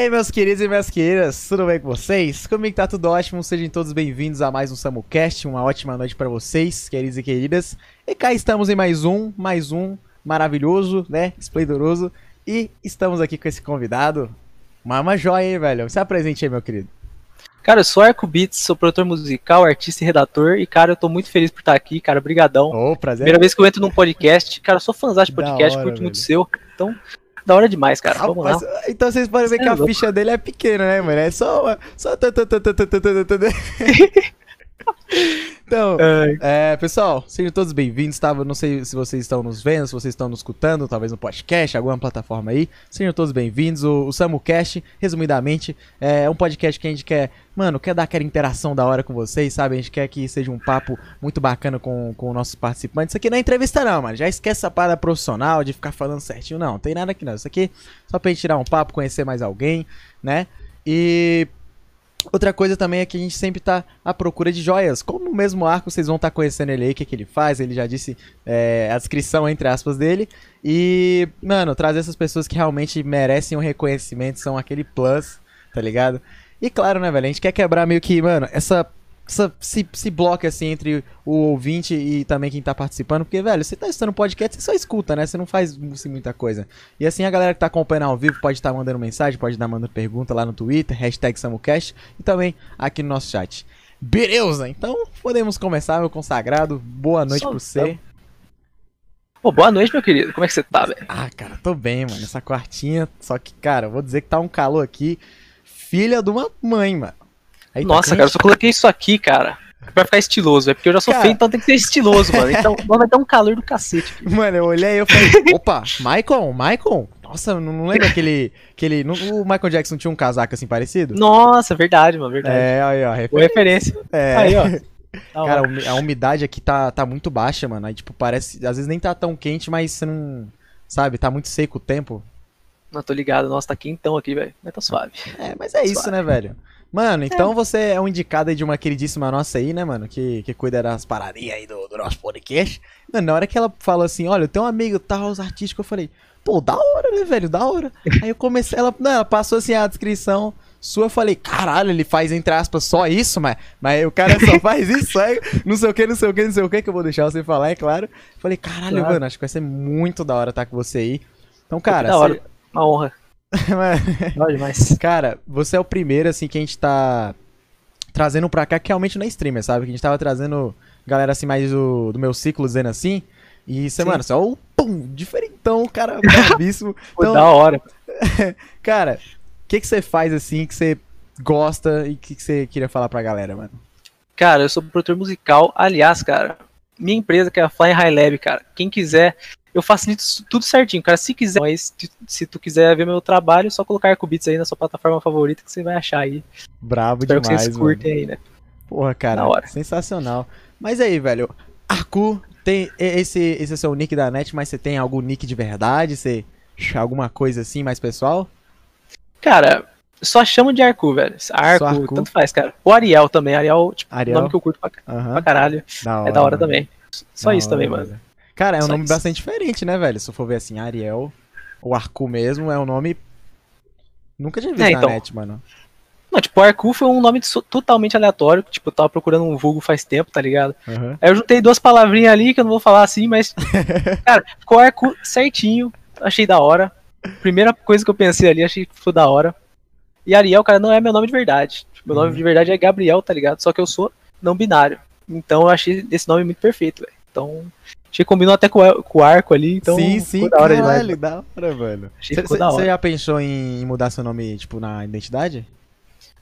aí, meus queridos e minhas queridas, tudo bem com vocês? Comigo tá tudo ótimo, sejam todos bem-vindos a mais um SamuCast, uma ótima noite pra vocês, queridos e queridas. E cá estamos em mais um, mais um maravilhoso, né, esplendoroso, e estamos aqui com esse convidado, uma joia, hein, velho? Se apresente aí, meu querido. Cara, eu sou Arco Beats, sou produtor musical, artista e redator, e cara, eu tô muito feliz por estar aqui, cara, brigadão. Ô, prazer. Primeira vez que eu entro num podcast, cara, eu sou fãzão de podcast, hora, curto muito velho. seu, então, da hora demais, cara, vamos lá. Então vocês podem ver que é a ficha dele é pequena, né, mano? É só. Só. Então, é. é, pessoal, sejam todos bem-vindos, tá? Eu não sei se vocês estão nos vendo, se vocês estão nos escutando, talvez no podcast, alguma plataforma aí. Sejam todos bem-vindos. O, o SamuCast, resumidamente, é um podcast que a gente quer, mano, quer dar aquela interação da hora com vocês, sabe? A gente quer que seja um papo muito bacana com, com nossos participantes. Isso aqui não é entrevista, não, mano. Já esquece essa parada profissional de ficar falando certinho, não. Não tem nada aqui, não. Isso aqui é só pra gente tirar um papo, conhecer mais alguém, né? E Outra coisa também é que a gente sempre tá à procura de joias. Como o mesmo arco, vocês vão estar conhecendo ele aí, o que, que ele faz. Ele já disse é, a descrição, entre aspas, dele. E, mano, trazer essas pessoas que realmente merecem um reconhecimento, são aquele plus, tá ligado? E claro, né, velho, a gente quer quebrar meio que, mano, essa. Essa se, se bloque assim entre o ouvinte e também quem tá participando, porque, velho, você tá estudando podcast, você só escuta, né? Você não faz assim, muita coisa. E assim, a galera que tá acompanhando ao vivo pode estar mandando mensagem, pode estar mandando pergunta lá no Twitter, hashtag SamuCast, e também aqui no nosso chat. Beleza, então podemos começar, meu consagrado. Boa noite Só pra você. Pô, boa noite, meu querido, como é que você tá, velho? Ah, cara, tô bem, mano. Essa quartinha, só que, cara, eu vou dizer que tá um calor aqui. Filha de uma mãe, mano. Aí tá Nossa, cara, eu só coloquei isso aqui, cara, pra ficar estiloso, velho, porque eu já sou Cara. feio, então tem que ser estiloso, mano, então vai dar um calor do cacete aqui. Mano, eu olhei e eu falei, opa, Michael, Michael? Nossa, não, não lembro aquele. aquele não- o Michael Jackson tinha um casaco assim parecido? Nossa, verdade, mano, verdade. É, aí, ó, Boa referência. referência. É. Aí, ó. Da Cara, a umidade aqui tá, tá muito baixa, mano. Aí, tipo, parece. Às vezes nem tá tão quente, mas você não. Sabe, tá muito seco o tempo. Não, tô ligado, nossa, tá quentão aqui, velho, mas tá suave. É, mas é isso, né, velho? Mano, então você é um indicado aí de uma queridíssima nossa aí, né, mano? Que, que cuida das paradinhas aí do, do nosso podcast. Mano, na hora que ela falou assim, olha, eu tenho um amigo tal, os artísticos, eu falei, pô, da hora, né, velho? Da hora. Aí eu comecei, ela, não, ela passou assim a descrição sua, eu falei, caralho, ele faz, entre aspas, só isso, mas, mas o cara só faz isso, é, não sei o que, não sei o que, não sei o que, que eu vou deixar você falar, é claro. Falei, caralho, Claro. mano, acho que vai ser muito da hora estar com você aí. Então, cara, da hora, você- uma honra. Demais. Cara, você é o primeiro, assim, que a gente tá trazendo pra cá, que realmente não é streamer, sabe? Que a gente tava trazendo galera, assim, mais do, do meu ciclo, dizendo assim. E você, Sim. mano, você é o pum, diferentão, cara, bravíssimo. Pô, Então, da hora. cara, o que que você faz, assim, que você gosta e o que que você queria falar pra galera, mano? Cara, eu sou produtor musical. Aliás, cara, minha empresa que é a Fly High Lab, cara. Quem quiser, eu facilito tudo certinho, cara. Se quiser, mas se- tu quiser ver meu trabalho, é só colocar Arcubits aí na sua plataforma favorita que você vai achar aí. Brabo Espero que demais, vocês mano. curtem aí, né? Porra, cara, hora. sensacional. Mas aí, velho, Arcu, tem esse, esse é o seu nick da net, mas você tem algum nick de verdade? Você alguma coisa assim mais pessoal? Cara, só chamo de Arcu, velho. Arco, Arcu. tanto faz, cara. O Ariel também. Ariel, tipo, Ariel? nome que eu curto pra, pra caralho. Da é da hora mano. também. Só Da isso também, hora, mano. Cara, é um Só nome isso. bastante diferente, né, velho? Se eu for ver assim, Ariel, o Arcu mesmo, é um nome. Nunca tinha visto É, na então. net, mano. Não, tipo, o Arcu foi um nome totalmente aleatório. que, Tipo, eu tava procurando um vulgo faz tempo, tá ligado? Aham. Aí eu juntei duas palavrinhas ali que eu não vou falar assim, mas. cara, ficou arco certinho. Achei da hora. Primeira coisa que eu pensei ali, achei que foi da hora. E Ariel, cara, não é meu nome de verdade. Tipo, Meu Uhum. nome de verdade é Gabriel, tá ligado? Só que eu sou não binário. Então eu achei esse nome muito perfeito, velho. Então. Achei que combinou até com, o- arco ali, então. sim, sim, da hora demais. caralho, da hora, da Você já pensou em mudar seu nome, tipo, na identidade?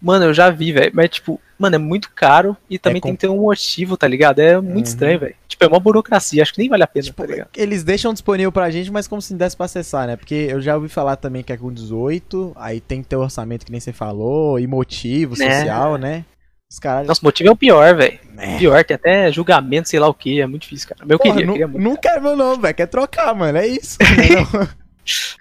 Mano, eu já vi, velho. Mas, tipo, mano, é muito caro e também É tem que ter um motivo, tá ligado? É muito Uhum. estranho, velho. Tipo, é uma burocracia, acho que nem vale a pena, Tipo, tá ligado? eles deixam disponível pra gente, mas como se não desse pra acessar, né? Porque eu já ouvi falar também que é com 18, aí tem que ter orçamento que nem você falou, e motivo Né. social, né? Os caras. Nossa, o motivo é o pior, velho. É. Pior, tem até julgamento, sei lá o que, é muito difícil, cara. Mas eu Porra, queria, nu- queria muito. Nunca é meu nome, velho. Quer trocar, mano. É isso.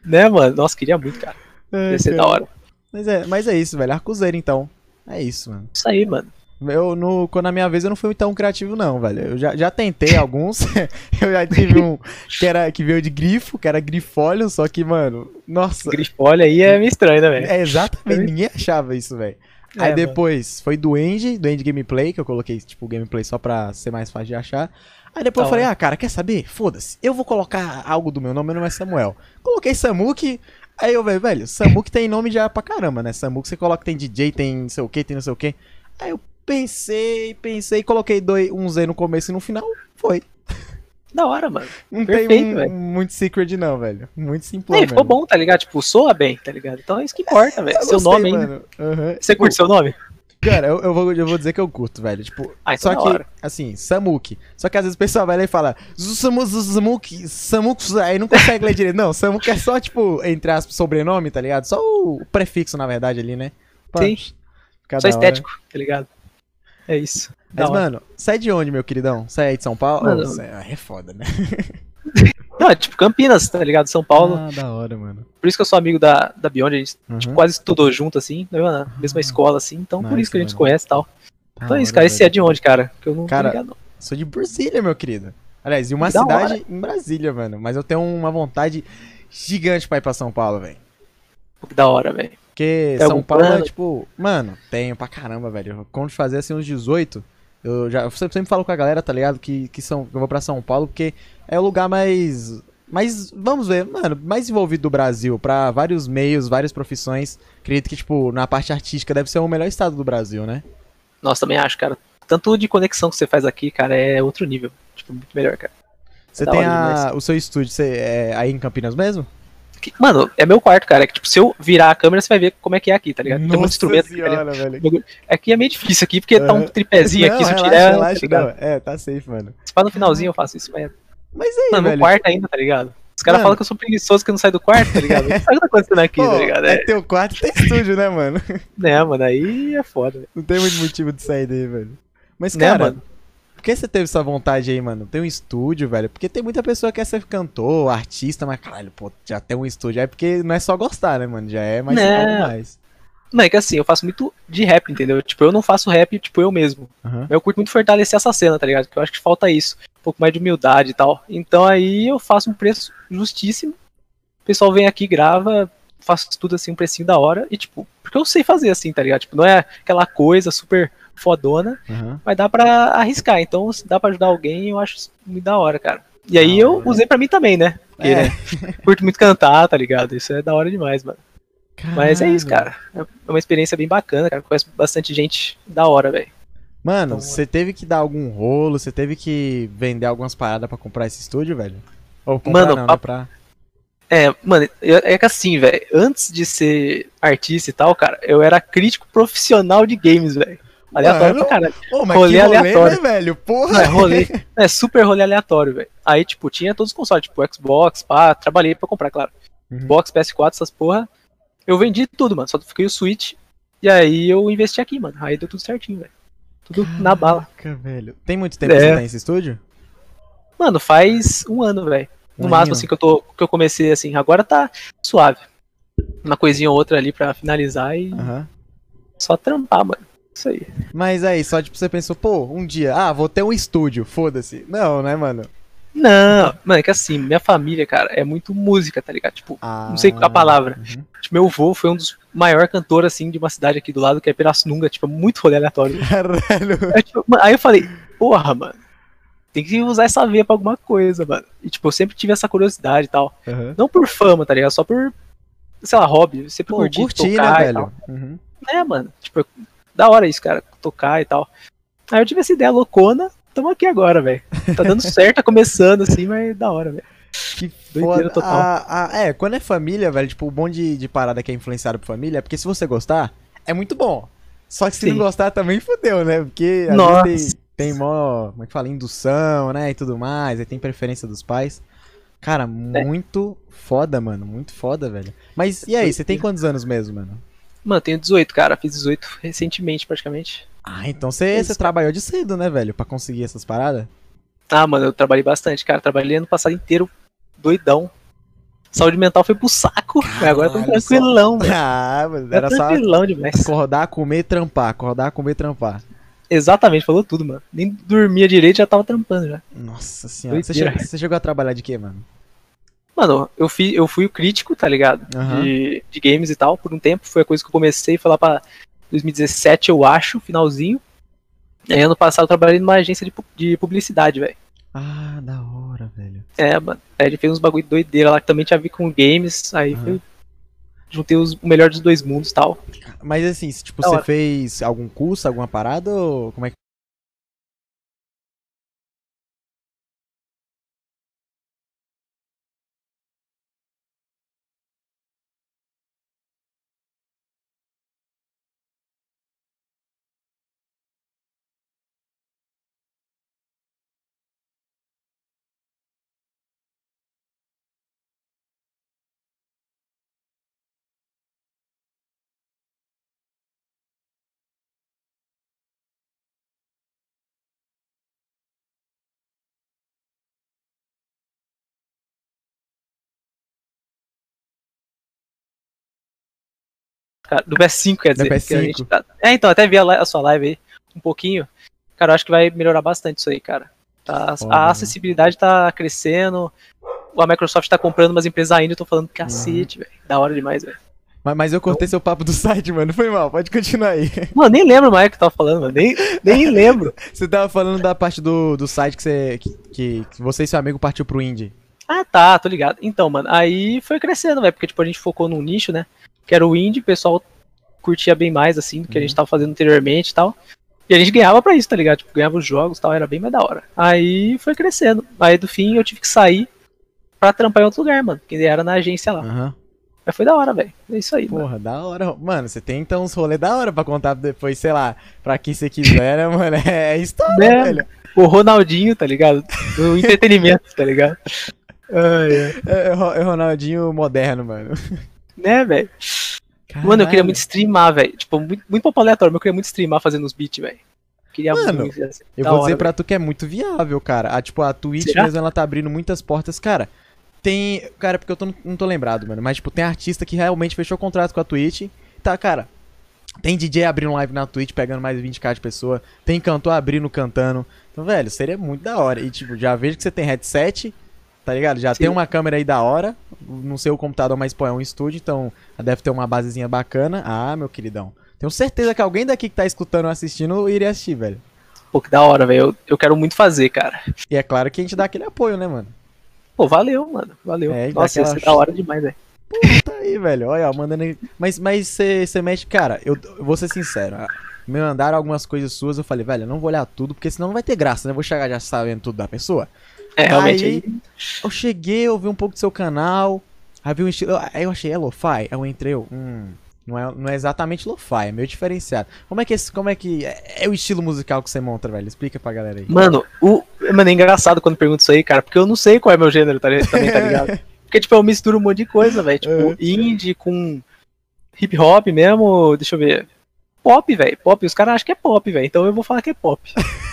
Né, mano? Nossa, queria muito, cara. É, Ia ser cara. da hora. Mas é, mas é isso, velho. Arcuseiro, então. É isso, mano. Isso aí, mano. Eu, no, quando na minha vez, eu não fui tão criativo, não, velho. Eu já, já tentei alguns. eu já tive um que, era, que veio de grifo, que era grifólio, só que, mano, nossa. Grifólio aí é meio estranho, né, velho? É, exatamente, ninguém achava isso, velho. É, Aí mano. depois foi do End, do End Gameplay, que eu coloquei, tipo, gameplay só pra ser mais fácil de achar. Aí depois Da eu falei, hora. ah, cara, quer saber? Foda-se, eu vou colocar algo do meu nome, meu nome é Samuel. Coloquei Samuk, aí eu, velho, velho, Samuk tem nome já pra caramba, né? Samuk você coloca, tem DJ, tem não sei o que, tem não sei o que. Aí eu pensei, pensei, coloquei dois, um Z no começo e no final, foi. Da hora, mano. Não Perfeito, tem velho. muito secret não, velho. Muito simplão Aí, ficou bom, tá ligado? Tipo, soa bem, tá ligado? Então é isso que importa, velho. Eu Seu gostei, nome ainda. Aham. Você curte seu nome? Cara, eu, eu, vou, eu vou dizer que eu curto, velho. Tipo, Ah, então só da que, assim, Samuki. Só que às vezes o pessoal vai lá e fala Samu- Samuki, Samuki, aí não consegue ler direito. Não, Samuki é só, tipo, entre aspas, sobrenome, tá ligado? Só o prefixo, na verdade, ali, né? Pá, Sim. Só estético, tá ligado? É isso. Mas, hora. mano, você é de onde, meu queridão? Você é aí de São Paulo? Mano, Oh, é, é foda, né? Não, é tipo Campinas, tá ligado? São Paulo. Ah, da hora, mano. Por isso que eu sou amigo da, da Beyond, a gente Uhum. quase estudou junto, assim, né, na mesma escola, assim. Então por Nice, isso que a gente se conhece e tal. Da Então é isso, hora, cara. Esse é de onde, cara? Que eu não Cara, tô ligado. Sou de Brasília, meu querido. Aliás, de uma Da cidade em Brasília, mano. Mas eu tenho uma vontade gigante pra ir pra São Paulo, velho. Que da hora, velho. Porque Tem São Paulo é plano? tipo. Mano, tenho pra caramba, velho. Quando fazer assim uns 18, eu já eu sempre, falo com a galera, tá ligado? Que, que, são, eu vou pra São Paulo, porque é o lugar mais. Mais, vamos ver, mano, mais envolvido do Brasil, pra vários meios, várias profissões. Acredito que, tipo, na parte artística deve ser o melhor estado do Brasil, né? Nossa, também acho, cara. Tanto de conexão que você faz aqui, cara, é outro nível. Tipo, muito melhor, cara. Você Da tem a- o seu estúdio você é aí em Campinas mesmo? Que- Mano, é meu quarto, cara. É que, tipo, se eu virar a câmera, você vai ver como é que é aqui, tá ligado? Tem muito instrumento aqui, tá ligado? velho. Aqui é meio difícil aqui, porque tá um Aham. tripézinho Não, aqui, se eu tirar, relaxa, tá não. É, tá safe, mano. Se pá no finalzinho eu faço isso, mas... Mas aí, Mano, velho. no quarto ainda, tá ligado? Os caras falam que eu sou preguiçoso, que eu não saio do quarto, tá ligado? Sabe o que tá acontecendo aqui, Pô, tá ligado? é É, teu quarto e tem estúdio, né, mano? né, mano, aí é foda, velho. Não tem muito motivo de sair daí, velho. Mas, cara, mano? Por que você teve essa vontade aí, mano? Tem um estúdio, velho? Porque tem muita pessoa que quer ser cantor, artista, mas caralho, pô, já tem um estúdio. É porque não é só gostar, né, mano? Já é mais algo mais. Não, é que assim, eu faço muito de rap, entendeu? Tipo, eu não faço rap, tipo, eu mesmo. Aham. Eu curto muito fortalecer essa cena, tá ligado? Porque eu acho que falta isso. Um pouco mais de humildade e tal. Então aí eu faço um preço justíssimo. O pessoal vem aqui, grava, faço tudo assim, um precinho da hora. E tipo, porque eu sei fazer assim, tá ligado? Tipo, não é aquela coisa super fodona, Aham. mas dá pra arriscar. Então, se dá pra ajudar alguém, eu acho isso muito da hora, cara. E aí Da eu usei pra mim também, né? Porque, É. né, curto muito cantar, tá ligado? Isso é da hora demais, mano. Mas é isso, cara. É uma experiência bem bacana, cara. Conheço bastante gente da hora, velho. Mano, Então, você teve que dar algum rolo, você teve que vender algumas paradas pra comprar esse estúdio, velho? Ou comprar Mano, não, né? Pra... É, mano, eu- é que assim, velho, antes de ser artista e tal, cara, eu era crítico profissional de games, velho. Aleatório Mano, pra caralho. Ô, mas Rolê que rolê, aleatório. né, velho? Porra! É rolê. É super rolê aleatório, velho. Aí, tipo, tinha todos os consoles, tipo, Xbox, pá, trabalhei pra comprar, claro. Uhum. Xbox, PS4, essas porra. Eu vendi tudo, mano, só fiquei o Switch. E aí eu investi aqui, mano. Aí deu tudo certinho, velho. Tudo na bala. Caraca, velho. Tem muito tempo que É. você tem esse estúdio? Mano, faz um ano, velho. No Um máximo, assim, que eu, tô, que eu comecei, assim, agora tá suave. Uma coisinha ou outra ali pra finalizar e Aham. só trampar, mano. Isso aí. Mas aí, só tipo, você pensou, pô, um dia, ah, vou ter um estúdio, foda-se. Não, né, mano? Não, mano, é que assim, minha família, cara, é muito música, tá ligado? Tipo, Ah, Não sei a palavra. uhum. tipo, meu avô foi um dos maiores cantores, assim, de uma cidade aqui do lado, que é Pirassununga, tipo, muito rolê aleatório. Caralho. Aí, tipo, aí eu falei, porra, mano, tem que usar essa veia pra alguma coisa, mano. E, tipo, eu sempre tive essa curiosidade e tal. Uhum. Não por fama, tá ligado? Só por, sei lá, hobby. Eu sempre Pô, curti curti, tocar né, e tal. velho? Uhum. É, mano, tipo, da hora isso, cara, tocar e tal. Aí eu tive essa ideia loucona, tamo aqui agora, velho. Tá dando certo, tá começando assim, mas da hora, velho. Que Doideira total. Ah, ah, é, quando é família, velho, tipo, o bom de, de parada que é influenciado por família é porque se você gostar, é muito bom. Só que se Sim. não gostar também fodeu, né? Porque Nossa. vezes tem, tem mó, como é que fala, indução, né, e tudo mais, aí tem preferência dos pais. Cara, É. muito foda, mano, muito foda, velho. Mas e aí, você tem quantos anos mesmo, mano? Mano, tenho 18, cara. Fiz 18 recentemente, praticamente. Ah, então você, trabalhou de cedo, né, velho, pra conseguir essas paradas? Ah, mano, eu trabalhei bastante, cara. Trabalhei ano passado inteiro doidão. Saúde mental foi pro saco. mas agora eu tô Caralho, tranquilão, velho. Ah, mano, Era só tranquilão demais. acordar, comer, trampar, acordar, comer, trampar. Exatamente, falou tudo, mano. Nem dormia direito, já tava trampando já. Nossa senhora. Você chegou, você chegou a trabalhar de quê, mano? Mano, eu, fui, eu fui o crítico, tá ligado? Aham. De, de games e tal, por um tempo. Foi a coisa que eu comecei, foi lá pra 2017, eu acho, finalzinho. E aí, ano passado, eu trabalhei numa agência de, de publicidade, velho. Ah, da hora, velho. É, mano. Aí ele fez uns bagulho doideira lá que também tinha a ver com games. Aí Aham. foi. Juntei os, o melhor dos dois mundos e tal. Mas assim, tipo, Da você hora. fez algum curso, alguma parada ou como é que. Cara, do PS5, quer dizer. Do que a PS5. gente tá- É, então, até vi a, a sua live aí um pouquinho. Cara, eu acho que vai melhorar bastante isso aí, cara. Tá- a né? acessibilidade tá crescendo. A Microsoft tá comprando umas empresas ainda, eu tô falando cacete, velho. Da hora demais, velho. Mas, mas eu cortei seu papo do site, mano. Foi mal, pode continuar aí. Mano, nem lembro mais o que eu tava falando, mano. Nem, nem lembro. Você tava falando da parte do, do site que você. Que, que, que você e seu amigo partiu pro indie. Ah, tá, tô ligado. Então, mano, aí foi crescendo, velho, porque, tipo, a gente focou num nicho, né, que era o indie, o pessoal curtia bem mais, assim, do que a gente tava fazendo anteriormente e tal. E a gente ganhava pra isso, tá ligado? Tipo, ganhava os jogos e tal, era bem mais da hora. Aí foi crescendo. Aí, do fim, eu tive que sair pra trampar em outro lugar, mano, que era na agência lá. Aham. Mas foi da hora, velho. É isso aí, mano. Porra, da hora. Mano, você tem então uns rolês da hora pra contar depois, sei lá, pra quem você quiser, né, mano? É, é história, Né? velho. O Ronaldinho, tá ligado? Do entretenimento, tá ligado? Ai. É, é Ro- é Ronaldinho moderno, mano. Né, velho? Mano, eu queria muito streamar, velho. Tipo, muito, muito papo aleatório, mas eu queria muito streamar fazendo os beats, velho. Queria Mano, muito. ser Eu vou hora, dizer pra tu que é muito viável, cara. A, tipo, a Twitch Será? mesmo, ela tá abrindo muitas portas. Cara, tem... Cara, porque eu tô, não tô lembrado, mano. Mas, tipo, tem artista que realmente fechou contrato com a Twitch. Tá, cara... Tem DJ abrindo live na Twitch, pegando mais de 20k de pessoa. Tem cantor abrindo, cantando. Então, velho, seria muito da hora. E, tipo, já vejo que você tem headset, tá ligado? Já Sim. tem uma câmera aí da hora. No seu computador, mas, pô, é um estúdio, então deve ter uma basezinha bacana. Ah, meu queridão. Tenho certeza que alguém daqui que tá escutando ou assistindo iria assistir, velho. Pô, que da hora, velho. Eu, eu quero muito fazer, cara. E é claro que a gente dá aquele apoio, né, mano? Pô, valeu, mano. Valeu. É, Nossa, aquela ser da hora demais, velho. Tá aí, velho. Olha, ó, mandando. Mas mas você mexe. Cara, eu, eu vou ser sincero. ah, Me mandaram algumas coisas suas, eu falei, velho, eu não vou olhar tudo, porque senão não vai ter graça, né? Eu vou chegar já sabendo tudo da pessoa. É, realmente Aí-. Eu cheguei, eu vi um pouco do seu canal, aí vi um estilo. Aí eu achei, é lo-fi? Aí eu entrei, eu, hum. Não é, não é exatamente lo-fi, é meio diferenciado. Como é que, esse, como é, que é, é o estilo musical que você monta, velho? Explica pra galera aí. Mano, o. Mano, é engraçado quando pergunto isso aí, cara, porque eu não sei qual é meu gênero, tá, também, tá ligado? Porque, tipo, eu misturo um monte de coisa, velho. Tipo, Uhum. indie com hip hop mesmo, deixa eu ver. Pop, velho. Pop, os caras acham que é pop, velho. Então eu vou falar que é pop.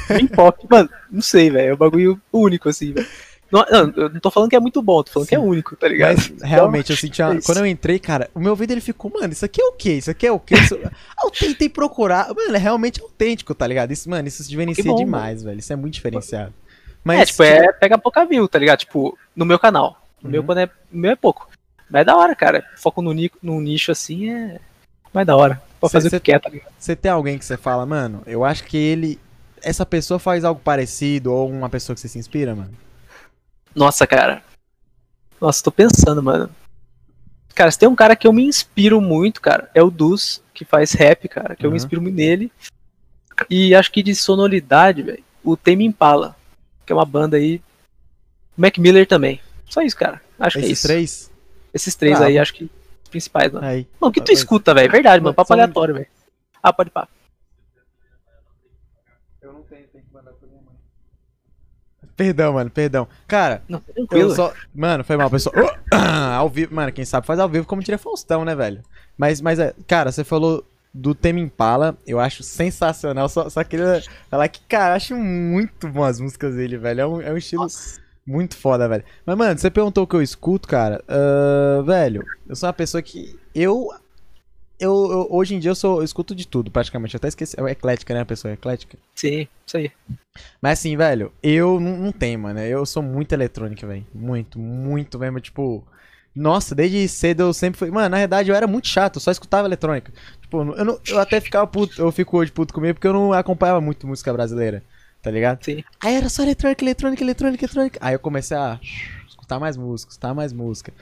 Bem pop, mano. Não sei, velho. É um bagulho único, assim, velho. Não, não, eu não tô falando que é muito bom, tô falando que é único, tá ligado? Mas realmente, eu senti uma- é. Quando eu entrei, cara, o meu ouvido ele ficou, mano, isso aqui é o quê? Isso aqui é o quê? Isso... eu tentei procurar. Mano, é realmente autêntico, tá ligado? Isso, mano, isso se diferencia bom, demais, velho. Isso é muito diferenciado. é, tipo, é pega pouca view, tá ligado? Tipo, no meu canal. No meu, Uhum. quando é, meu é pouco. Mas é da hora, cara. Foco no, no nicho assim é mais da hora. Pra Cê- fazer cê- o que quer, tá ligado? Você tem alguém que você fala, mano, eu acho que ele. Essa pessoa faz algo parecido, ou uma pessoa que você se inspira, mano? Nossa, cara. Nossa, tô pensando, mano. Cara, se tem um cara que eu me inspiro muito, cara, é o Dus, que faz rap, cara, que eu Uhum. me inspiro muito nele. E acho que de sonoridade, velho, o Tame Impala, que é uma banda aí. Mac Miller também. Só isso, cara. Acho que é Esses isso. três? Esses três Bravo. aí, acho que principais, mano. Aí. Mano, o que tu Pois- escuta, velho? Verdade, mano. Papo aleatório, velho. Ah, pode pá. Eu não tenho, tenho que mandar pra minha mãe. Perdão, mano, perdão. Cara, Não, eu tranquilo. só. Mano, foi mal, pessoal. ao vivo, mano, quem sabe faz ao vivo como tira Faustão, né, velho? Mas, mas é, cara, você falou do Temi Impala, eu acho sensacional. Só, só queria falar que, cara, eu acho muito bom as músicas dele, velho. É um, é um estilo Nossa. Muito foda, velho. Mas, mano, você perguntou o que eu escuto, cara. ah, velho, eu sou uma pessoa que. Eu. eu, eu- hoje em dia eu sou eu escuto de tudo, praticamente. Eu até esqueci. É eclética, né? A pessoa é eclética. Sim, isso aí. Mas assim, velho, eu não, não tenho, mano. Eu sou muito eletrônica, velho. Muito, muito mesmo. Tipo, nossa, desde cedo eu sempre fui. Mano, na verdade eu era muito chato, eu só escutava eletrônica. Tipo, eu, não, eu até ficava puto, eu fico hoje puto comigo porque eu não acompanhava muito música brasileira, tá ligado? Sim. Aí era só eletrônica, eletrônica, eletrônica, eletrônica. Aí eu comecei a escutar mais música, escutar mais música.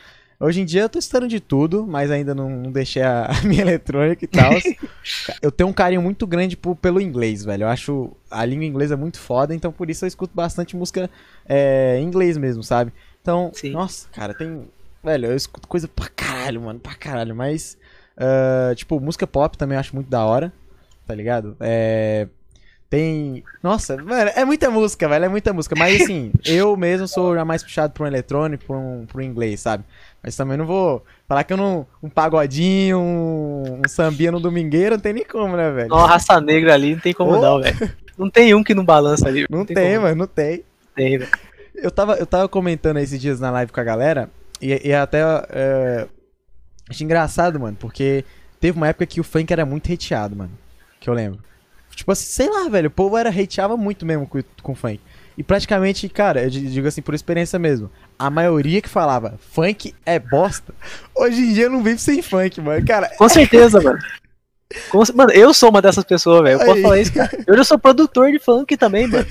Hoje em dia eu tô escutando de tudo, mas ainda não, não deixei a, a minha eletrônica e tal. eu tenho um carinho muito grande por- pelo inglês, velho. Eu acho a língua inglesa muito foda, então por isso eu escuto bastante música é, em inglês mesmo, sabe? Então, Sim. nossa, cara, tem. Velho, eu escuto coisa pra caralho, mano, pra caralho, mas. ah, tipo, música pop também eu acho muito da hora, tá ligado? É. Tem. Nossa, mano, é muita música, velho. É muita música. Mas assim, eu mesmo sou já mais puxado pra um eletrônico, pra um, pra um inglês, sabe? Mas também não vou falar que eu não. Um pagodinho, um, um sambinha no domingueiro, não tem nem como, né, velho? Uma raça negra ali, não tem como Ô. não, velho. Não tem um que não balança ali. não tem, como. mano, não tem. Tem, velho. Eu tava, eu tava comentando esses dias na live com a galera, e, e até. É, achei engraçado, mano, porque teve uma época que o funk era muito hateado, mano. Que eu lembro. Tipo assim, sei lá, velho, o povo era hateava muito mesmo com, com funk. E praticamente, cara, eu di- digo assim por experiência mesmo, a maioria que falava funk é bosta, hoje em dia não vive sem funk, mano. Cara, Com certeza, mano. Com Mano, eu sou uma dessas pessoas, velho. Eu posso Aí. falar isso, cara. Eu já sou produtor de funk também, mano.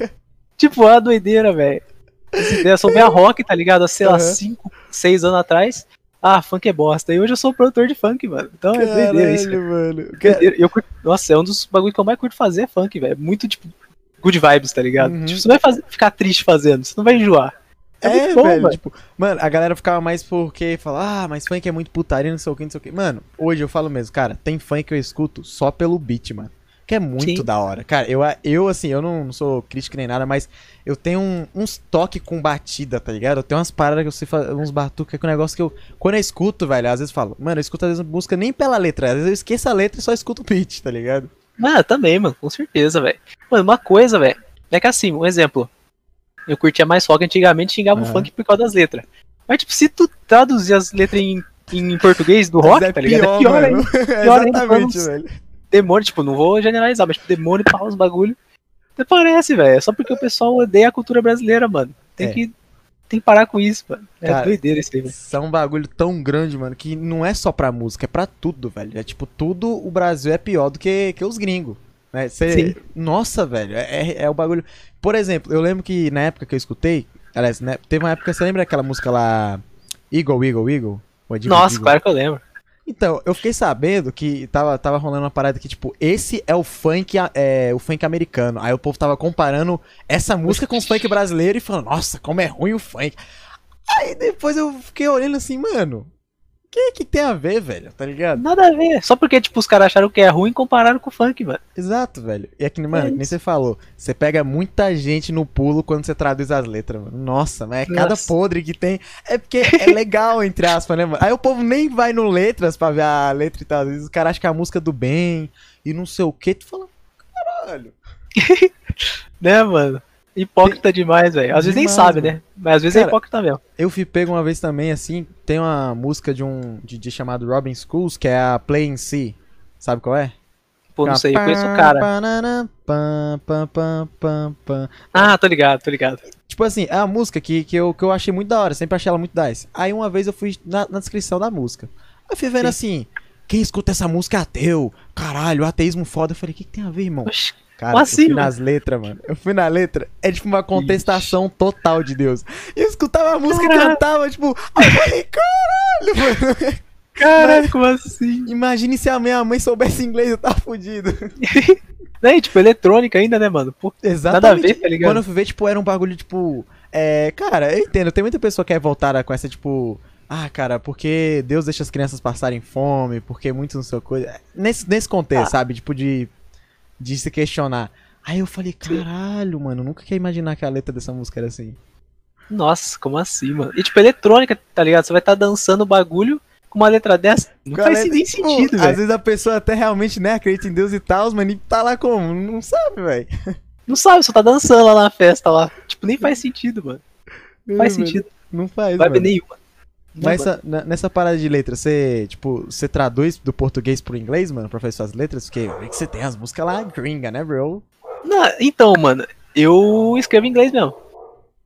Tipo, a doideira, velho. Essa ideia, Eu sou meia rock, tá ligado? Há, sei lá, Aham. 5, 6 anos atrás. Ah, funk é bosta. E hoje eu sou produtor de funk, mano. Então é doideira isso, velho. caralho, mano. Doideira. Eu curto- Nossa, é um dos bagulho que eu mais curto fazer é funk, velho. Muito, tipo, good vibes, tá ligado? Uhum. Tipo, você não vai fazer- ficar triste fazendo, você não vai enjoar. É, É, muito bom, velho, velho. tipo, mano, a galera ficava mais porque fala, ah, mas funk é muito putaria, não sei o que, não sei o que. Mano, hoje eu falo mesmo, cara, tem funk que eu escuto só pelo beat, mano. Que é muito Sim. da hora. Cara, eu, eu assim, eu não, não sou crítico nem nada, mas eu tenho um- uns toques com batida, tá ligado? Eu tenho umas paradas que eu sei fazer, uns batuques com um negócio que eu, quando eu escuto, velho, às vezes falo, mano, eu escuto às vezes música nem pela letra, às vezes eu esqueço a letra e só escuto o beat, tá ligado? Ah, também, mano, com certeza, velho. Mano, uma coisa, velho, é que assim, um exemplo. Eu curtia mais rock antigamente xingava o Aham. funk por causa das letras. Mas, tipo, se tu traduzir as letras em, em português do rock, tá ligado? é pior mano. ainda. Pior ainda, Exatamente, vamos- velho. Demônio, tipo, não vou generalizar, mas tipo, demônio, pau, os bagulho. Até parece, velho. É só porque o pessoal odeia a cultura brasileira, mano. Tem É. que. Tem que parar com isso, mano. É Cara, doideira isso aí, velho. Isso é um bagulho tão grande, mano, que não é só pra música, é pra tudo, velho. É tipo, tudo o Brasil é pior do que, que os gringos. Né? Cê- Sim. Nossa, velho, é, é- é o bagulho. Por exemplo, eu lembro que na época que eu escutei, aliás, né, teve uma época, você lembra aquela música lá, Eagle, Eagle, Eagle? É Eagle, Nossa, Eagle? claro que eu lembro. Então, eu fiquei sabendo que tava, tava rolando uma parada que, tipo, esse é o funk, é, o funk americano. Aí o povo tava comparando essa música com o funk brasileiro e falando, nossa, como é ruim o funk. Aí depois eu fiquei olhando assim, mano, que que tem a ver, velho? Tá ligado? Nada a ver. Só porque, tipo, os caras acharam que é ruim e compararam com o funk, mano. Exato, velho. E aqui, mano, É que nem você falou, você pega muita gente no pulo quando você traduz as letras, mano. Nossa, mas é cada Nossa. podre que tem. É porque é legal, entre aspas, né, mano? Aí o povo nem vai no letras pra ver a letra e tal. Às vezes o cara acha que é a música do bem e não sei o que. Tu fala, caralho. Né, mano? Hipócrita demais, velho. Às vezes nem Demais, sabe, mano. né? Mas às vezes Cara, é hipócrita mesmo. Eu fui pego uma vez também, assim, tem uma música de um DJ chamado Robin Schools, que é a Play in C. Sabe qual é? Pô, não sei, eu conheço o cara. Ah, tô ligado, tô ligado. Tipo assim, é uma música que, que, eu, que eu achei muito da hora, sempre achei ela muito 10. Aí uma vez eu fui na, na descrição da música. Aí eu fui vendo assim, quem escuta essa música é ateu, caralho, ateísmo foda. Eu falei, o que, que tem a ver, irmão? Oxi, Cara, assim, eu fui nas letras, mano. Eu fui na letra, é tipo uma contestação total de Deus. E eu escutava a música e Caralho. cantava, tipo, aí eu falei, caralho, mano. Como assim? Imagine se a minha mãe soubesse inglês, eu tava fudido. Né, e, tipo, eletrônica ainda, né, mano? Pô, Exatamente. Nada a ver, tá ligado? Quando eu fui ver, tipo, era um bagulho, tipo. É, cara, eu entendo, tem muita pessoa que é voltada com essa, tipo. Ah, cara, porque Deus deixa as crianças passarem fome, porque muito não sei o coisa. Nesse, nesse contexto, Ah. sabe? Tipo, de, de se questionar. Aí eu falei, caralho, mano, nunca queria imaginar que a letra dessa música era assim. Nossa, como assim, mano? E tipo, eletrônica, tá ligado? Você vai estar dançando o bagulho com uma letra dessa. Não Com faz letra- nem tipo, sentido, Às velho. vezes a pessoa até realmente, né, acredita em Deus e tal, mas nem tá lá como? Não sabe, velho. Não sabe, só tá dançando lá na festa lá. Tipo, nem faz sentido, mano. Não faz Mano, sentido. Não faz, Não vai ver mano. nenhuma. Nessa, na- nessa parada de letra, você, tipo, você traduz do português pro inglês, mano, pra fazer suas letras? Porque é que você tem as músicas lá gringa, né, bro? Não, então, mano, eu escrevo em inglês mesmo.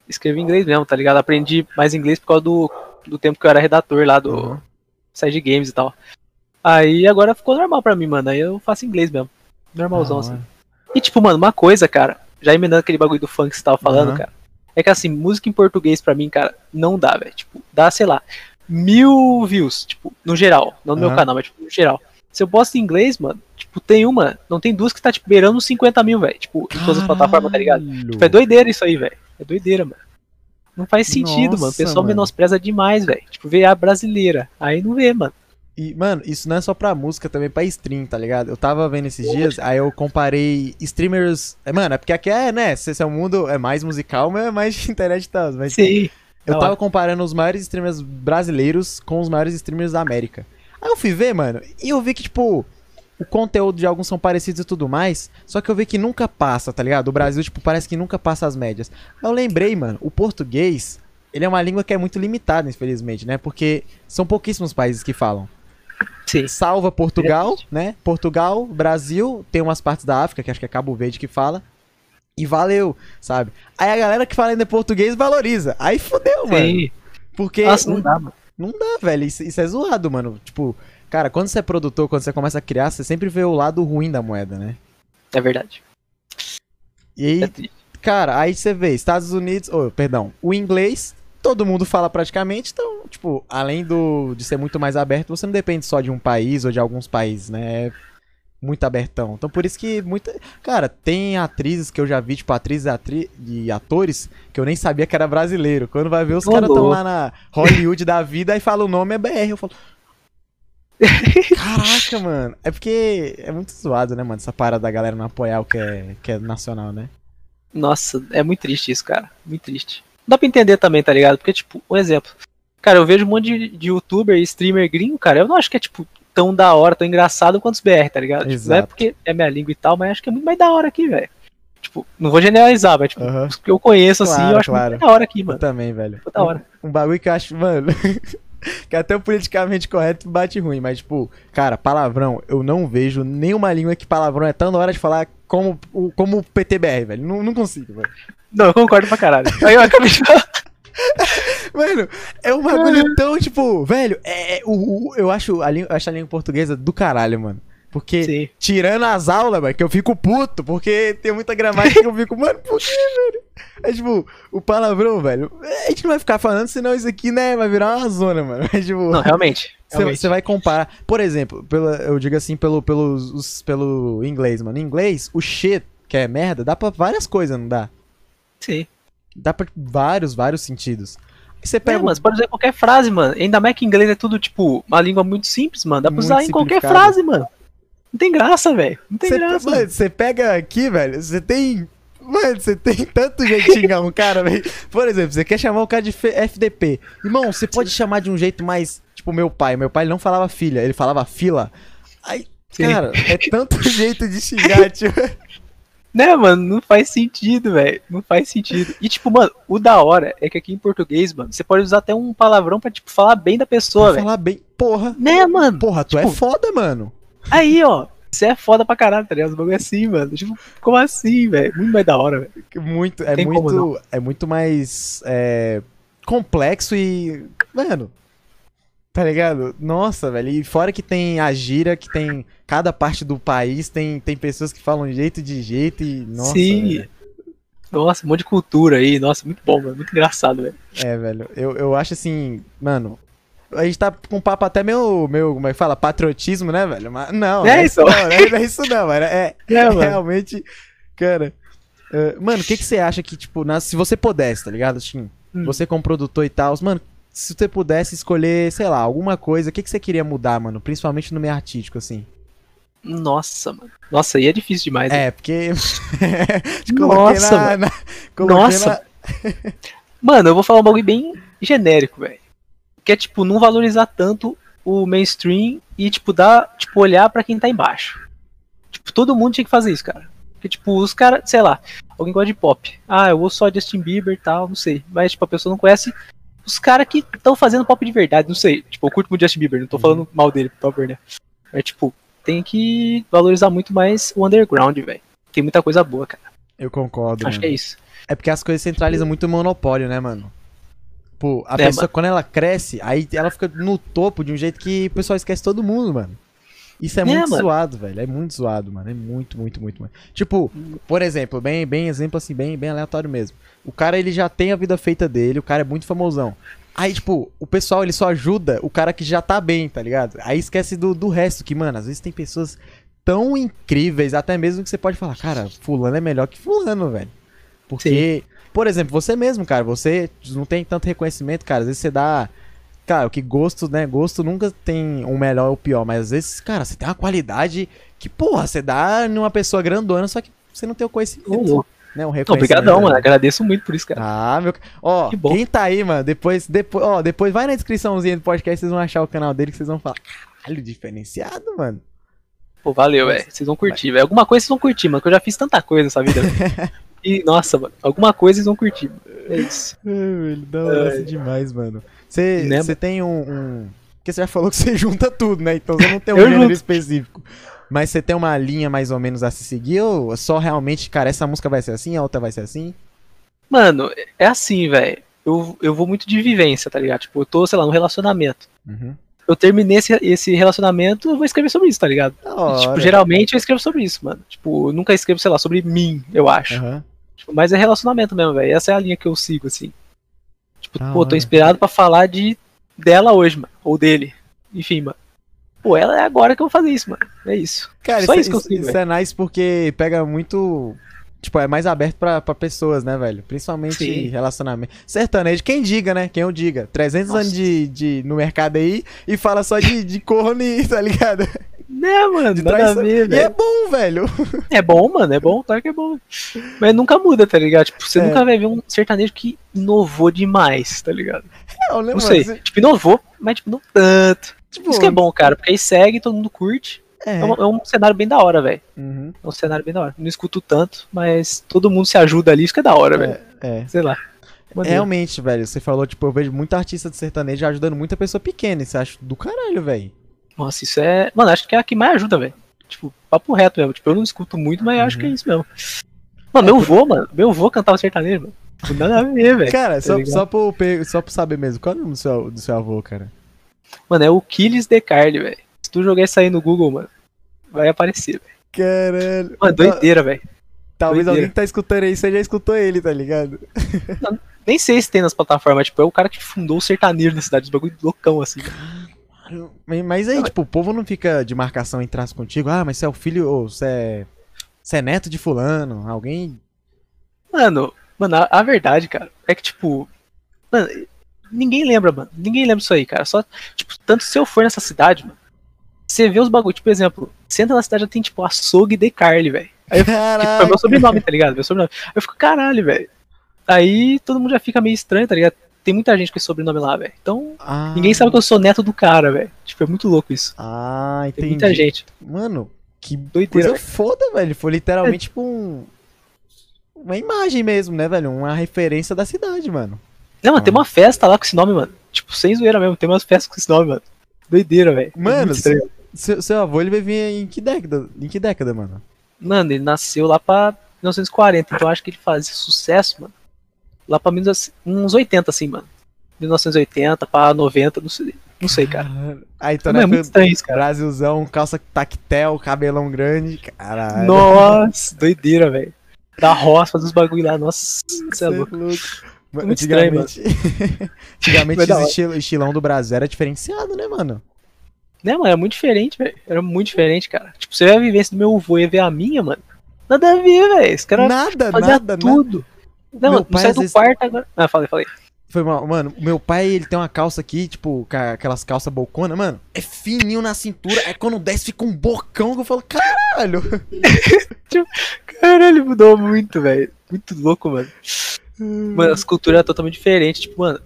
Escrevo em inglês mesmo, tá ligado? Aprendi mais inglês por causa do, do tempo que eu era redator lá do Uhum. site de games e tal. Aí agora ficou normal pra mim, mano. Aí eu faço inglês mesmo. Normalzão, Ah, assim. E tipo, mano, uma coisa, cara, já emendando aquele bagulho do funk que você tava falando, Aham. cara, é que assim, música em português pra mim, cara, não dá, velho. Tipo, dá, sei lá, mil views, tipo, no geral. Não no meu Aham. canal, mas tipo, no geral. Se eu posto em inglês, mano, tipo, tem uma, não tem duas que tá, tipo, beirando uns 50 mil, velho. Tipo, em todas as plataformas, tá ligado? Tipo, é doideira isso aí, velho. É doideira, mano. Não faz sentido, mano. O Nossa, pessoal mano. menospreza demais, velho. Tipo, vê a brasileira. Aí não vê, mano. E, mano, isso não é só pra música, também pra stream, tá ligado? Eu tava vendo esses dias, aí eu comparei streamers. é, Mano, é porque aqui é, né? Se esse é um mundo é mais musical, mas é mais de internet e tal. Mas Sim. eu tava hora. comparando os maiores streamers brasileiros com os maiores streamers da América. Aí eu fui ver, mano, e eu vi que, tipo, o conteúdo de alguns são parecidos e tudo mais, só que eu vi que nunca passa, tá ligado? O Brasil, tipo, parece que nunca passa as médias. Aí eu lembrei, mano, o português, ele é uma língua que é muito limitada, infelizmente, né? Porque são pouquíssimos países que falam Sim. salva Portugal, né? Portugal, Brasil, tem umas partes da África, que acho que é Cabo Verde que fala. E valeu, sabe? Aí a galera que fala ainda português valoriza. Aí fudeu, mano. Sim. Porque Nossa, não não, dá, mano. não dá, velho. Isso, isso é zoado, mano. Tipo, cara, quando você é produtor, quando você começa a criar, você sempre vê o lado ruim da moeda, né? É verdade. E aí, É cara, aí você vê Estados Unidos, oh, perdão, o inglês, todo mundo fala praticamente, então, tipo, além do de ser muito mais aberto, você não depende só de um país ou de alguns países, né? É muito abertão. Então por isso que muita, cara, tem atrizes que eu já vi, tipo, atrizes atri... e atores que eu nem sabia que era brasileiro. Quando vai ver os caras estão lá na Hollywood da vida e fala o nome é BR, eu falo Caraca, mano. É porque é muito zoado, né, mano? Essa parada da galera não apoiar o que é, que é nacional, né? Nossa, é muito triste isso, cara. Muito triste. Dá pra entender também, tá ligado? Porque, tipo, um exemplo. Cara, eu vejo um monte de, de youtuber e streamer gringo, cara. Eu não acho que é, tipo, tão da hora, tão engraçado quanto os BR, tá ligado? Tipo, não é porque é minha língua e tal, mas acho que é muito mais da hora aqui, velho. Tipo, não vou generalizar, mas, tipo, Aham. os que eu conheço, assim, Claro, eu acho claro. muito da hora aqui, Eu mano. também, velho. Muito da hora. Um bagulho que eu acho, mano. que até o politicamente correto bate ruim, mas, tipo, cara, palavrão, eu não vejo nenhuma língua que palavrão é tão da hora de falar como o como o PTBR, velho. Não, não consigo, velho. Não, eu concordo pra caralho. Aí eu acabei de falar. Mano, é um bagulho tão, tipo, velho, é, é- o, o- eu, acho a língua, eu acho a língua portuguesa do caralho, mano. Porque, Sim. tirando as aulas, velho, que eu fico puto, porque tem muita gramática que eu fico, mano, por que, velho? É tipo, o palavrão, velho, a gente não vai ficar falando, senão isso aqui, né, vai virar uma zona, mano. É tipo, Não, realmente. Você você vai comparar. Por exemplo, pela, eu digo assim pelo, pelo, os- pelo inglês, mano. Em inglês, o shit, que é merda, dá pra várias coisas, não dá? Sim. Dá pra vários, vários sentidos. Aí você pega. É, mas pode usar qualquer frase, mano. Ainda mais que inglês é tudo, tipo, uma língua muito simples, mano. Dá pra Muito usar em qualquer frase, mano. Não tem graça, velho. Não tem você, graça. mano, você pega aqui, velho, você tem. Mano, você tem tanto jeito de xingar um cara, velho. Por exemplo, você quer chamar o cara de FDP. Irmão, você pode chamar de um jeito mais. Tipo, meu pai. Meu pai não falava filha, ele falava fila. Aí, Sim. cara, é tanto jeito de xingar, tipo. Né, mano? Não faz sentido, velho. Não faz sentido. E, tipo, mano, o da hora é que aqui em português, mano, você pode usar até um palavrão pra, tipo, falar bem da pessoa, velho. falar bem. Porra. Né, mano? Porra, tu é Tipo- foda, mano. Aí, ó. Você é foda pra caralho, tá ligado? Os bagulho é assim, mano. Tipo, como assim, velho? Muito mais da hora, velho. Muito, é Tem muito, é muito mais é, complexo e, mano, tá ligado? Nossa, velho, e fora que tem a gira, que tem cada parte do país, tem, tem pessoas que falam jeito de jeito e, nossa, Sim. velho. Nossa, um monte de cultura aí. Nossa, muito bom, mano. Muito engraçado, velho. é, velho, eu, eu acho assim, mano, a gente tá com um papo até meio, meio, como é que fala, patriotismo, né, velho? Mas não, não É é isso. isso não, não é, não é isso não, mano, é, É, realmente, cara... é, mano, o que que você acha que, tipo, na- se você pudesse, tá ligado, Tim? Hum. Você como produtor e tal, mano, se você pudesse escolher, sei lá, alguma coisa, o que que você queria mudar, mano? Principalmente no meio artístico, assim. Nossa, mano. Nossa, aí é difícil demais. né? É, porque... Nossa, na, na- Nossa. Mano, eu vou falar um bagulho bem genérico, velho. Que é, tipo, não valorizar tanto o mainstream e, tipo, dar, tipo, olhar pra quem tá embaixo. Tipo, todo mundo tinha que fazer isso, cara. Porque, tipo, os caras, sei lá, alguém gosta de pop. Ah, eu ouço só Justin Bieber e tal, não sei. Mas, tipo, a pessoa não conhece os caras que estão fazendo pop de verdade, não sei. Tipo, eu curto muito Justin Bieber, não tô Uhum. falando mal dele, por favor, né? É tipo, tem que valorizar muito mais o underground, velho. Tem muita coisa boa, cara. Eu concordo. Acho mano. que é isso. É porque as coisas centralizam muito o monopólio, né, mano? Pô, a É, pessoa, mano. quando ela cresce, aí ela fica no topo de um jeito que o pessoal esquece todo mundo, mano. Isso é, muito mano. zoado, velho. É muito zoado, mano. É muito, muito, muito, muito. Tipo, por exemplo, bem, bem exemplo assim, bem, bem aleatório mesmo. O cara, ele já tem a vida feita dele, o cara é muito famosão. Aí, tipo, o pessoal, ele só ajuda o cara que já tá bem, tá ligado? Aí esquece do, do resto, que, mano, às vezes tem pessoas tão incríveis, até mesmo que você pode falar, cara, fulano é melhor que fulano, velho. Porque, por exemplo, você mesmo, cara, você não tem tanto reconhecimento, cara. Às vezes você dá. Cara, o que gosto, né? Gosto nunca tem um melhor ou o pior, mas às vezes, cara, você tem uma qualidade que, porra, você dá numa pessoa grandona, só que você não tem o conhecimento, louco. né? Um. Obrigadão, mano. Agradeço muito por isso, cara. Ah, meu. Ó, Que bom. quem tá aí, mano, depois, depois, ó, depois vai na descriçãozinha do podcast, vocês vão achar o canal dele que vocês vão falar, caralho, diferenciado, mano. Pô, valeu, velho. Vocês vão curtir, velho. Alguma coisa vocês vão curtir, mano, que eu já fiz tanta coisa nessa vida. e, nossa, mano, alguma coisa vocês vão curtir. É isso. Da hora Ai. demais, mano. Você Né, tem um, um- Porque você já falou que você junta tudo, né? Então você não tem um gênero junto. específico. Mas você tem uma linha mais ou menos a se seguir ou é só realmente, cara, essa música vai ser assim, a outra vai ser assim? Mano, é assim, velho. Eu, eu vou muito de vivência, tá ligado? Tipo, eu tô, sei lá, num relacionamento. Uhum. Eu terminei esse, esse relacionamento, eu vou escrever sobre isso, tá ligado? Tipo, geralmente eu escrevo sobre isso, mano. Tipo, eu nunca escrevo, sei lá, sobre mim, eu acho. Aham. Tipo, mas é relacionamento mesmo, velho. Essa é a linha que eu sigo, assim. Tipo, Da pô, tô inspirado pra falar de dela hoje, mano. Ou dele. Enfim, mano. Pô, ela é agora que eu vou fazer isso, mano. É isso. Cara, Só isso, isso que eu sigo, isso é nice porque pega muito. Tipo, é mais aberto pra, pra pessoas, né, velho? Principalmente Sim. relacionamento. Sertanejo, quem diga, né? Quem eu diga. 300 Nossa. anos de, de, no mercado aí e fala só de, de corno e, tá ligado? Né, mano? De Nada ver, E é bom, velho. É bom, mano. É bom, claro que é bom. Mas nunca muda, tá ligado? Tipo, você É. nunca vai ver um sertanejo que inovou demais, tá ligado? Não, né, Não sei. Você- Tipo, inovou, mas tipo, não tanto. Tipo, Isso que é bom, cara, porque aí segue, todo mundo curte. É. É, um, é um cenário bem da hora, velho. Uhum. É um cenário bem da hora. Não escuto tanto, mas todo mundo se ajuda ali, isso que é da hora, velho. É. Sei lá. Maneiro. Realmente, velho, você falou, tipo, eu vejo muita artista de sertanejo ajudando muita pessoa pequena. Isso eu acho do caralho, velho. Nossa, isso é. Mano, acho que é a que mais ajuda, velho. Tipo, papo reto mesmo. Tipo, eu não escuto muito, mas acho Uhum. que é isso mesmo. Mano, meu vô, mano. Meu vô cantava sertanejo, mano. Tipo, Nada a ver, velho. Cara, só, ligado? só, por, pe- só por saber mesmo, qual é o nome do seu, do seu avô, cara? Mano, é o Killis de Carly, velho. Se tu jogar isso aí no Google, mano, vai aparecer, velho. Caralho. Mano, doideira, velho. Talvez doideira. alguém que tá escutando aí, você já escutou ele, tá ligado? Nem sei se tem nas plataformas, tipo, é o cara que fundou o sertanejo na cidade, os bagulho loucão, assim. Mas aí, tipo, o povo não fica de marcação em traço contigo. Ah, mas você é o filho, ou você é, você é neto de fulano. Alguém. Mano, mano, a, a verdade, cara, é que, tipo. Mano, ninguém lembra, mano. Ninguém lembra disso aí, cara. Só, tipo, tanto se eu for nessa cidade, mano, você vê os bagulho, tipo, exemplo, você entra na cidade já tem, tipo, açougue de Carly, velho. Aí eu tipo, é meu sobrenome, tá ligado? Meu sobrenome. Aí eu fico, caralho, velho. Aí todo mundo já fica meio estranho, tá ligado? Tem muita gente com esse sobrenome lá, velho. Então, Ah, ninguém sabe que eu sou neto do cara, velho. Tipo, é muito louco isso. Ah, Tem entendi. muita gente. Mano, que Doideira, coisa foda, velho. Foi literalmente, tipo, um. Uma imagem mesmo, né, velho? Uma referência da cidade, mano. Não, mano, Ah. tem uma festa lá com esse nome, mano. Tipo, sem zoeira mesmo, tem umas festas com esse nome, mano. Doideira, velho. É Mano, estranho. Seu, seu avô, ele vivia em que década? Em que década, mano? Mano, ele nasceu lá pra 1940, então eu acho que ele fazia sucesso, mano. Lá pra menos uns 80, assim, mano. 1980 pra 90, não sei, não sei cara. Aí, então, Não, é muito estranho isso, cara. Brasilzão, calça tactel, cabelão grande. Caralho. Nossa, doideira, velho. Da roça, fazer os bagulho lá, nossa, você é é louco. louco. Mano, Muito estranho, antigamente, antigamente da esse hora. estilo, estilão do Brasil era diferenciado, né, mano? Né, mano, era muito diferente, velho. Era muito diferente, cara. Tipo, você vê a vivência do meu avô e ver a minha, mano. Nada a ver, velho. Esse cara Nada, fazia nada, nada. Não, Meu pai, não sai do vezes- quarto agora. Ah, falei, falei. Foi mal. Mano, o meu pai, ele tem uma calça aqui, tipo, aquelas calças bocona, mano. É fininho na cintura. É quando desce, fica um bocão que eu falo, caralho. Caralho, mudou muito, velho. Muito louco, mano. Mano, as culturas eram totalmente diferentes. Tipo, mano,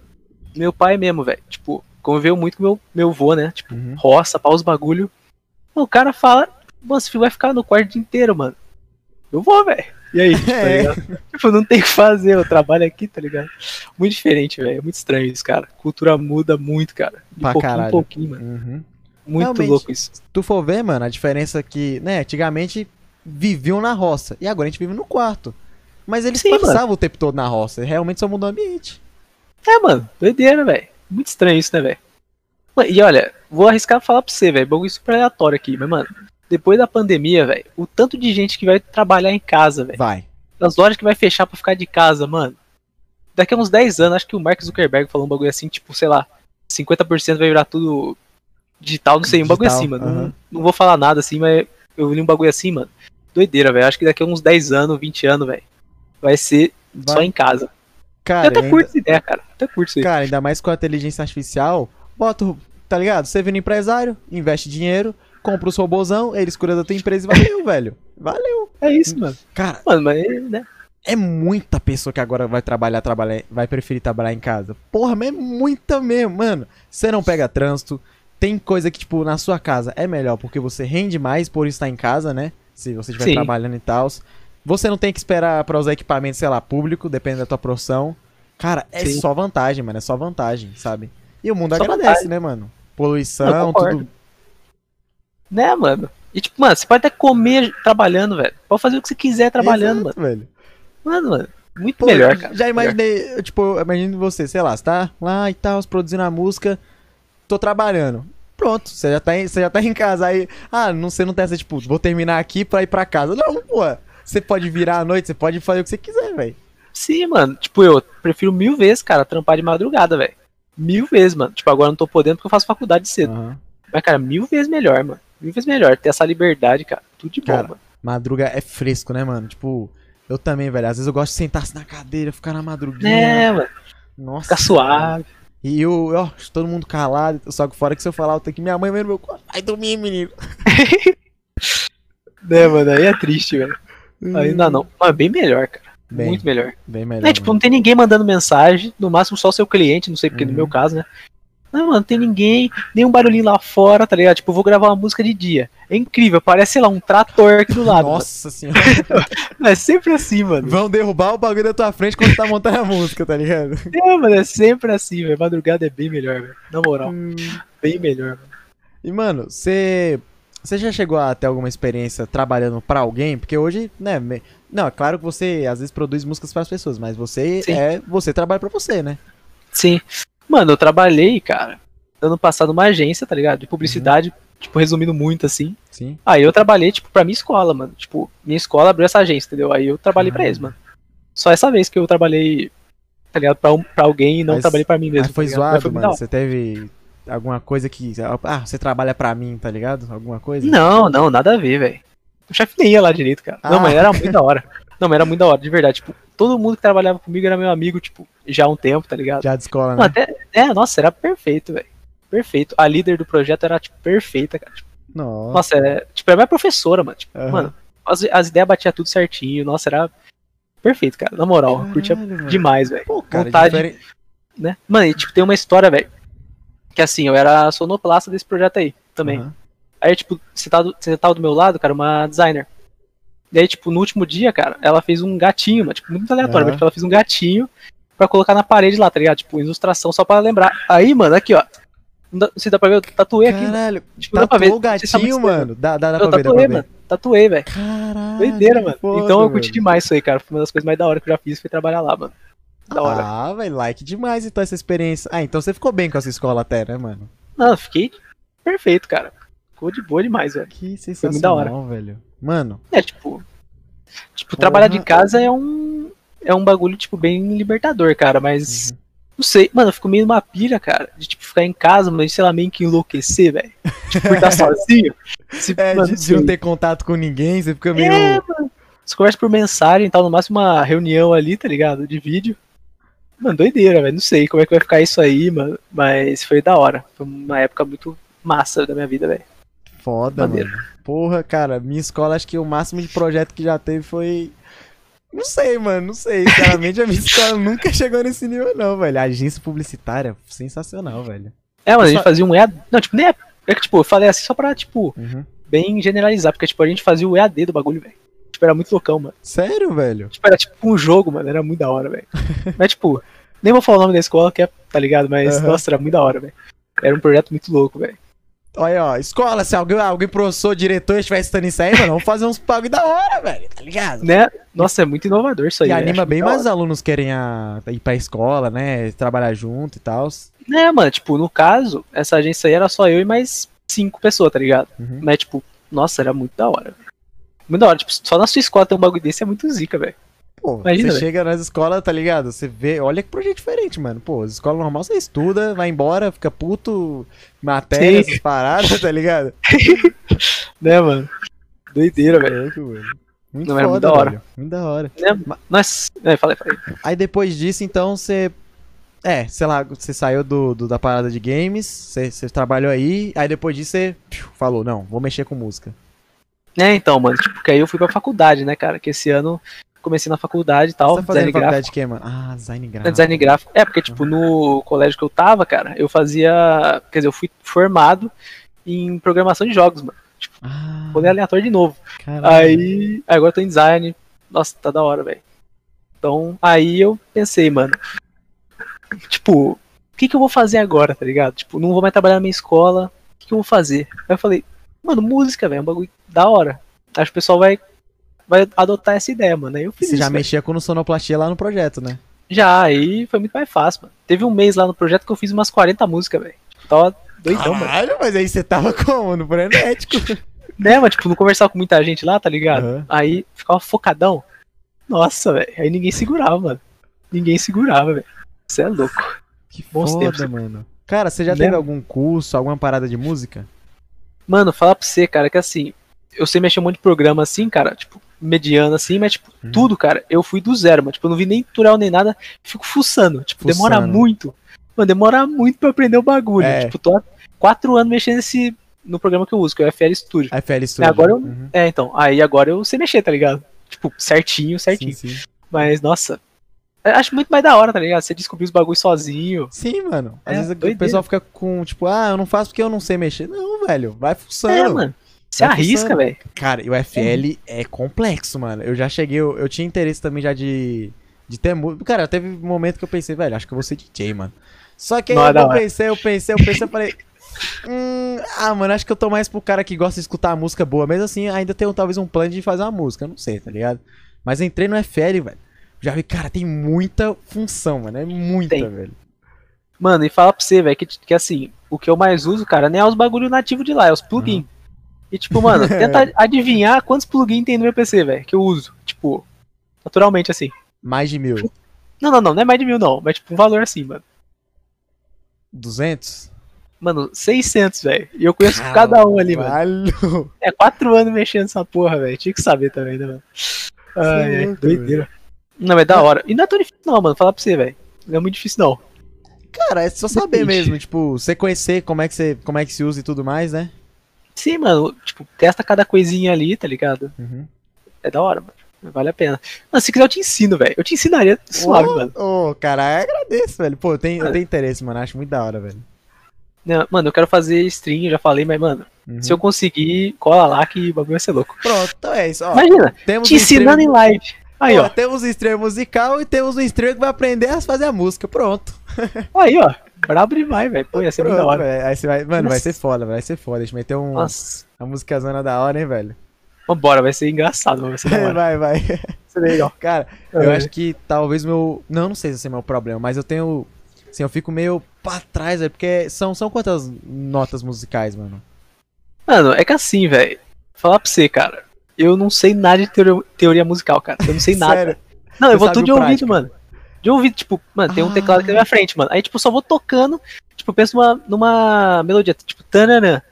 meu pai mesmo, velho. Tipo, conviveu muito com meu, meu vô, né? Tipo, Uhum. roça, pau os bagulho. O cara fala, mano, esse filho vai ficar no quarto o dia inteiro, mano. Eu vou, velho. E aí, tá É. ligado? Tipo, não tem o que fazer, eu trabalho aqui, tá ligado? Muito diferente, velho. É muito estranho isso, cara. Cultura muda muito, cara. De Pra pouquinho caralho. pouquinho, mano. Uhum. Muito Realmente. louco isso. Se tu for ver, mano, a diferença é que, né, antigamente viviam na roça e agora a gente vive no quarto. Mas eles Sim, passavam o tempo todo na roça, realmente só mudou o ambiente. É, mano, doideira, velho. Muito estranho isso, né, velho? Mano, E olha, vou arriscar falar pra você, velho. Bagulho super aleatório aqui, mas, mano, depois da pandemia, velho, o tanto de gente que vai trabalhar em casa, velho. Vai. As lojas que vai fechar pra ficar de casa, mano. Daqui a uns 10 anos, acho que o Mark Zuckerberg falou um bagulho assim, tipo, sei lá, 50% vai virar tudo digital, não sei, um bagulho assim, mano. aham. Não, não vou falar nada assim, mas eu li um bagulho assim, mano. Doideira, velho. Acho que daqui a uns 10 anos, 20 anos, velho, vai ser só Vai. em casa. Cara, eu até ainda- curto essa ideia, cara. Até curto isso aí. Cara, ainda mais com a inteligência artificial, bota, o- tá ligado? Você vira empresário, investe dinheiro, compra os robôzão, eles cuidam da tua empresa e valeu, velho. Valeu. É isso, mano. Cara, Mano, mas, né? é muita pessoa que agora vai trabalhar, trabalhar, vai preferir trabalhar em casa. Porra, mas é muita mesmo, mano. Você não pega trânsito, tem coisa que, tipo, na sua casa é melhor, porque você rende mais por estar em casa, né? Se você estiver Sim. trabalhando e tal. Você não tem que esperar pra usar equipamento, sei lá, público, depende da tua profissão. Cara, é Sim. só vantagem, mano. É só vantagem, sabe? E o mundo Só agradece, vantagem. né, mano? Poluição, tudo. Né, mano? E tipo, mano, você pode até comer trabalhando, velho. Pode fazer o que você quiser trabalhando, Exato, velho. mano. Mano, mano. Muito Pô, melhor, cara. Já imaginei, eu, tipo, imagino você, sei lá, você tá lá e tal, produzindo a música, tô trabalhando. Pronto, você já tá em, você já tá em casa aí. Ah, não, você não tem essa, tipo, vou terminar aqui pra ir pra casa. Não, pô. Você pode virar à noite, você pode fazer o que você quiser, velho. Sim, mano. Tipo, eu prefiro mil vezes, cara, trampar de madrugada, velho. Mil vezes, mano. Tipo, agora não tô podendo porque eu faço faculdade cedo. Aham. Mas, cara, mil vezes melhor, mano. Mil vezes melhor. Ter essa liberdade, cara. Tudo de bom, Cara, mano. Madruga é fresco, né, mano? Tipo, eu também, velho. Às vezes eu gosto de sentar-se na cadeira, ficar na madruguinha. É, mano. Nossa. Ficar suave. E eu, ó, todo mundo calado. Só que fora que se eu falar, eu tenho que minha mãe vem no meu quarto. Vai dormir, menino. Né, mano? Aí é triste, velho. Ainda não. Mas bem melhor, cara. Bem, Muito melhor. bem melhor. Né, tipo, mano. não tem ninguém mandando mensagem, no máximo só o seu cliente, não sei porque no Uhum. meu caso, né? Não, mano, não tem ninguém, nenhum barulhinho lá fora, tá ligado? Tipo, eu vou gravar uma música de dia. É incrível, parece, sei lá, um trator aqui do lado. Nossa senhora. mano. É sempre assim, mano. Vão derrubar o bagulho da tua frente quando tá montando a música, tá ligado? É, mano, é sempre assim, velho. Madrugada é bem melhor, velho. Na moral, bem melhor, mano. E, mano, você. Você já chegou a ter alguma experiência trabalhando pra alguém? Porque hoje, né? me- Não, é claro que você às vezes produz músicas pras pessoas, mas você Sim. é. Você trabalha pra você, né? Sim. Mano, eu trabalhei, cara, ano passado numa agência, tá ligado? De publicidade, tipo, resumindo muito assim. Sim. Aí eu trabalhei, tipo, pra minha escola, mano. Tipo, minha escola abriu essa agência, entendeu? Aí eu trabalhei pra Ah. eles, mano. Só essa vez que eu trabalhei, tá ligado? Pra, um, pra alguém e não Mas- trabalhei pra mim mesmo. Mas foi tá zoado, foi mano. Você teve alguma coisa que. Ah, você trabalha pra mim, tá ligado? Alguma coisa? Não, não, nada a ver, velho. O chefe nem ia lá direito, cara. Não, Ah. mas era muito da hora. Não, mas era muito da hora, de verdade. Tipo, todo mundo que trabalhava comigo era meu amigo, tipo, já há um tempo, tá ligado? Já de escola, Não, né? até, é, nossa, era perfeito, velho. Perfeito. A líder do projeto era, tipo, perfeita, cara. Tipo, Nossa. nossa, é, tipo, era minha professora, mano. Tipo, Aham. mano, as, as ideias batiam tudo certinho. Nossa, era perfeito, cara. Na moral, eu curtia Caralho, mano. demais, velho. Pô, cara, vontade. diferen- Né? Mano, e tipo, tem uma história, velho. Que assim, eu era sonoplasta desse projeto aí também. Aham. Aí, tipo, você tava, você tava do meu lado, cara, uma designer. E aí, tipo, no último dia, cara, ela fez um gatinho, mano, tipo, muito aleatório, Aham. mas tipo, ela fez um gatinho pra colocar na parede lá, tá ligado? Tipo, ilustração só pra lembrar. Aí, mano, aqui, ó. Não dá- Você dá pra ver, eu tatuei aqui, mano. Caralho, Tipo, dá pra ver. tatuou o se gatinho, mano. Dá, dá, dá Eu pra ver, dá pra ver. mano. Tatuei, velho. Caralho. Doideira, mano. foda, então eu curti velho. demais isso aí, cara. Foi uma das coisas mais da hora que eu já fiz, foi trabalhar lá, mano. Da hora. Ah, velho, like demais então essa experiência. Ah, então você ficou bem com essa escola até, né, mano? Não, eu fiquei perfeito, cara. Ficou de boa demais, velho. Que muito da sensacional, hora. velho. Mano, É, tipo. Tipo, Porra. trabalhar de casa é um. É um bagulho, tipo, bem libertador, cara. Mas. Não sei, mano, eu fico meio numa pilha, cara. De, tipo, ficar em casa, mas, sei lá, meio que enlouquecer, velho. Tipo, por estar sozinho. Se, é, mano, de, de não ter contato com ninguém, você fica meio. É, mano. Você conversa por mensagem e tal, no máximo uma reunião ali, tá ligado? De vídeo. Mano, doideira, velho. Não sei como é que vai ficar isso aí, mano. Mas foi da hora. Foi uma época muito massa da minha vida, velho. Foda, Maneiro. mano. Porra, cara, minha escola, acho que o máximo de projeto que já teve foi. Não sei, mano, não sei. Sinceramente, a minha escola nunca chegou nesse nível, não, velho. Agência publicitária, sensacional, velho. É, mano, a Só- gente fazia um EAD. Não, tipo, nem é. É que, tipo, eu falei assim só pra, tipo, Uhum. bem generalizar, porque, tipo, a gente fazia o EAD do bagulho, velho. Tipo, era muito loucão, mano. Sério, velho? Tipo, era tipo um jogo, mano. Era muito da hora, velho. Mas, tipo, nem vou falar o nome da escola, que é, tá ligado? Mas, Aham. nossa, era muito da hora, velho. Era um projeto muito louco, velho. Olha, ó, escola, se alguém, alguém professor, diretor estiver estando isso aí, mano, vamos fazer uns bagulho da hora, velho, tá ligado? Né? Nossa, é muito inovador isso aí. E velho. anima bem mais alunos querem a, ir pra escola, né? Trabalhar junto e tal. Né, mano, tipo, no caso, essa agência aí era só eu e mais cinco pessoas, tá ligado? Uhum. Mas, tipo, nossa, era muito da hora, velho. Muito da hora. Tipo, só na sua escola ter um bagulho desse é muito zica, velho. Pô, Imagina, você velho. chega nas escolas, tá ligado? Você vê, olha que projeto diferente, mano. Pô, as escolas normal você estuda, vai embora, fica puto, matéria, essas paradas, tá ligado? Né, mano? Doideira, velho. Louco, mano. Muito Não, foda, muito da hora. velho. Muito da hora. Né? Nós. É, falei, falei. Aí depois disso, então, você. É, sei lá, você saiu do, do- da parada de games, você, você trabalhou aí, aí depois disso você falou, não, vou mexer com música. É, então, mano, tipo, que aí eu fui pra faculdade, né, cara? Que esse ano comecei na faculdade e tal, você tá fazendo faculdade de quê, mano? Ah, design É, gráfico. design gráfico. É, porque, tipo, no colégio que eu tava, cara, eu fazia. Quer dizer, eu fui formado em programação de jogos, mano. Ah, Rolê aleatório de novo. caralho. Aí. Agora eu tô em design. Nossa, tá da hora, velho. Então, aí eu pensei, mano. Tipo, o que que eu vou fazer agora, tá ligado? Tipo, não vou mais trabalhar na minha escola. O que que eu vou fazer? Aí eu falei, mano, música, velho, é um bagulho da hora. Acho que o pessoal vai, vai adotar essa ideia, mano. Aí eu fiz Você já isso, velho. mexia com sonoplastia lá no projeto, né? Já, aí foi muito mais fácil, mano. Teve um mês lá no projeto que eu fiz umas 40 músicas, velho. Tava doidão, mano. Caralho, mas aí você tava como? No frenético? Né, mas tipo, não conversava com muita gente lá, tá ligado? Aham. Aí ficava focadão. Nossa, velho. Aí ninguém segurava, mano. Ninguém segurava, velho. Você é louco. Que Bons foda, tempos. mano. Cara, você já Lembra? teve algum curso, alguma parada de música? Mano, falar pra você, cara, que assim, eu sei mexer um monte de programa assim, cara, tipo, mediano assim, mas tipo, Uhum. tudo, cara, eu fui do zero, mano. Tipo, eu não vi nem tutorial nem nada, fico fuçando. Tipo, demora Fuçando. muito. Mano, demora muito pra aprender o bagulho. É. Tipo, tô há quatro anos mexendo nesse, no programa que eu uso, que é o FL Studio. FL Studio. agora eu- Uhum. É, então, aí agora eu sei mexer, tá ligado? Tipo, certinho, certinho. Sim, sim. Mas, nossa, acho muito mais da hora, tá ligado? Você descobrir os bagulhos sozinho. Sim, mano. Às É, vezes o doideira. pessoal fica com, tipo, ah, eu não faço porque eu não sei mexer. Não, velho, vai fuçando. É, mano. Você Vai arrisca, velho. Cara, e o FL é complexo, mano. Eu já cheguei, eu, eu tinha interesse também já de, de ter música. Cara, teve um momento que eu pensei, velho, acho que eu vou ser DJ, mano. Só que aí Não, eu, não, é. pensei, eu pensei, eu pensei, eu falei. Hum, ah, mano, acho que eu tô mais pro cara que gosta de escutar a música boa. Mesmo assim, ainda tenho talvez um plano de fazer uma música, eu não sei, tá ligado? Mas entrei no FL, velho. Já vi, cara, tem muita função, mano. É muita, Tem. velho. Mano, e fala pra você, velho, que, que assim, o que eu mais uso, cara, nem é os bagulho nativo de lá, é os plugins. E tipo, mano, tenta adivinhar quantos plugins tem no meu PC, velho, que eu uso. Tipo, naturalmente assim. Mais de mil. Não, não, não, não é mais de mil, não, mas tipo, um valor assim, mano. 200? Mano, 600, velho. E eu conheço cada um ali, mano. É quatro anos mexendo nessa porra, velho. Tinha que saber também, né, mano? Ai, ai, louco, doideira. Não, mas da hora. E não é tão difícil, não, mano. Falar pra você, velho. Não é muito difícil, não. Cara, é só saber Depende. mesmo, tipo, você conhecer como é que você, como é que se usa e tudo mais, né? Sim, mano. Tipo, testa cada coisinha ali, tá ligado? Uhum. É da hora, mano. Vale a pena. Mano, se quiser eu te ensino, velho. Eu te ensinaria suave, Ô, mano. Ô, cara, eu agradeço, velho. Pô, eu tenho, eu tenho interesse, mano. Acho muito da hora, velho. Não, Mano, eu quero fazer stream, eu já falei, mas, mano, Uhum. se eu conseguir, cola lá que o bagulho vai ser louco. Pronto, então é isso. Ó, Imagina, temos te um ensinando em live. Aí, Pô, ó. Temos um stream musical e temos um stream que vai aprender a fazer a música. Pronto. Aí, ó. Brabo demais, velho. Pô, ia ser muito da Pronto, hora. Aí você vai. Mano, vai ser foda, vai ser foda. A gente meteu um, Nossa. uma música zona da hora, hein, velho? Vambora, vai ser engraçado. Vai ser da hora. vai, vai. Vai ser legal. Cara, eu É. acho que talvez meu. Não, não sei se esse é meu problema, mas eu tenho. Assim, eu fico meio pra trás, velho, porque são, são quantas notas musicais, mano? Mano, é que assim, velho. Falar pra você, cara. Eu não sei nada de teoria, teoria musical, cara. Eu não sei nada. Sério? Não, eu vou tudo de ouvido, mano. De ouvido, tipo, mano, tem um Ah. teclado aqui na minha frente, mano. Aí, tipo, só vou tocando, tipo, penso numa, numa melodia, tipo, tananã.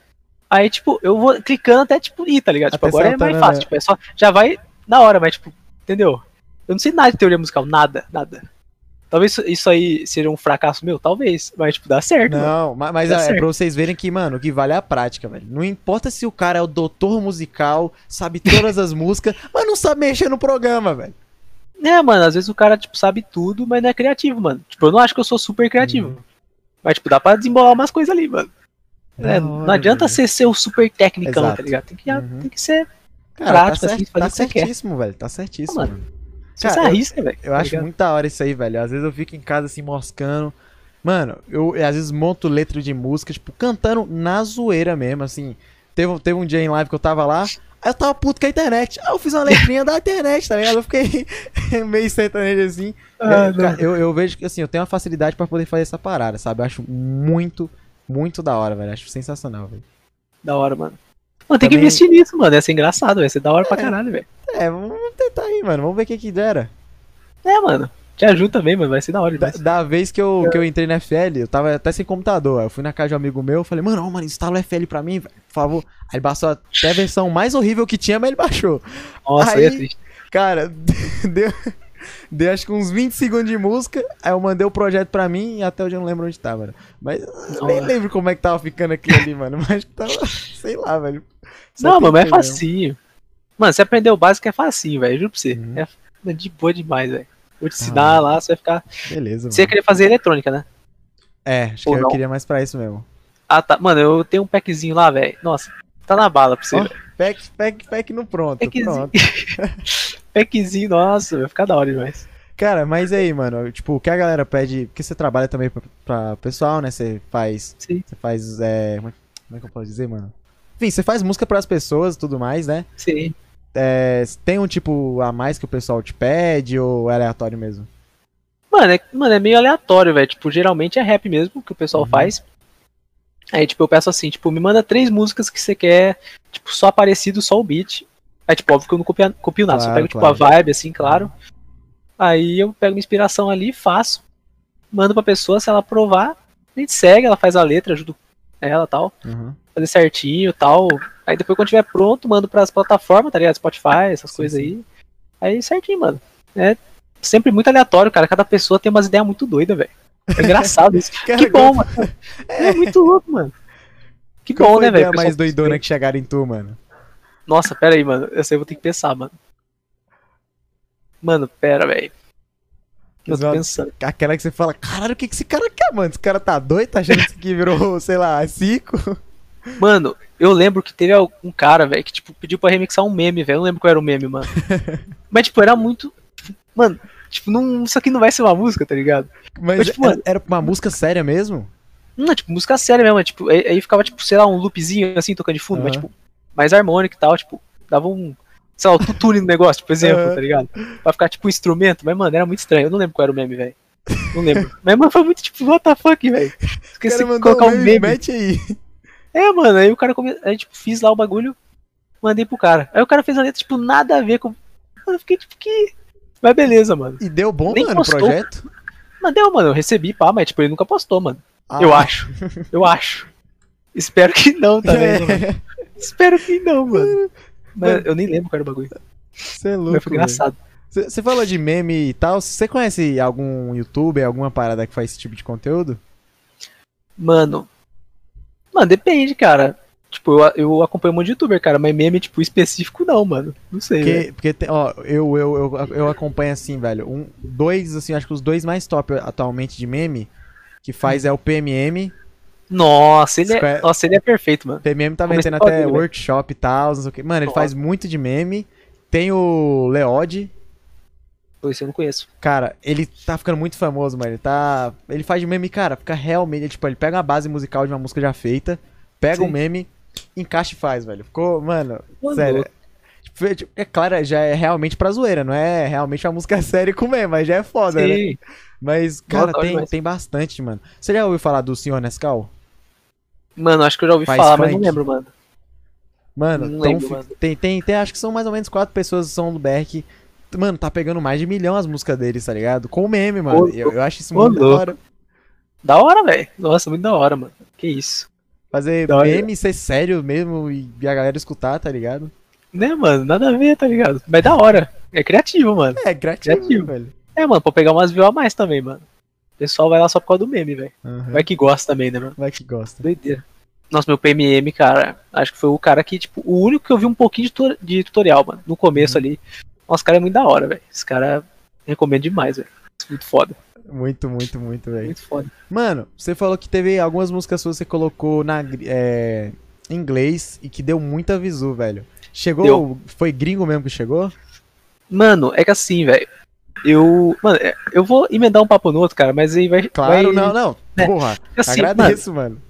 Aí, tipo, eu vou clicando até, tipo, ir, tá ligado? Tipo, Até agora é mais fácil, tipo, é só, já vai na hora, mas, tipo, entendeu? Eu não sei nada de teoria musical, nada, nada. Talvez isso- aí seja um fracasso meu, talvez, mas, tipo, dá certo, mano. Não, ma- mas Dá é, é certo. pra vocês verem que, mano, o que vale é a prática, velho. Não importa se o cara é o doutor musical, sabe todas as músicas, mas não sabe mexer no programa, velho. É, mano, às vezes o cara, tipo, sabe tudo, mas não é criativo, mano. Tipo, eu não acho que eu sou super criativo. Uhum. Mas, tipo, dá pra desembolar umas coisas ali, mano. É, hora, não adianta velho. ser, o super técnico, Exato. tá ligado? Tem que, Uhum. tem que ser Cara, prático, tá, assim, fazer tá o que você quer. certíssimo, velho. Tá certíssimo, Mano, mano. Você Cara, se eu- arrisca, velho. Eu tá acho ligado? muito da hora isso aí, velho. Às vezes eu fico em casa assim, moscando. Mano, eu, eu às vezes monto letra de música, tipo, cantando na zoeira mesmo, assim. Teve, teve um dia em live que eu tava lá, aí eu tava puto com a internet. Aí eu fiz uma letrinha da internet, tá ligado? Eu fiquei meio sertanejo assim. Ah, eu, cara, eu, eu vejo que, assim, eu tenho uma facilidade pra poder fazer essa parada, sabe? Eu acho muito, muito da hora, velho. Acho sensacional, velho. Da hora, mano. Mano, tem que Também- investir nisso, mano. Ia ser engraçado, vai ser da hora pra caralho, velho. É, vamos tentar aí, mano. Vamos ver o que que dera. É, mano. Te ajuda também, mano. Vai ser da hora Da, da vez que eu, que eu entrei na FL, eu tava até sem computador. Aí Eu fui na casa de um amigo meu, falei, mano, ó, mano, instala o FL pra mim, por favor. Aí ele baixou até a versão mais horrível que tinha, mas ele baixou. Nossa, aí- aí é triste. Cara, deu, deu acho que uns 20 segundos de música, aí eu mandei o projeto pra mim e até hoje eu não lembro onde tá, mano. Mas eu nem Nossa. lembro como é que tava ficando aquilo ali, mano. Mas acho que tava, sei lá, velho. Só Não, mano, mas é tentei mesmo. facinho. Mano, você aprender o básico é facinho, velho. Juro pra você. Uhum. É de boa demais, velho. Vou te ensinar lá, você vai ficar. Beleza, mano. Você ia querer fazer eletrônica, né? É, acho que Ou eu não. queria mais pra isso mesmo. Ah, tá. Mano, eu tenho um packzinho lá, velho. Nossa, tá na bala pra você. Velho. Pack, pack, pack no pronto, Packzinho. pronto. packzinho, nossa, vai ficar da hora demais. Cara, mas aí, mano, tipo, o que a galera pede, porque você trabalha também pra, pra pessoal, né? Você faz, Sim, você faz, é, como é como é que eu posso dizer, mano? Enfim, você faz música pras pessoas e tudo mais, né? sim. É, tem um tipo a mais que o pessoal te pede ou é aleatório mesmo? Mano, é, mano, é meio aleatório, velho. Tipo, geralmente é rap mesmo que o pessoal Uhum. faz. Aí, tipo, eu peço assim, tipo, me manda três músicas que você quer, tipo, só parecido, só o beat. Aí, tipo, óbvio que eu não copio, copio nada, só Claro, pego, tipo, claro. a vibe, assim, claro. Aí eu pego uma inspiração ali, faço, mando pra pessoa, se ela aprovar, a gente segue, ela faz a letra, ajudo ela e tal, Uhum. fazer certinho e tal. Aí depois quando tiver pronto, mando pras plataformas, tá ligado? Spotify, essas coisas aí. Aí certinho, mano. É sempre muito aleatório, cara. Cada pessoa tem umas ideias muito doidas, velho. É engraçado isso. Cara, que bom, mano. É muito louco, mano. Que Qual bom, né, velho? mais doidona que chegaram em tu, mano? Nossa, pera aí, mano. Eu sei, eu vou ter que pensar, mano. Mano, pera, velho. Eu tô pensando. Aquela que você fala, caralho, o que que esse cara quer, mano? Esse cara tá doido, tá achando que virou, sei lá, cinco? Mano, eu lembro que teve um cara, velho, que, tipo, pediu pra remixar um meme, velho. Eu não lembro qual era o meme, mano. Mas, tipo, era muito. Mano, tipo, não, isso aqui não vai ser uma música, tá ligado? Mas Mas, tipo, era, mano- era uma música séria mesmo? Não, tipo, música séria mesmo. Tipo, aí, aí ficava, tipo, sei lá, um loopzinho assim, tocando de fundo, mas, Aham. tipo, mais harmônico e tal, tipo, dava um. Sei lá, o tutune no negócio, tipo, exemplo, Aham. tá ligado? Pra ficar, tipo, um instrumento. Mas, mano, era muito estranho. Eu não lembro qual era o meme, velho. Não lembro. mas, mano, foi muito, tipo, what the fuck, velho. Esqueci de colocar um um meme, meme. mete aí. É, mano, aí o cara come... aí, tipo, fiz lá o bagulho, mandei pro cara. Aí o cara fez a letra, tipo, nada a ver com. Mano, eu fiquei, tipo, que. Mas beleza, mano. E deu bom, Nem mano, o projeto? Mas deu, mano, eu recebi, pá, mas, tipo, ele nunca postou, mano. Ah, Eu acho. Eu acho. Espero que não, tá vendo, mano? É, Espero que não, mano. Mas Mano. eu nem lembro qual era o bagulho. Você é Mas louco, foi engraçado. Você falou de meme e tal, você conhece algum youtuber, alguma parada que faz esse tipo de conteúdo? Mano. Mano, depende, cara. Tipo, eu, eu acompanho um monte de youtuber, cara, mas meme, tipo, específico não, mano. Não sei. Porque, porque tem- ó, eu, eu, eu, eu acompanho assim, velho. Um, dois, assim, acho que os dois mais top atualmente de meme que faz é o PMM. Nossa, ele é, nossa, ele é perfeito, mano. PMM tá falar até workshop e tal, não sei o que. Mano, ele Nossa. faz muito de meme. Tem o Leod. Pô, Esse eu não conheço. Cara, ele tá ficando muito famoso, mano. Ele tá. Ele faz meme, cara, fica realmente. Tipo, ele pega a base musical de uma música já feita, pega o Sim. meme, encaixa e faz, velho. Ficou, mano, Pô, sério. Tipo, é, tipo, é claro, já é realmente pra zoeira, não é realmente uma música séria com meme, mas já é foda, né? Sim. Mas, cara, tem, tem bastante, mano. Você já ouviu falar do Senhor Nescau? Mano, acho que eu já ouvi Faz falar, mas não lembro, mano. Mano, Não tão lembro, mano. Tem, tem, tem, acho que são mais ou menos quatro pessoas do São do BR Mano, tá pegando mais de milhão as músicas deles, tá ligado? Com meme, mano. Ô, eu, eu acho isso ô, muito da hora. Da hora, velho. Nossa, muito da hora, mano. Que isso. Fazer Da hora. meme ser sério mesmo e a galera escutar, tá ligado? Né, mano? Nada a ver, tá ligado? Mas da hora. É criativo, mano. É, criativo, Criativo. velho. É, mano, pra pegar umas views a mais também, mano. O pessoal vai lá só por causa do meme, velho. Uhum. Vai que gosta também, né, mano? Vai que gosta. Doideira. Nossa, meu PMM, cara, acho que foi o cara que, tipo, o único que eu vi um pouquinho de, tu- de tutorial, mano. No começo Uhum. ali. Nossa, cara é muito da hora, velho. Esse cara recomendo demais, velho. Muito foda. Muito, muito, muito, velho. Muito foda. Mano, você falou que teve algumas músicas suas que você colocou na, é, em inglês e que deu muita visu, velho. Chegou, Deu. foi gringo mesmo que chegou? Mano, é que assim, velho. Eu. Mano, é, eu vou emendar um papo no outro, cara, mas aí vai. Claro, vai- não, não. É. Porra, Assim, agradeço, mano.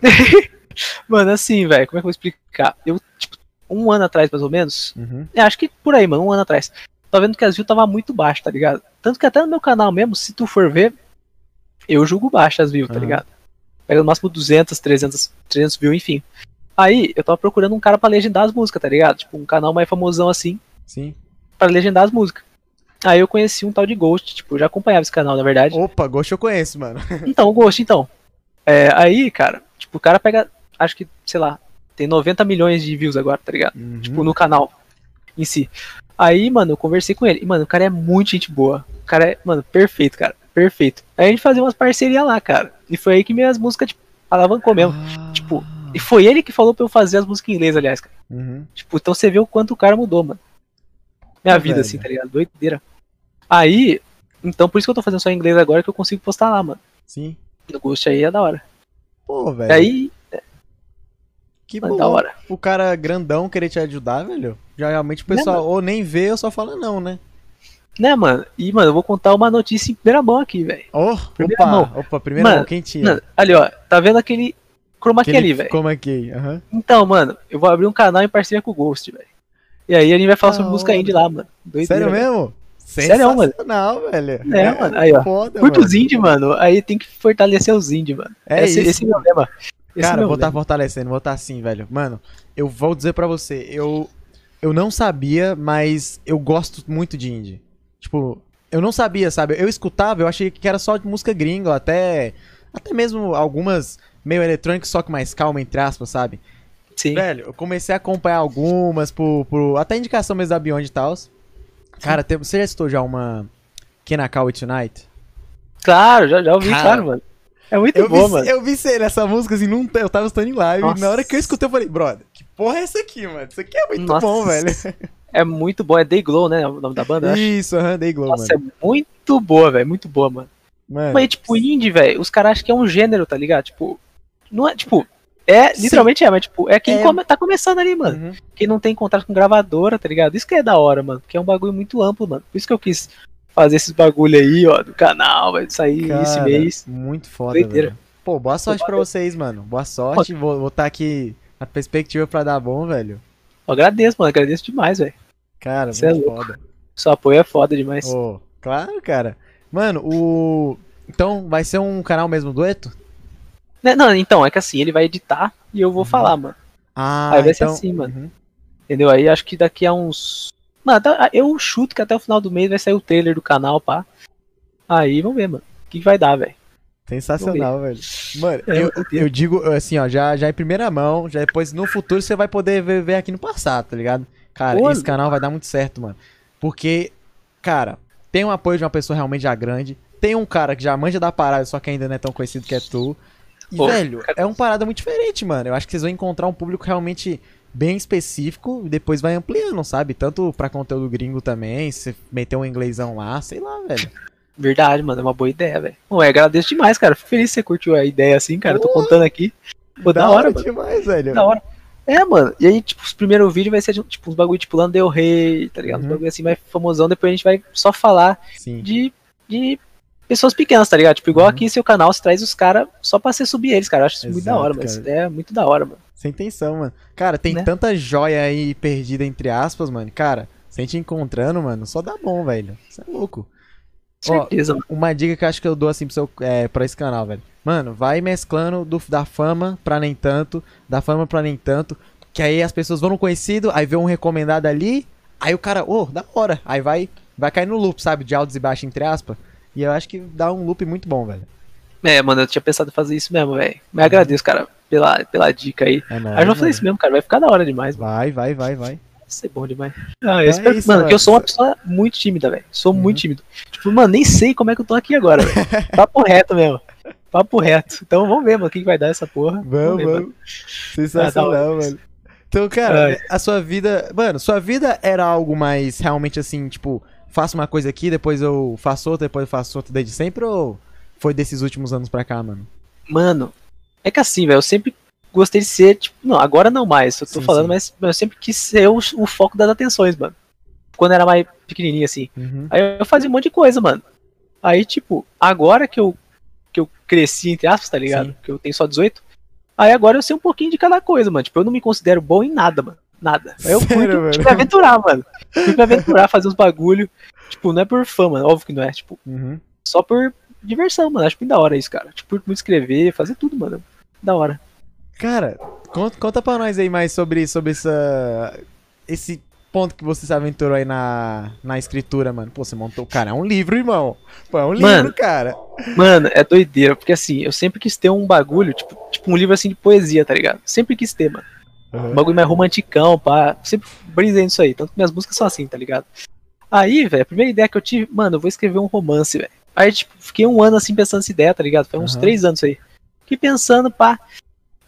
Mano, assim, velho, como é que eu vou explicar? Eu, tipo, um ano atrás, mais ou menos. Uhum. É, acho que por aí, mano, um ano atrás. Tava vendo que as views tava muito baixo, tá ligado? Tanto que até no meu canal mesmo, se tu for ver, eu julgo baixo as views, tá Aham. ligado? Pega no máximo 200, 300, 300 views, enfim. Aí, eu tava procurando um cara pra legendar as músicas, tá ligado? Tipo, um canal mais famosão assim, Sim. pra legendar as músicas. Aí eu conheci um tal de Ghost, tipo, eu já acompanhava esse canal, na verdade. Opa, Ghost eu conheço, mano. Então, o Ghost, então. É, aí, cara, tipo, o cara pega, acho que, sei lá, tem 90 milhões de views agora, tá ligado? Uhum. Tipo, no canal em si. Aí, mano, eu conversei com ele. E, mano, o cara é muito gente boa. O cara é, mano, perfeito, cara. Perfeito. Aí a gente fazia umas parcerias lá, cara. E foi aí que minhas músicas, tipo, alavancou mesmo. Ah. tipo, E foi ele que falou pra eu fazer as músicas em inglês, aliás, cara. Uhum. Tipo, então você vê o quanto o cara mudou, mano. Minha Pô, vida, velho. assim, tá ligado? Doideira. Aí, então por isso que eu tô fazendo só em inglês agora que eu consigo postar lá, mano. Sim. No Ghost aí é da hora. Pô, velho. E aí, que bom. da hora. O cara grandão querer te ajudar, velho. Já realmente o pessoal ou nem vê ou só fala não, né? Né, mano? E, mano, eu vou contar uma notícia em primeira mão aqui, velho. Oh, Primeira opa, mão. opa, primeira Mano, mão, quem tinha? Mano, ali, ó, tá vendo aquele chroma key ali, velho? Como aqui? Aham. Então, mano, eu vou abrir um canal em parceria com o Ghost, velho. E aí a gente vai falar Da sobre música indie lá, mano. Doideira, Sério velho. mesmo? Sério, mano. Sensacional, velho. É, mano, aí, ó. Foda, Curta mano. os indie, mano. Aí tem que fortalecer os indie, mano. É esse, isso, esse é o meu lema. Esse é Cara, vou estar lema. fortalecendo, vou estar assim, velho. Mano, eu vou dizer pra você, eu eu não sabia, mas eu gosto muito de indie. Tipo, eu não sabia, sabe? Eu escutava, eu achei que era só de música gringa, até até mesmo algumas meio eletrônicas, só que mais calma entre aspas, sabe? Sim. Velho, eu comecei a acompanhar algumas por, por até indicação mesmo da Beyond e tal. Cara, tem- você já citou já uma It Tonight? Claro, já, já ouvi, Cara, claro, mano. É muito Eu boa, vi, mano. eu vi ser essa música assim, eu tava estando em live. Nossa. Na hora que eu escutei, eu falei, brother, que porra é essa aqui, mano? Isso aqui é muito Nossa. bom, velho. É muito boa. É Day Glow, né? O nome da banda. Isso, aham, Day Glow, Nossa, mano. é muito boa, velho. Muito boa, mano. Mano, Mas, tipo, indie, velho, os caras acham que é um gênero, tá ligado? Tipo, não é, tipo, é, Sim. literalmente é, mas, tipo, é quem É. come- tá começando ali, mano. uhum. Quem não tem contato com gravadora, tá ligado? Isso que é da hora, mano. Porque é um bagulho muito amplo, mano. Por isso que eu quis fazer esses bagulho aí, ó, do canal, vai sair esse Cara, mês. Muito foda, Doideira. velho. Pô, boa sorte pra vocês, mano. Boa sorte. Vou estar aqui na perspectiva pra dar bom, velho. Eu agradeço, mano. Agradeço demais, velho. Cara, Cê é louco. foda. Seu apoio é foda demais. Ô, claro, cara. Mano, o. Então, vai ser um canal mesmo dueto? Né, Não, então, é que assim, ele vai editar e eu vou Uhum. falar, mano. Ah, Aí vai ser então... assim, mano. Uhum. Entendeu? Aí acho que daqui a uns. Mano, até- eu chuto que até o final do mês vai sair o trailer do canal, pá. Aí vamos ver, mano. O que vai dar, velho? Sensacional, velho. Mano, É, eu, eu- digo assim, ó, já, já em primeira mão, já depois no futuro você vai poder ver, ver aqui no passado, tá ligado? Cara, esse canal vai dar muito certo, mano. Porque, cara, tem um apoio de uma pessoa realmente já grande, tem um cara que já manja da parada, só que ainda não é tão conhecido que é tu. E, Pô, velho, cara- é uma parada muito diferente, mano. Eu acho que vocês vão encontrar um público realmente bem específico e depois vai ampliando, sabe? Tanto pra conteúdo gringo também, se meter um inglêsão lá, sei lá, velho. Verdade, mano. É uma boa ideia, velho. Pô, eu agradeço demais, cara. Fico feliz que você curtiu a ideia assim, cara. Eu tô Pô. contando aqui. Pô, da, hora, mano. demais, velho. Da hora. É, mano. E aí, tipo, os primeiros vídeos vai ser tipo uns bagulho tipo Del Rey, tá ligado? Uns Uhum. bagulho assim mais famosão. Depois a gente vai só falar Sim. de, de pessoas pequenas, tá ligado? Tipo, igual Uhum. aqui seu canal, você traz os caras só pra você subir eles, cara. Eu acho isso muito da Exato, hora, mano. cara. Ideia é muito da hora, mano. Sem intenção, mano. Cara, tem Né? tanta joia aí perdida entre aspas, mano. Cara, se a gente encontrando, mano, só dá bom, velho. Isso é louco. Ó, Certeza, mano. Uma dica que eu acho que eu dou assim pro seu, é, pra esse canal, velho. Mano, vai mesclando do, da fama pra nem tanto, da fama pra nem tanto. Que aí as pessoas vão no conhecido, aí vê um recomendado ali, aí o cara, ô, da hora. Aí vai, vai cair no loop, sabe? De altos e baixos, entre aspas. E eu acho que dá um loop muito bom, velho. É, mano, eu tinha pensado em fazer isso mesmo, velho. Mas agradeço, cara, pela, pela dica aí. É nóis, Aí eu fazer mano. isso mesmo, cara. Vai ficar da hora demais, mano. Vai, vai, vai, vai. Vai ser bom demais. Ah, eu é espero, isso, mano, mano. que eu sou uma pessoa muito tímida, velho. Sou Uhum. muito tímido. Tipo, mano, nem sei como é que eu tô aqui agora, velho. Papo reto mesmo. Papo reto. Então vamos ver, mano, o que que vai dar essa porra. Vamos, mano. vamos. Sensacional, mano. Então, cara, Ai. a sua vida. Mano, sua vida era algo mais realmente assim, tipo, faço uma coisa aqui, depois eu faço outra, depois eu faço outra desde sempre, ou foi desses últimos anos pra cá, mano? Mano, é que assim, velho, eu sempre gostei de ser, tipo, não, agora não mais, eu tô Sim, falando, sim. mas mas eu sempre quis ser o, o foco das atenções, mano. Quando era mais pequenininho, assim. Uhum. Aí eu fazia um monte de coisa, mano. Aí, tipo, agora que eu, que eu cresci, entre aspas, tá ligado? Sim. Que eu tenho só 18. Aí agora eu sei um pouquinho de cada coisa, mano. Tipo, eu não me considero bom em nada, mano. Nada. Aí eu fui Sério, tipo, pra aventurar, mano. Fui pra aventurar, fazer uns bagulho. Tipo, não é por fã, mano. Óbvio que não é. Tipo, Uhum. só por diversão, mano. Acho muito da hora isso, cara. Tipo, muito escrever, fazer tudo, mano. Da hora. Cara, conta, conta pra nós aí mais sobre, sobre essa, esse ponto que você se aventurou aí na, na escritura, mano. Pô, você montou. Cara, é um livro, irmão. Pô, é um livro, Mano. cara. Mano, é doideira. Porque assim, eu sempre quis ter um bagulho, tipo, tipo um livro assim de poesia, tá ligado? Sempre quis ter, mano. Um bagulho mais romanticão, pá. Sempre brisei nisso aí. Tanto que minhas músicas são assim, tá ligado? Aí, velho, a primeira ideia que eu tive, mano, eu vou escrever um romance, velho. Aí, tipo, fiquei um ano assim pensando nessa ideia, tá ligado? Foi uns Aham. três anos aí. Fiquei pensando, pá.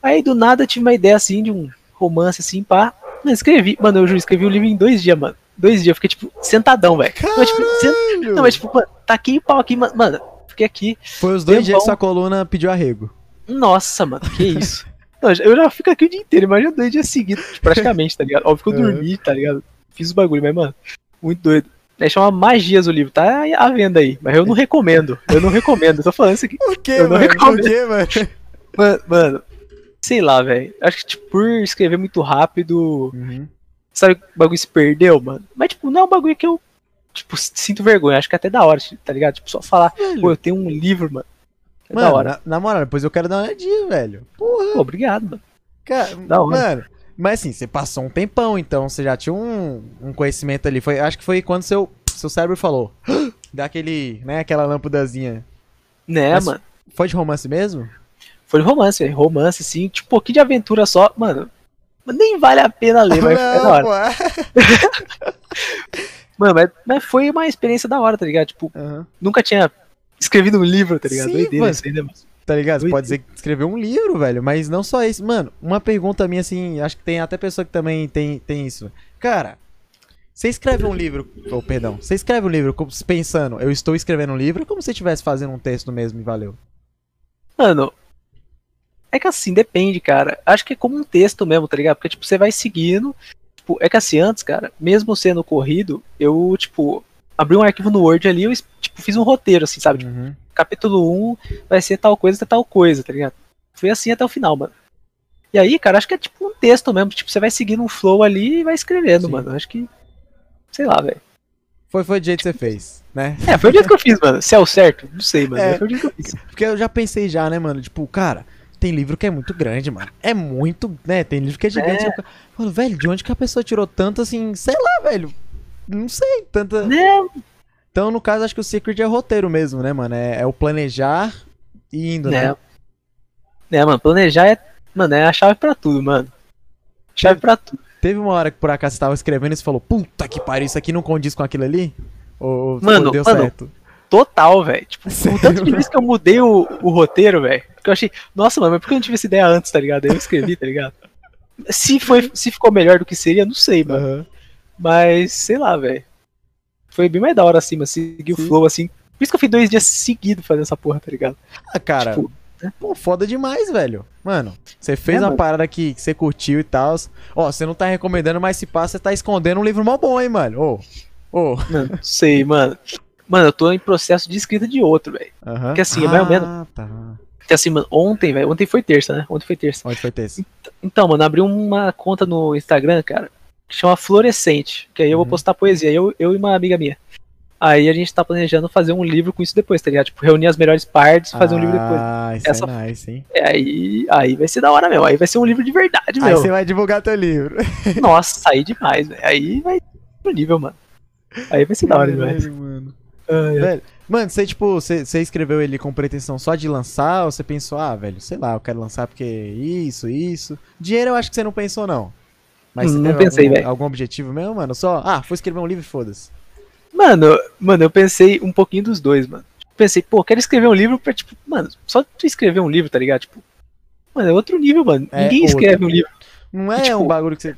Aí do nada eu tive uma ideia assim de um romance assim, pá. Mano, escrevi. Mano, eu juro, escrevi o livro em dois dias, mano. Dois dias, eu fiquei, tipo, sentadão, velho. Mas, tipo, sen- Caralho! Não, mas tipo, mano, taquei o pau aqui, mano. Mano, fiquei aqui. Foi os dois tempão. dias que sua coluna pediu arrego. Nossa, mano, que isso. Não, eu já fico aqui o dia inteiro, imagina dois dias seguidos, praticamente, tá ligado? Óbvio que eu Uhum. dormi, tá ligado? Fiz os bagulho, mas, mano, muito doido. Aí chama Magias o livro, tá à venda aí, mas eu não recomendo. Eu não recomendo, eu tô falando isso aqui. Por quê, Eu não mano? Por recomendo. quê, mano? Mano, mano sei lá, velho. Acho que, tipo, por escrever muito rápido, Uhum. sabe, o bagulho se perdeu, mano. Mas, tipo, não é um bagulho que eu, tipo, sinto vergonha. Acho que é até da hora, tá ligado? Tipo, só falar, pô, eu tenho um livro, mano. É da Mano, hora. na, na moral, depois eu quero dar uma olhadinha, velho. Porra, Pô, obrigado, mano. cara. da hora. Mano, mas assim, você passou um tempão, então você já tinha um, um conhecimento ali. Foi, acho que foi quando seu, seu cérebro falou. Dá aquele, né, aquela lâmpadazinha. Né, Mas- mano. Foi de romance mesmo? Foi de romance, velho. Romance, assim, tipo, um pouquinho de aventura só. Mano, nem vale a pena ler, mas é da hora. Mano, mas, mas foi uma experiência da hora, tá ligado? Tipo, Aham. nunca tinha escrevido um livro, tá ligado? Sim, Doideira mano. isso aí, né, mano? Tá ligado? Você pode dizer que escreveu um livro, velho, mas não só isso. Mano, uma pergunta minha, assim, acho que tem até pessoa que também tem, tem isso. Cara, você escreve um livro, ou perdão, você escreve um livro pensando, eu estou escrevendo um livro, ou como se você estivesse fazendo um texto mesmo e valeu? Mano, é que assim, depende, cara. Acho que é como um texto mesmo, tá ligado? Porque, tipo, você vai seguindo. Tipo, é que assim, antes, cara, mesmo sendo corrido, eu, tipo, abri um arquivo no Word ali, eu, tipo, fiz um roteiro, assim, sabe? Tipo, Uhum. Capítulo 1 vai ser tal coisa até tal coisa, tá ligado? Foi assim até o final, mano. E aí, cara, acho que é tipo um texto mesmo. Tipo, você vai seguindo um flow ali e vai escrevendo, Sim. mano. Acho que. Sei lá, velho. Foi, foi do jeito que você fez, né? É, foi o jeito que eu fiz, mano. Se é o certo, não sei, mano. É. Foi o jeito que eu fiz. Porque eu já pensei já, né, mano? Tipo, cara, tem livro que é muito grande, mano. É muito, né? Tem livro que é gigante. É. Falo, velho, de onde que a pessoa tirou tanto assim, sei lá, velho. Não sei, tanta. Né? Então, no caso, acho que o secret é roteiro mesmo, né, mano? É, é o planejar e indo, né? Né? Né, mano, planejar é. Mano, é a chave pra tudo, mano. Chave pra tudo. Teve uma hora que por acaso você tava escrevendo e você falou, puta que pariu, isso aqui não condiz com aquilo ali? Ou ou Mano, deu mano, certo? Total, velho. Tipo, Sério? o tanto de vezes que eu mudei o, o roteiro, velho. Porque eu achei, nossa, mano, mas por que eu não tive essa ideia antes, tá ligado? Aí eu escrevi, tá ligado? Se, foi, se ficou melhor do que seria, não sei, mano. Aham. Mas, sei lá, velho. Foi bem mais da hora assim, mas seguir o flow assim. Por isso que eu fiz dois dias seguidos fazendo essa porra, tá ligado? Ah, cara, Tipo, pô, foda demais, velho. Mano, você fez É, uma mano. parada que, que você curtiu e tal. Ó, você não tá recomendando, mas se passa, você tá escondendo um livro mó bom, hein, mano? Ô, ô. Mano, não sei, mano. Mano, eu tô em processo de escrita de outro, velho. Aham. Porque assim, é mais ou menos- Ah, tá. Porque assim, mano, ontem, velho. Ontem foi terça, né? Ontem foi terça. Onde foi esse? Então, mano, abri uma conta no Instagram, cara, que chama Florescente. Que aí eu vou Uhum. postar poesia. Eu, eu e uma amiga minha. Aí a gente tá planejando fazer um livro com isso depois, tá ligado? Tipo, reunir as melhores partes e fazer um livro depois. Ah, isso Essa- é nice, hein? É, aí, aí vai ser da hora mesmo. Aí vai ser um livro de verdade, Aí meu. você vai divulgar teu livro. Nossa, aí demais, velho. Aí vai pro nível, mano. Aí vai ser da hora demais. Mano. Ai, ai. Velho, mano, você, tipo, você, você escreveu ele com pretensão só de lançar ou você pensou, ah, velho, sei lá, eu quero lançar porque isso, isso. Dinheiro eu acho que você não pensou, não. Mas Não pensei, algum, algum objetivo mesmo, mano? Só, ah, vou escrever um livro e foda-se. Mano, mano, eu pensei um pouquinho dos dois, mano. Pensei, pô, quero escrever um livro pra, tipo, mano, só tu escrever um livro, tá ligado? Tipo, mano, é outro nível, mano. É Ninguém outro. escreve um livro. Não é tipo, um bagulho que você.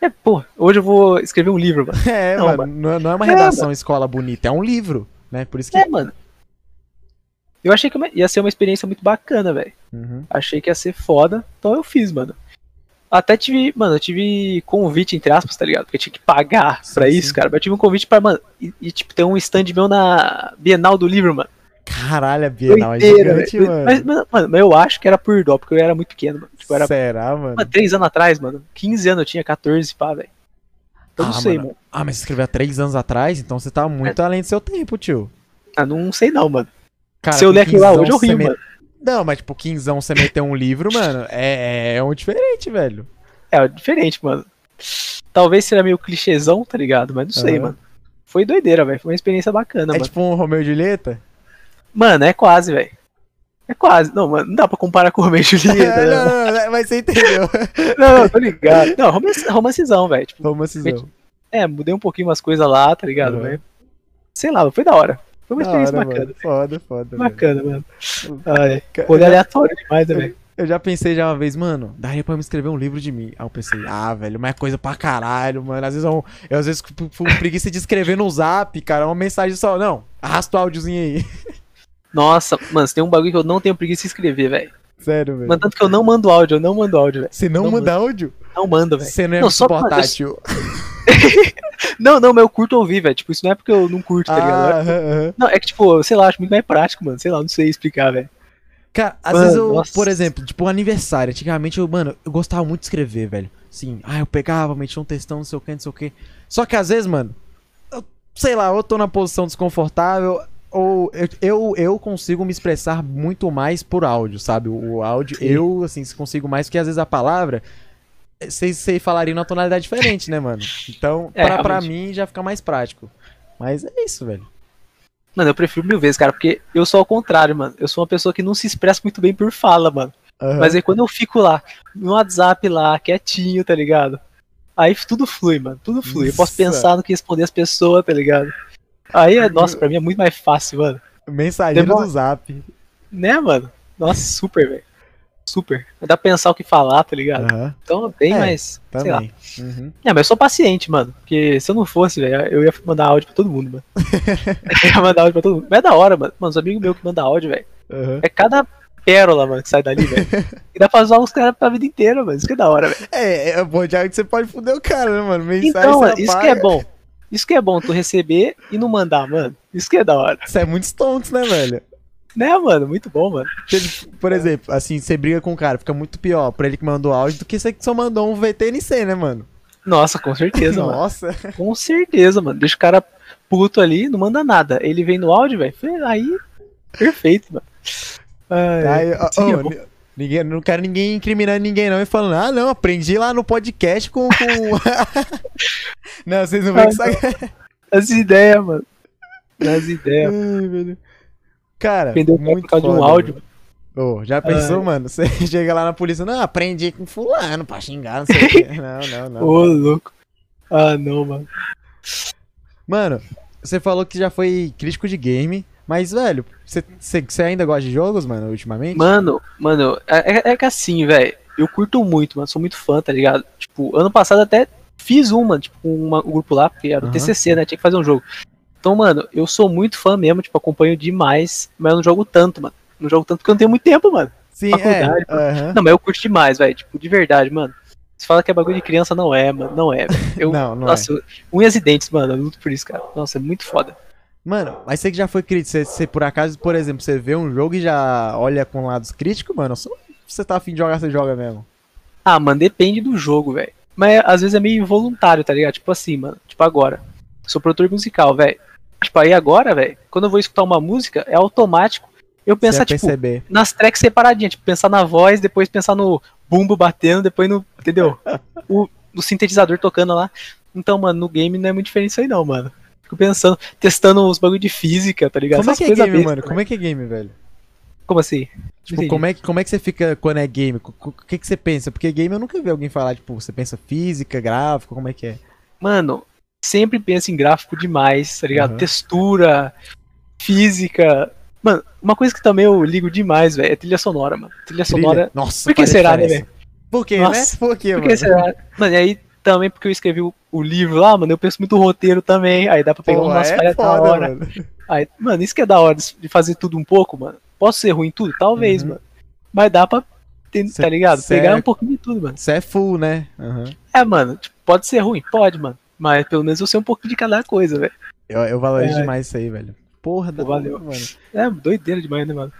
É, pô, hoje eu vou escrever um livro, mano. É, Não, mano, não é, não é uma É, redação escola bonita, é um livro, né? Por isso que. É, mano. Eu achei que ia ser uma experiência muito bacana, velho. Uhum. Achei que ia ser foda, então eu fiz, mano. Até tive, mano, eu tive convite, entre aspas, tá ligado? Porque eu tinha que pagar Sim, pra sim. isso, cara. Mas eu tive um convite pra, mano, e, e, tipo, ter um stand meu na Bienal do Livro, mano. Caralho, a Bienal é Doideira, gigante, velho. mano. Mas, mano, eu acho que era por dó, porque eu era muito pequeno, mano. Tipo, era, Será, mano? mano, 3 anos atrás, mano. 15 anos eu tinha, 14, pá, velho. Eu não Ah, sei, mano. mano. Ah, mas você escreveu há três anos atrás, então você tá muito além do seu tempo, tio. Ah, não sei não, mano. Cara, Se eu ler aquilo lá 15 hoje, eu rio, mano. Não, mas tipo, 15 você meter um livro, mano, é, é um diferente, velho. É, diferente, mano. Talvez seja meio clichêzão, tá ligado? Mas não sei, Aham. mano. Foi doideira, velho. Foi uma experiência bacana, é mano. tipo um Romeu e Julieta? Mano, é quase, velho. É quase. Não, mano, não dá pra comparar com o Romeo e Julieta, É, né? não, não, não, mas você entendeu. Não, não, tô ligado. Não, romance, romancezão, velho. Tipo, Romancezão. é, mudei um pouquinho umas coisas lá, tá ligado, Uhum. velho? Sei lá, foi da hora. Foi uma Da experiência hora, bacana. mano. Foda, foda. Bacana, mano. Ai, aleatório demais, né, velho? eu já pensei já uma vez, mano, daria pra me escrever um livro de mim. Aí eu pensei, ah, velho, mas é coisa pra caralho, mano. Às vezes eu, eu às vezes fico com preguiça de escrever no zap, cara, uma mensagem só. Não, arrasta o áudiozinho aí. Nossa, mano, tem um bagulho que eu não tenho preguiça de escrever, velho. Sério, velho. Mano, tanto que eu não mando áudio, eu não mando áudio, velho. Você não, não manda áudio? Não mando, velho. Você não é Não, só portátil. Não, não, mas eu curto ouvir, velho. Tipo, isso não é porque eu não curto, tá ligado? Ah, aham, aham. Não, é que, tipo, sei lá, acho muito mais prático, mano. Sei lá, não sei explicar, velho. Cara, às Mano, vezes eu, nossa. por exemplo, tipo, aniversário. Antigamente eu, mano, eu gostava muito de escrever, velho. Sim, ah, eu pegava, metia um textão, não sei o que, não sei o que. Só que às vezes, mano, eu, sei lá, eu tô na posição desconfortável, ou eu, eu, eu consigo me expressar muito mais por áudio, sabe? O, áudio, Sim. eu, assim, consigo mais, porque às vezes a palavra. Vocês falariam numa tonalidade diferente, né, mano? Então, É, pra, pra mim já fica mais prático. Mas é isso, velho. Mano, eu prefiro mil vezes, cara, porque eu sou ao contrário, mano. Eu sou uma pessoa que não se expressa muito bem por fala, mano. Aham. Mas aí quando eu fico lá, no WhatsApp lá, quietinho, tá ligado? Aí tudo flui, mano. Tudo flui. Eu posso pensar no que responder as pessoas, tá ligado? Aí, é, nossa, pra mim é muito mais fácil, mano. Mensageiro Demora- do zap. Né, mano? Nossa, super, velho. Super. Dá pra pensar o que falar, tá ligado? Aham, Então, bem É, mais. Sei lá. também. Uhum. É, mas eu sou paciente, mano. Porque se eu não fosse, velho, eu ia mandar áudio pra todo mundo, mano. eu ia mandar áudio pra todo mundo. Mas é da hora, mano. Mano, os amigos meus que mandam áudio, velho. Aham. É cada pérola, mano, que sai dali, velho. E dá pra usar os caras pra vida inteira, mano. Isso que é da hora, velho. É, é bom já que você pode foder o cara, né, mano? Mensagem Então, mano, isso que é bom. Isso que é bom, tu receber e não mandar, mano. Isso que é da hora. Isso é muito stonks, né, velho? Né, mano? Muito bom, mano. Por exemplo, assim, você briga com o cara, fica muito pior pra ele que mandou áudio do que você que só mandou um VTNC, né, mano? Nossa, com certeza, mano. Nossa. Com certeza, mano. Deixa o cara puto ali, não manda nada. Ele vem no áudio, velho. Aí, perfeito, mano. Ai, ó, sim, ó, é bom. ni- ninguém, não quero ninguém incriminando ninguém, não, e falando, ah, não, aprendi lá no podcast com. com... não, vocês não vão Ah, que saca. As ideias, mano. As ideias. Ai. Cara, Aprendeu por muito causa de um áudio. velho. Ô, já pensou, Ai. mano? Você chega lá na polícia, não, aprendi com fulano pra xingar, não sei o quê. Não, não, não. Ô, louco. Ah, não, mano. Mano, você falou que já foi crítico de game, mas, velho, você- ainda gosta de jogos, mano, ultimamente? Mano, mano, é, é- é que assim, velho. Eu curto muito, mano. Sou muito fã, tá ligado? Tipo, ano passado até fiz uma, tipo, uma, um grupo lá, porque era o Aham. TCC, né? Tinha que fazer um jogo. Então, mano, eu sou muito fã mesmo, tipo, acompanho demais, mas eu não jogo tanto, mano. Não jogo tanto porque eu não tenho muito tempo, mano. Sim, faculdade, é. aham. Não, mas eu curto demais, velho. Tipo, de verdade, mano. Você fala que é bagulho de criança, não é, mano. Não é, velho. Eu, Não, não nossa, eu- unhas e dentes, mano. Eu luto por isso, cara. Nossa, é muito foda. Mano, mas você que já foi crítico, você, você, por acaso, por exemplo, você vê um jogo e já olha com lados críticos, mano? Só você tá afim de jogar, você joga mesmo. Ah, mano, depende do jogo, velho. Mas às vezes é meio involuntário, tá ligado? Tipo assim, mano. Tipo agora. Sou produtor musical, velho. Tipo, aí agora, velho, quando eu vou escutar uma música, é automático eu pensar, tipo, perceber. nas tracks separadinhas. Tipo, pensar na voz, depois pensar no bumbo batendo, depois no. Entendeu? o, no sintetizador tocando lá. Então, mano, no game não é muito diferente isso aí, não, mano. Fico pensando, testando os bagulho de física, tá ligado? Como é que é game, mano? Como é que é game, velho? Como assim? Tipo, como é, que, como é que você fica quando é game? O que, que você pensa? Porque game eu nunca vi alguém falar, tipo, você pensa física, gráfico, como é que é? Mano, sempre penso em gráfico demais, tá ligado? Aham. Textura, física. Mano, uma coisa que também eu ligo demais, velho, é trilha sonora, mano. Trilha sonora. Trilha? Nossa, Por que será, né, diferença. Por quê, Nossa, né? Por quê, Por mano? que será? Mano, e aí também porque eu escrevi o, o livro lá, mano, eu penso muito roteiro também. Aí dá pra pegar umas é falhas da hora. mano. Aí, mano, isso que é da hora de fazer tudo um pouco, mano. Posso ser ruim em tudo? Talvez, Uhum. mano. Mas dá pra, ter- Cê- tá ligado? Pegar é- um pouquinho de tudo, mano. Você é full, né? Aham. É, mano, tipo, pode ser ruim? Pode, mano. Mas pelo menos eu sei um pouquinho de cada coisa, velho. Eu, eu valorizo É. demais isso aí, velho. Porra, da valeu. mano. É, doideira demais, né, mano?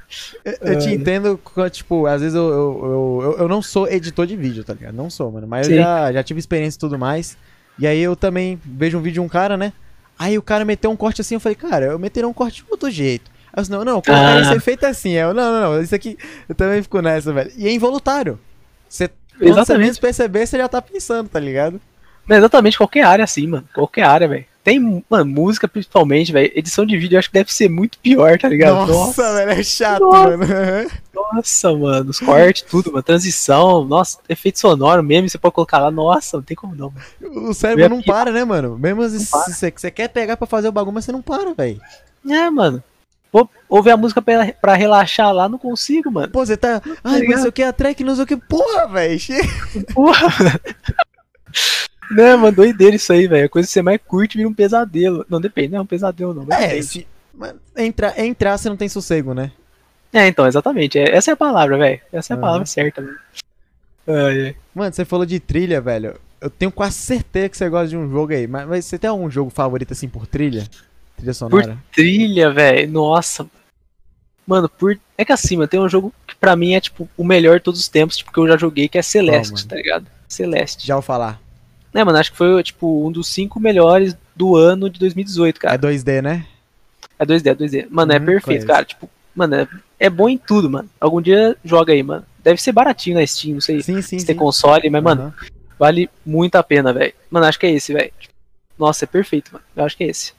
Eu, eu te É. entendo, tipo, às vezes eu, eu, eu, eu- eu não sou editor de vídeo, tá ligado? Não sou, mano. Mas eu Sim. já, já tive experiência e tudo mais. E aí eu também vejo um vídeo de um cara, né? Aí o cara meteu um corte assim, eu falei, cara, eu meteria um corte de outro jeito. Aí eu disse, não, não, o corte Ah. ser feito assim. Eu, não, não, não, isso aqui, eu também fico nessa, velho. E é involuntário. Você, quando você Exatamente. menos perceber, você já tá pensando, tá ligado? Não, exatamente qualquer área assim, mano. Qualquer área, velho. Tem, mano, música principalmente, velho. Edição de vídeo eu acho que deve ser muito pior, tá ligado? Nossa, velho, é chato, Nossa. mano. Nossa, mano. Os cortes, tudo, mano. Transição, nossa, efeito sonoro mesmo, você pode colocar lá. Nossa, não tem como não, mano. O cérebro não para, né, mano? Mesmo se você quer pegar pra fazer o bagulho, mas você não para, velho. É, mano. Vou ouvir a música pra, pra relaxar lá, não consigo, mano. Pô, você tá. Ai, mas ligado? sei o que, a track, não sei o que. Porra, velho. Porra. Não, mano, doideira isso aí, velho. A coisa que você mais curte vira um pesadelo. Não, depende, não é um pesadelo, não. É, depende. se. Mano, entra, entrar, você não tem sossego, né? É, então, exatamente. É- essa é a palavra, velho. Essa é a Aham. palavra certa. Ai, ai. Mano, você falou de trilha, velho. Eu tenho quase certeza que você gosta de um jogo aí. Mas, mas você tem algum jogo favorito assim por trilha? Trilha sonora? Trilha, velho. Nossa. Mano, por. É que assim, mano, tem um jogo que pra mim é, tipo, o melhor de todos os tempos, tipo, que eu já joguei, que é Celeste, mano? tá ligado? Celeste. Já vou falar. Né, mano, acho que foi, tipo, um dos cinco melhores do ano de 2018, É cara. 2D, né? É 2D, é 2D. Mano, é Uhum, perfeito, conheço. cara. Tipo, mano, é, é bom em tudo, mano. Algum dia joga aí, mano. Deve ser baratinho na Steam, não sei Sim, sim, se tem sim. console, mas, mano, Aham. vale muito a pena, velho. Mano, acho que é esse, velho. Nossa, é perfeito, mano. Eu acho que é esse.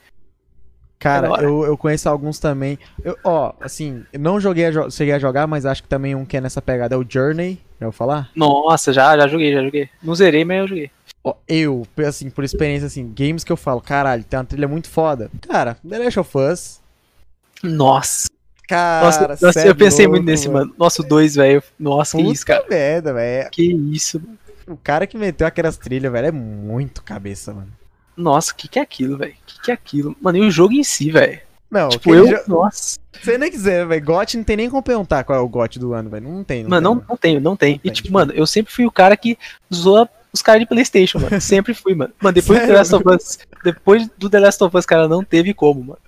Cara, eu, eu conheço alguns também. Eu, ó, assim, não joguei a cheguei a jogar, mas acho que também um que é nessa pegada é o Journey. Já vou falar? Nossa, já, já joguei, já joguei. Não zerei, mas eu joguei. Eu, assim, por experiência, assim, games que eu falo, caralho, tem uma trilha muito foda. Cara, The Last of Us. Nossa, Cara, nossa, nossa é eu pensei louco, muito nesse, mano. Nossa, o 2, velho. Nossa, que Puta isso, cara. merda, velho. Que isso, mano. O cara que meteu aquelas trilhas, velho, é muito cabeça, mano. Nossa, que que é aquilo, velho? Que que é aquilo? Mano, e o jogo em si, velho? Não, Tipo, eu. Nossa. Você nem quiser, velho. GOT não tem nem como perguntar qual é o GOT do ano, velho. Não tem, não Mano, tem, não, não tem, não tem. Não E tem, tipo, tipo- mano, eu sempre fui o cara que zoa os caras de Playstation, mano. Sempre fui, mano. Mano, depois do The Last of Us. Depois do The Last of Us, cara, não teve como, mano.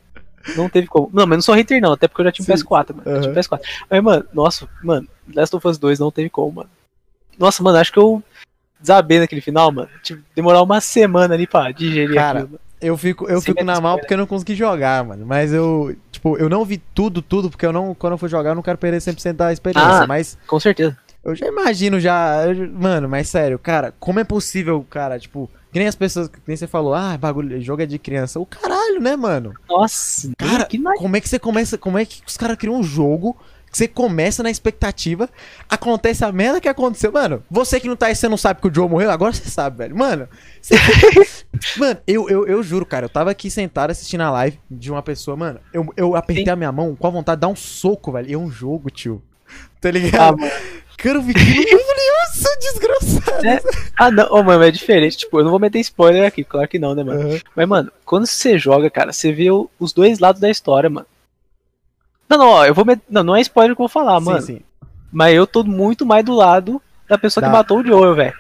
Não teve como. Não, mas não sou hater, não, até porque eu já tinha um Sim. PS4, mano. Eu tinha um Aham. PS4. Mas, mano, nossa, mano, The Last of Us 2 não teve como, mano. Nossa, mano, acho que eu desabei naquele final, mano. Tipo, demorar uma semana ali pra digerir Cara, aquilo. mano. Eu fico, eu Sem fico na mal porque eu não consegui jogar, mano. Mas eu, tipo, eu não vi tudo, tudo, porque eu não, quando eu for jogar, eu não quero perder 100% da experiência. Ah. Mas Com certeza. Eu já imagino, já. eu- mano, mas sério, cara, como é possível, cara, tipo, que nem as pessoas, que nem você falou, ah, bagulho, jogo é de criança. O caralho, né, mano? Nossa, Cara, que mais. Como é que você começa, como é que os caras criam um jogo que você começa na expectativa, acontece a merda que aconteceu, mano. Você que não tá aí, você não sabe que o Joe morreu, agora você sabe, velho. Mano, você- mano, eu, eu, eu juro, cara, eu tava aqui sentado assistindo a live de uma pessoa, mano, eu, eu apertei Sim. a minha mão com a vontade de dar um soco, velho. E é um jogo, tio. Tá Ah, ligado? mano. Cara, eu fiquei, eu falei, nossa, desgraçado. É, Ah, não, ô, mano, é diferente. Tipo, eu não vou meter spoiler aqui, claro que não, né, mano? Aham. Mas, mano, quando você joga, cara, você vê o- os dois lados da história, mano. Não, não, ó, eu vou met... Não, não é spoiler que eu vou falar, sim, mano. sim. Mas eu tô muito mais do lado da pessoa que matou o Joel, velho.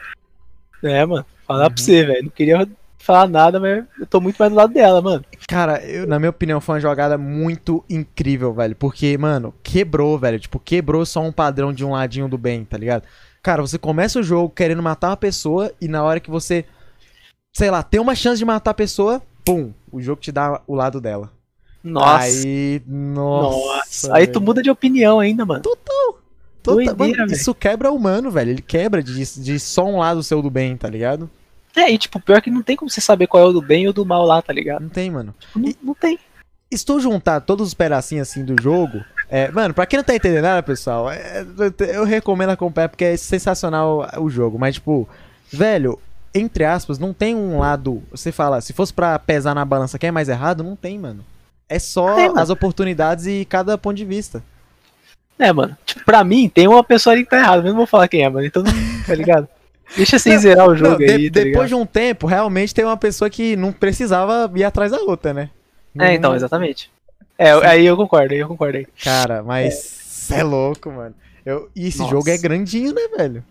É, mano. Falar Uhum. pra você, velho. Não queria falar nada, mas eu tô muito mais do lado dela, mano. Cara, eu, na minha opinião, foi uma jogada muito incrível, velho. Porque, mano, quebrou, velho. Tipo, quebrou só um padrão de um ladinho do bem, tá ligado? Cara, você começa o jogo querendo matar uma pessoa e na hora que você, sei lá, tem uma chance de matar a pessoa, pum, o jogo te dá o lado dela. Nossa. Aí, nossa. nossa. Aí tu muda de opinião ainda, mano. Tota- doideira, mano, isso quebra o humano, velho. Ele quebra de, de só um lado seu do bem, tá ligado? É, e tipo, pior que não tem como você saber qual é o do bem ou do mal lá, tá ligado? Não tem, mano. Não, não tem. E se tu juntar todos os pedacinhos assim do jogo, é, mano, pra quem não tá entendendo nada, pessoal, é, eu recomendo acompanhar porque é sensacional o jogo, mas tipo, velho, entre aspas, não tem um lado, você fala, se fosse pra pesar na balança quem é mais errado, não tem, mano. É só mano. as oportunidades e cada ponto de vista. É, mano. Tipo, pra mim, tem uma pessoa ali que tá errada, mas não vou falar quem é, mano. Então, tá ligado? Deixa sem zerar o jogo Não, de- aí, tá depois ligado? de um tempo, realmente tem uma pessoa que não precisava ir atrás da outra, né? É, então, exatamente. É, Sim. aí eu concordo, aí eu concordo aí. Cara, mas Cê é louco, mano. Eu, e esse Nossa. jogo é grandinho, né, velho?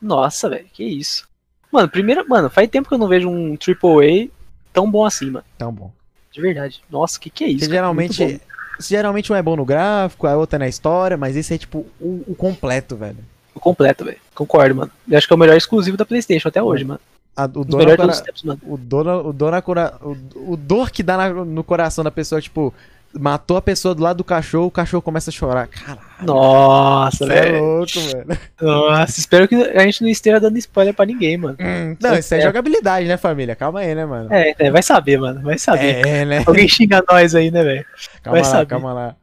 Nossa, velho, que isso. Mano, primeiro, mano, faz tempo que eu não vejo um AAA tão bom assim, mano. Tão bom. De verdade. Nossa, que que é isso? Porque geralmente, geralmente um é bom no gráfico, a outra é na história, mas esse é tipo o, o completo, velho. Completo, velho. Concordo, mano. Eu acho que é o melhor exclusivo da PlayStation até hoje, mano. A- o dor, na de todos cora- os tempos, mano. o dor, o dor na cora- o, o dor que dá na- no coração da pessoa, tipo, matou a pessoa do lado do cachorro, o cachorro começa a chorar. Caralho, Nossa, é velho. louco, velho. Nossa, espero que a gente não esteja dando spoiler pra ninguém, mano. Hum, não, isso é É. jogabilidade, né, família? Calma aí, né, mano? É, é, vai saber, mano. Vai saber. É, né? Alguém xinga nós aí, né, velho? Calma vai lá, saber. calma lá.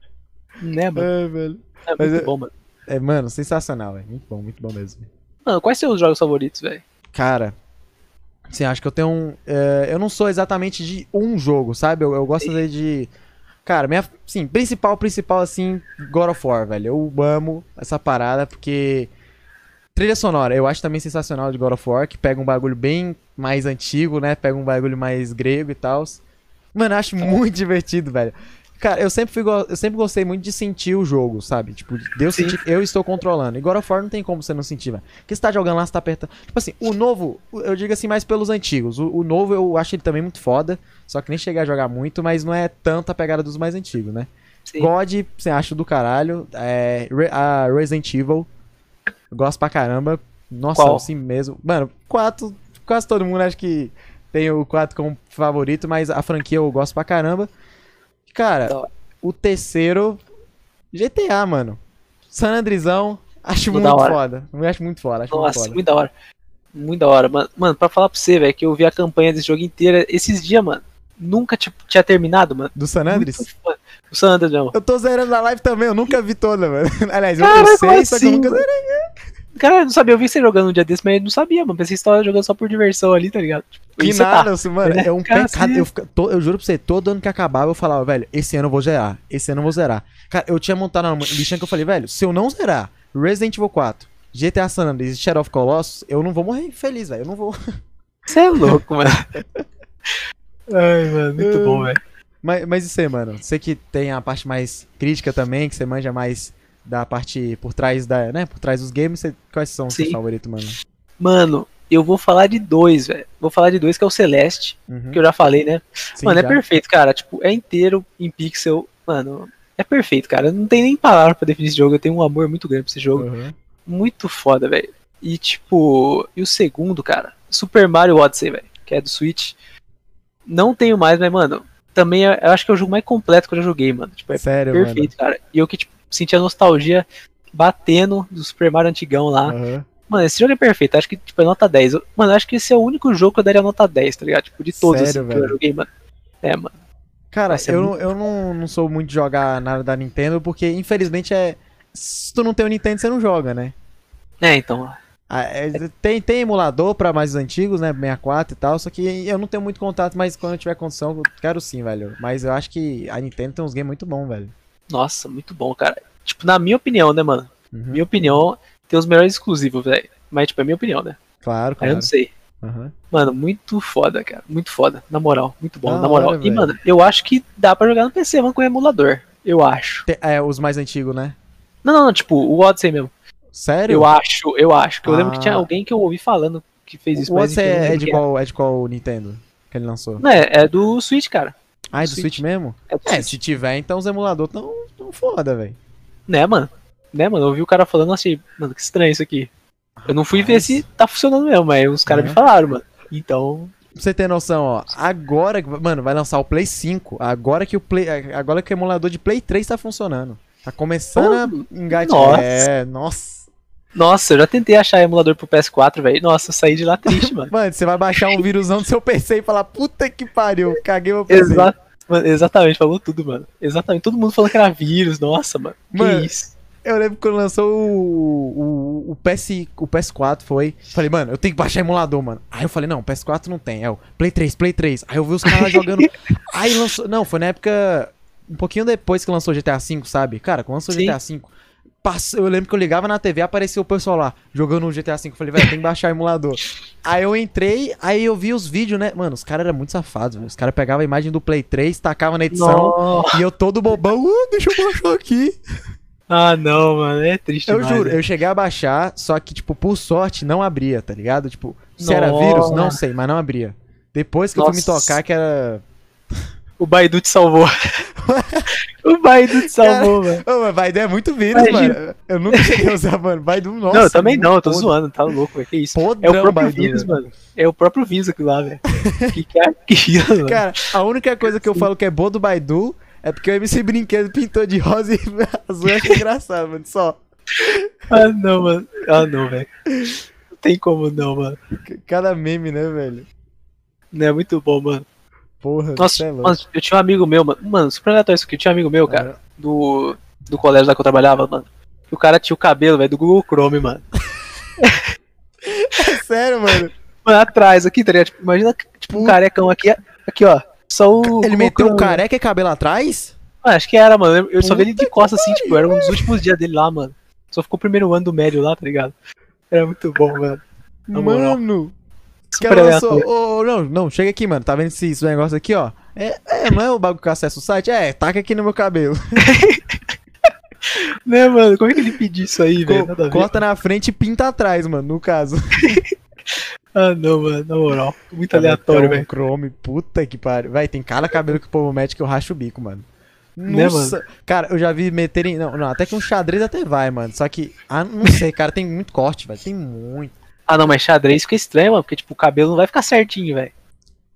Né, mano? É, velho. É mas muito é- bom, mano. É, mano, sensacional, velho. Muito bom, muito bom mesmo. Mano, quais são os jogos favoritos, velho? Cara, assim, acho que eu tenho um. é, eu não sou exatamente de um jogo, sabe? Eu, eu gosto Sim. de. Cara, minha. Sim, principal, principal, assim, God of War, velho. Eu amo essa parada porque. Trilha sonora, eu acho também sensacional de God of War, que pega um bagulho bem mais antigo, né? Pega um bagulho mais grego e tal. Mano, eu acho muito divertido, velho. Cara, eu sempre, fui, eu sempre gostei muito de sentir o jogo, sabe? Tipo, de eu Sim. sentir, eu estou controlando. E God of War não tem como você não sentir, velho. Porque você tá jogando lá, você tá apertando. Tipo assim, o novo, eu digo assim mais pelos antigos. O, o novo eu acho ele também muito foda. Só que nem cheguei a jogar muito, mas não é tanta pegada dos mais antigos, né? Sim. God, você acha do caralho. É, a Resident Evil. eu Gosto pra caramba. Nossa, Qual? assim mesmo. Mano, 4. Quase todo mundo acho que tem o 4 como favorito, mas a franquia eu gosto pra caramba. Cara, o terceiro. GTA, mano. San Andrizão. Acho Muito muito foda. Eu acho muito foda. Acho muito Nossa, foda. muito da hora. Muito da hora, mano. Mano, pra falar pra você, velho, que eu vi a campanha desse jogo inteira esses dias, mano. Nunca tipo, tinha terminado, mano. Do San Andres? Muito foda. O San Andreas mesmo. Eu tô zerando na live também, eu nunca vi toda, mano. Aliás, eu- Cara, eu sei, como só que eu assim, nunca Cara, eu não sabia, eu vi você jogando um dia desse, mas eu não sabia, mano. Pensei que você tava jogando só por diversão ali, tá ligado? Tipo, Que nada, tá. assim, mano. É um Cara, pecado. sim. Eu, to- eu juro pra você, todo ano que acabava, eu falava, velho, esse ano eu vou zerar. Esse ano eu vou zerar. Cara, eu tinha montado uma bichinha que eu falei, velho, se eu não zerar Resident Evil 4, GTA San Andreas e Shadow of Colossus, eu não vou morrer feliz, velho. Eu não vou. Você é louco, mano. Ai, mano, muito bom, velho. Mas, mas isso aí, mano. Você que tem a parte mais crítica também, que você manja mais da parte por trás da, né, por trás dos games, quais são os seus favoritos, mano? Mano, eu vou falar de dois, velho. Vou falar de dois, que é o Celeste, Uhum. que eu já falei, né? Sim, mano, já. é perfeito, cara. Tipo, é inteiro em pixel. Mano, é perfeito, cara. Não tem nem palavra pra definir esse jogo. Eu tenho um amor muito grande pra esse jogo. Uhum. Muito foda, velho. E tipo, e o segundo, cara, Super Mario Odyssey, velho, que é do Switch. Não tenho mais, mas, mano, também é- eu acho que é o jogo mais completo que eu já joguei, mano. Tipo, é Sério, perfeito, cara. E eu que, tipo, senti a nostalgia batendo do Super Mario antigão lá. mano. Uhum. Mano, esse jogo é perfeito. Acho que, tipo, é nota 10. Eu- Mano, acho que esse é o único jogo que eu daria nota 10, tá ligado? Tipo, de todos Sério, assim, que eu joguei, mano. É, mano. Cara, Nossa, é eu, muito eu não, não sou muito de jogar nada da Nintendo, porque infelizmente é. Se tu não tem o Nintendo, você não joga, né? É, então. Ah, é, tem, tem emulador pra mais antigos, né? 64 e tal, só que eu não tenho muito contato, mas quando eu tiver condição, eu quero sim, velho. Mas eu acho que a Nintendo tem uns games muito bons, velho. Nossa, muito bom, cara. Tipo, na minha opinião, né, mano? Uhum. Minha opinião, tem os melhores exclusivos, velho. Mas, tipo, é minha opinião, né? Claro, Aí eu claro. não sei. Uhum. Mano, muito foda, cara. Muito foda. Na moral, muito bom, Da na moral. hora, e, mano, eu acho que dá pra jogar no PC, mano, com emulador. Eu acho. É, os mais antigos, né? Não, não, não, tipo, o Odyssey mesmo. Sério? Eu acho, eu acho. Que eu lembro que Ah. tinha alguém que eu ouvi falando que fez isso. o Odyssey é, é de qual, é de qual Nintendo que ele lançou? Não, é, é do Switch, cara. Ah, é do Switch. Switch mesmo? É do É, Switch. se tiver, então os emuladores tão, tão foda, velho. Né, mano? Né, mano? Eu ouvi o cara falando assim, mano, que estranho isso aqui. Eu não fui ver Rapaz. se tá funcionando mesmo, mas os caras É. me falaram, mano. Então, Pra você ter noção, ó, agora, que- mano, vai lançar o Play 5, agora que o Play, agora que o emulador de Play 3 tá funcionando. Tá começando a engatear. nossa. É, nossa. Nossa, eu já tentei achar emulador pro PS4, velho. Nossa, eu saí de lá triste, mano. Mano, você vai baixar um vírusão do seu PC e falar, puta que pariu, caguei meu PC. Exa mano, exatamente, falou tudo, mano. Exatamente. Todo mundo falou que era vírus, nossa, mano. Que Mano, isso? Eu lembro quando lançou o, o, o, PS, o PS4 foi. Falei, mano, eu tenho que baixar emulador, mano. Aí eu falei, não, PS4 não tem. É o Play 3, Play 3. Aí eu vi os caras jogando. Aí lançou. Não, foi na época. Um pouquinho depois que lançou GTA V, sabe? Cara, quando lançou Sim. GTA V. pass- Eu lembro que eu ligava na TV apareceu o pessoal lá jogando o GTA V. Eu falei, velho, tem que baixar o emulador. Aí eu entrei, aí eu vi os vídeos, né? Mano, os caras eram muito safados, velho. Os caras pegavam a imagem do Play 3, tacavam na edição. Nossa. E eu todo bobão, uh, deixa eu baixar aqui. Ah, não, mano. É triste Eu demais, juro, né? eu cheguei a baixar, só que, tipo, por sorte, não abria, tá ligado? Tipo, se era Nossa. vírus, não sei, mas não abria. Depois que eu fui me Nossa. tocar, que era. O Baidu te salvou. o Baidu te salvou, mano. Ô, Baidu é muito vírus, Imagina. mano. Eu nunca cheguei a usar, mano. Baidu, nossa. não, eu também não, eu tô podre- zoando, tá louco, velho. Que isso? É o Podrão próprio Baidu, vírus, velho. mano. É o próprio vírus aquilo lá, velho. que que é aquilo, mano? Cara, a única coisa que eu falo que é boa do Baidu é porque o MC Brinquedo pintou de rosa e azul. Achei engraçado, mano. Só. Ah, não, mano. Ah, não, velho. Não tem como não, mano. Cada meme, né, velho? Não é muito bom, mano. Porra, Nossa, é mano, eu tinha um amigo meu, mano. Mano, super aleatório isso aqui. Eu tinha um amigo meu, cara, do, do colégio lá que eu trabalhava, mano. Que o cara tinha o cabelo, velho, do Google Chrome, mano. É sério, mano. Mano, atrás aqui, tá ligado? Tipo, imagina, tipo, um carecão aqui, aqui, ó. Só o. Ele meteu o Chrome. careca e cabelo atrás? Mano, acho que era, mano. Eu só vi ele de costas, assim, tipo, era um dos últimos dias dele lá, mano. Só ficou o primeiro ano do médio lá, tá ligado? Era muito bom, mano. Na moral. Mano. Os Caras lançou. aleatório. Ô, não, não, chega aqui, mano. Tá vendo esse, esse negócio aqui, ó? É, é, não é o bagulho que acessa o site? É, taca aqui no meu cabelo. Né, mano? Como é que ele pediu isso aí, velho? Nada a ver. Corta na frente e pinta atrás, mano, no caso. Ah, não, mano. Na moral. Muito Tá aleatório, velho. Chrome, puta que pariu. Vai, tem cada cabelo que o povo mete que eu racho o bico, mano. Né, Nossa, cara, eu já vi meterem. Não, não, até que um xadrez até vai, mano. Só que, ah, não sei, cara, tem muito corte, velho. Tem muito. Ah, não, mas xadrez fica estranho, mano, porque, tipo, o cabelo não vai ficar certinho, velho.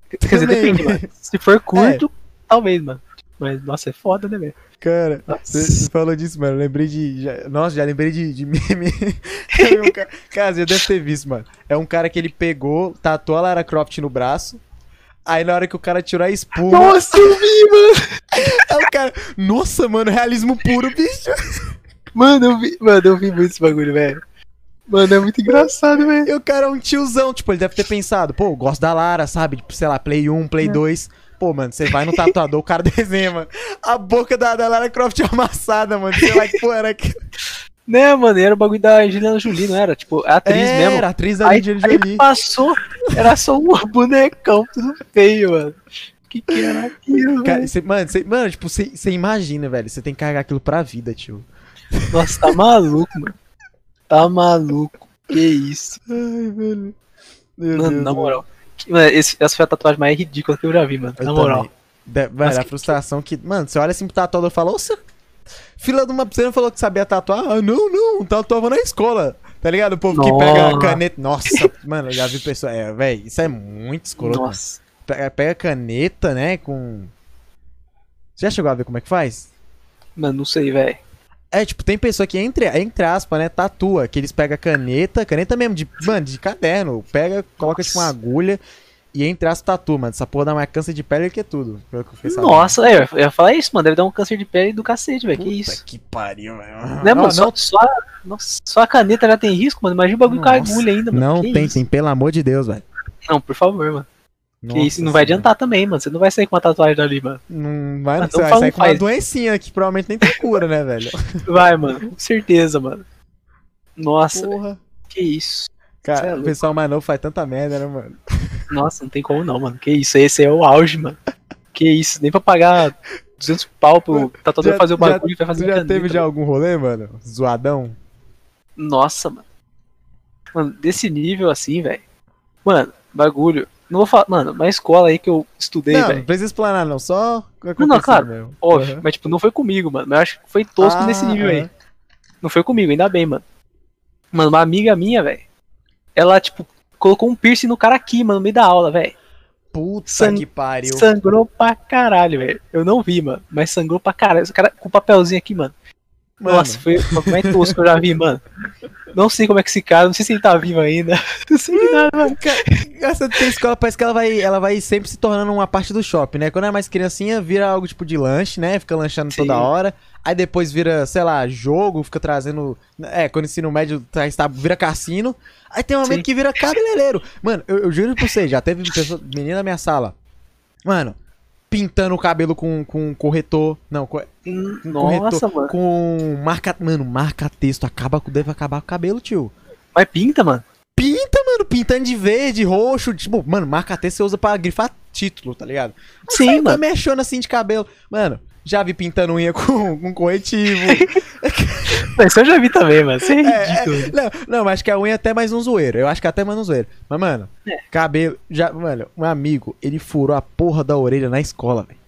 Quer dizer, depende, mano. Se for curto, talvez, mano. Mas, nossa, é foda, né, velho? Cara, você falou disso, mano. Eu lembrei de. já- nossa, já lembrei de, de meme. Eu um cara, cara, você deve ter visto, mano. É um cara que ele pegou, tatuou a Lara Croft no braço. Aí na hora que o cara tirou a espuma. Nossa, eu vi, mano! Aí o cara. Nossa, mano, realismo puro, bicho. Mano, eu vi, mano, eu vi muito esse bagulho, velho. Mano, é muito engraçado, velho. E o cara é um tiozão, tipo, ele deve ter pensado, pô, gosto da Lara, sabe? Tipo, sei lá, Play 1, Play 2. Pô, mano, você vai no tatuador, o cara desenha, mano. A boca da, da Lara Croft amassada, mano. Sei lá que porra era que. Né, mano, era o bagulho da Angelina Jolie, não era? Tipo, a atriz Era, mesmo. a atriz da Aí, Angelina aí Jolie. passou, era só um bonecão, tudo feio, mano. Que que era aquilo, Cara, cê- mano, cê- mano, tipo, você imagina, velho. Você tem que carregar aquilo pra vida, tio. Nossa, tá maluco, mano. Tá maluco. Que isso. Ai, velho. Meu Mano, Deus, na moral. Mano, esse- essa foi a tatuagem mais ridícula que eu já vi, mano. Eu na moral. De- Mas a que- frustração que. Mano, você olha assim pro tatuador e fala, você. Fila de uma. Você não falou que sabia tatuar? Ah, não, não, tatuava na escola. Tá ligado? O povo que pega a Nossa. caneta. Nossa, mano, eu já vi pessoa. É, velho, isso é muito mano. Nossa. Pega, pega caneta, né? Com. Você já chegou a ver como é que faz? Mano, não sei, velho. É, tipo, tem pessoa que, entre, entre aspas, né, tatua, que eles pegam caneta, caneta mesmo, de, mano, de caderno, pega, coloca, tipo, uma agulha e entre aspas, tatua, mano. Essa porra dá mais câncer de pele que é tudo. que. Nossa, é, eu ia falar isso, mano. Deve dar um câncer de pele do cacete, velho. Que isso. que pariu, velho. Né, mano? Não, Só, só, a- nossa, só a caneta já tem risco, mano. Imagina o bagulho com a Nossa, agulha ainda, mano. Não Que tem, tem, pelo amor de Deus, velho. Não, por favor, mano. Nossa isso não vai adiantar também, mano. Você não vai sair com uma tatuagem dali, mano. Não vai, Ah, você não vai sair não com uma faz. doencinha que provavelmente nem tem cura, né, velho? Vai, mano. Com certeza, mano. Nossa, Porra. que isso. Cê é Cara, o pessoal mais novo faz tanta merda, né, mano? Nossa, não tem como não, mano. Que isso. Esse é o auge, mano. Que isso. Nem pra pagar 200 pau pro tatuador Já- fazer o já- bagulho vai fazer Tu já caneta, teve já mano. algum rolê, mano? Zoadão? Nossa, mano. Mano, desse nível assim, velho. Mano, bagulho. Não vou falar. Mano, na escola aí que eu estudei, não, não velho. precisa explanar, não. Só Não, não, claro, mesmo. Óbvio. Uhum. Mas, tipo, não foi comigo, mano. Mas eu acho que foi tosco Ah, nesse nível aí. aham. Não foi comigo, ainda bem, mano. Mano, uma amiga minha, velho. Ela, tipo, colocou um piercing no cara aqui, mano, no meio da aula, velho. Puta Sang- que pariu. Sangrou pra caralho, velho. Eu não vi, mano. Mas sangrou pra caralho. Esse cara com o papelzinho aqui, mano. Mano. Nossa, foi o mais tosco que eu já vi, mano. Não sei como é que esse cara, não sei se ele tá vivo ainda. Não sei de nada, mano. Ca- Essa tem escola, parece que ela vai, ela vai sempre se tornando uma parte do shopping, né? Quando é mais criancinha, vira algo tipo de lanche, né? Fica lanchando Sim. toda hora. Aí depois vira, sei lá, jogo, fica trazendo. É, quando ensino médio tá, vira cassino. Aí tem um momento Sim. que vira cabeleireiro. Mano, eu, eu juro pra você, já teve pessoa, menina na minha sala. Mano, pintando o cabelo com, com corretor. Não, co- Hum, com Nossa, corretor. mano. Com marca. Mano, marca texto. Acaba, com- deve acabar com o cabelo, tio. Mas pinta, mano. Pinta, mano, pintando de verde, roxo, tipo, mano, marca texto você usa pra grifar título, tá ligado? Sim, uma mano. mexona assim de cabelo. Mano, Já vi pintando unha com, com corretivo. Mas eu já vi também, mano. Isso é É, ridículo. é, não, não, mas acho que a unha é até mais um zoeiro. Eu acho que é até mais um zoeiro. Mas, mano, É. cabelo. Já, mano, um amigo, ele furou a porra da orelha na escola, velho.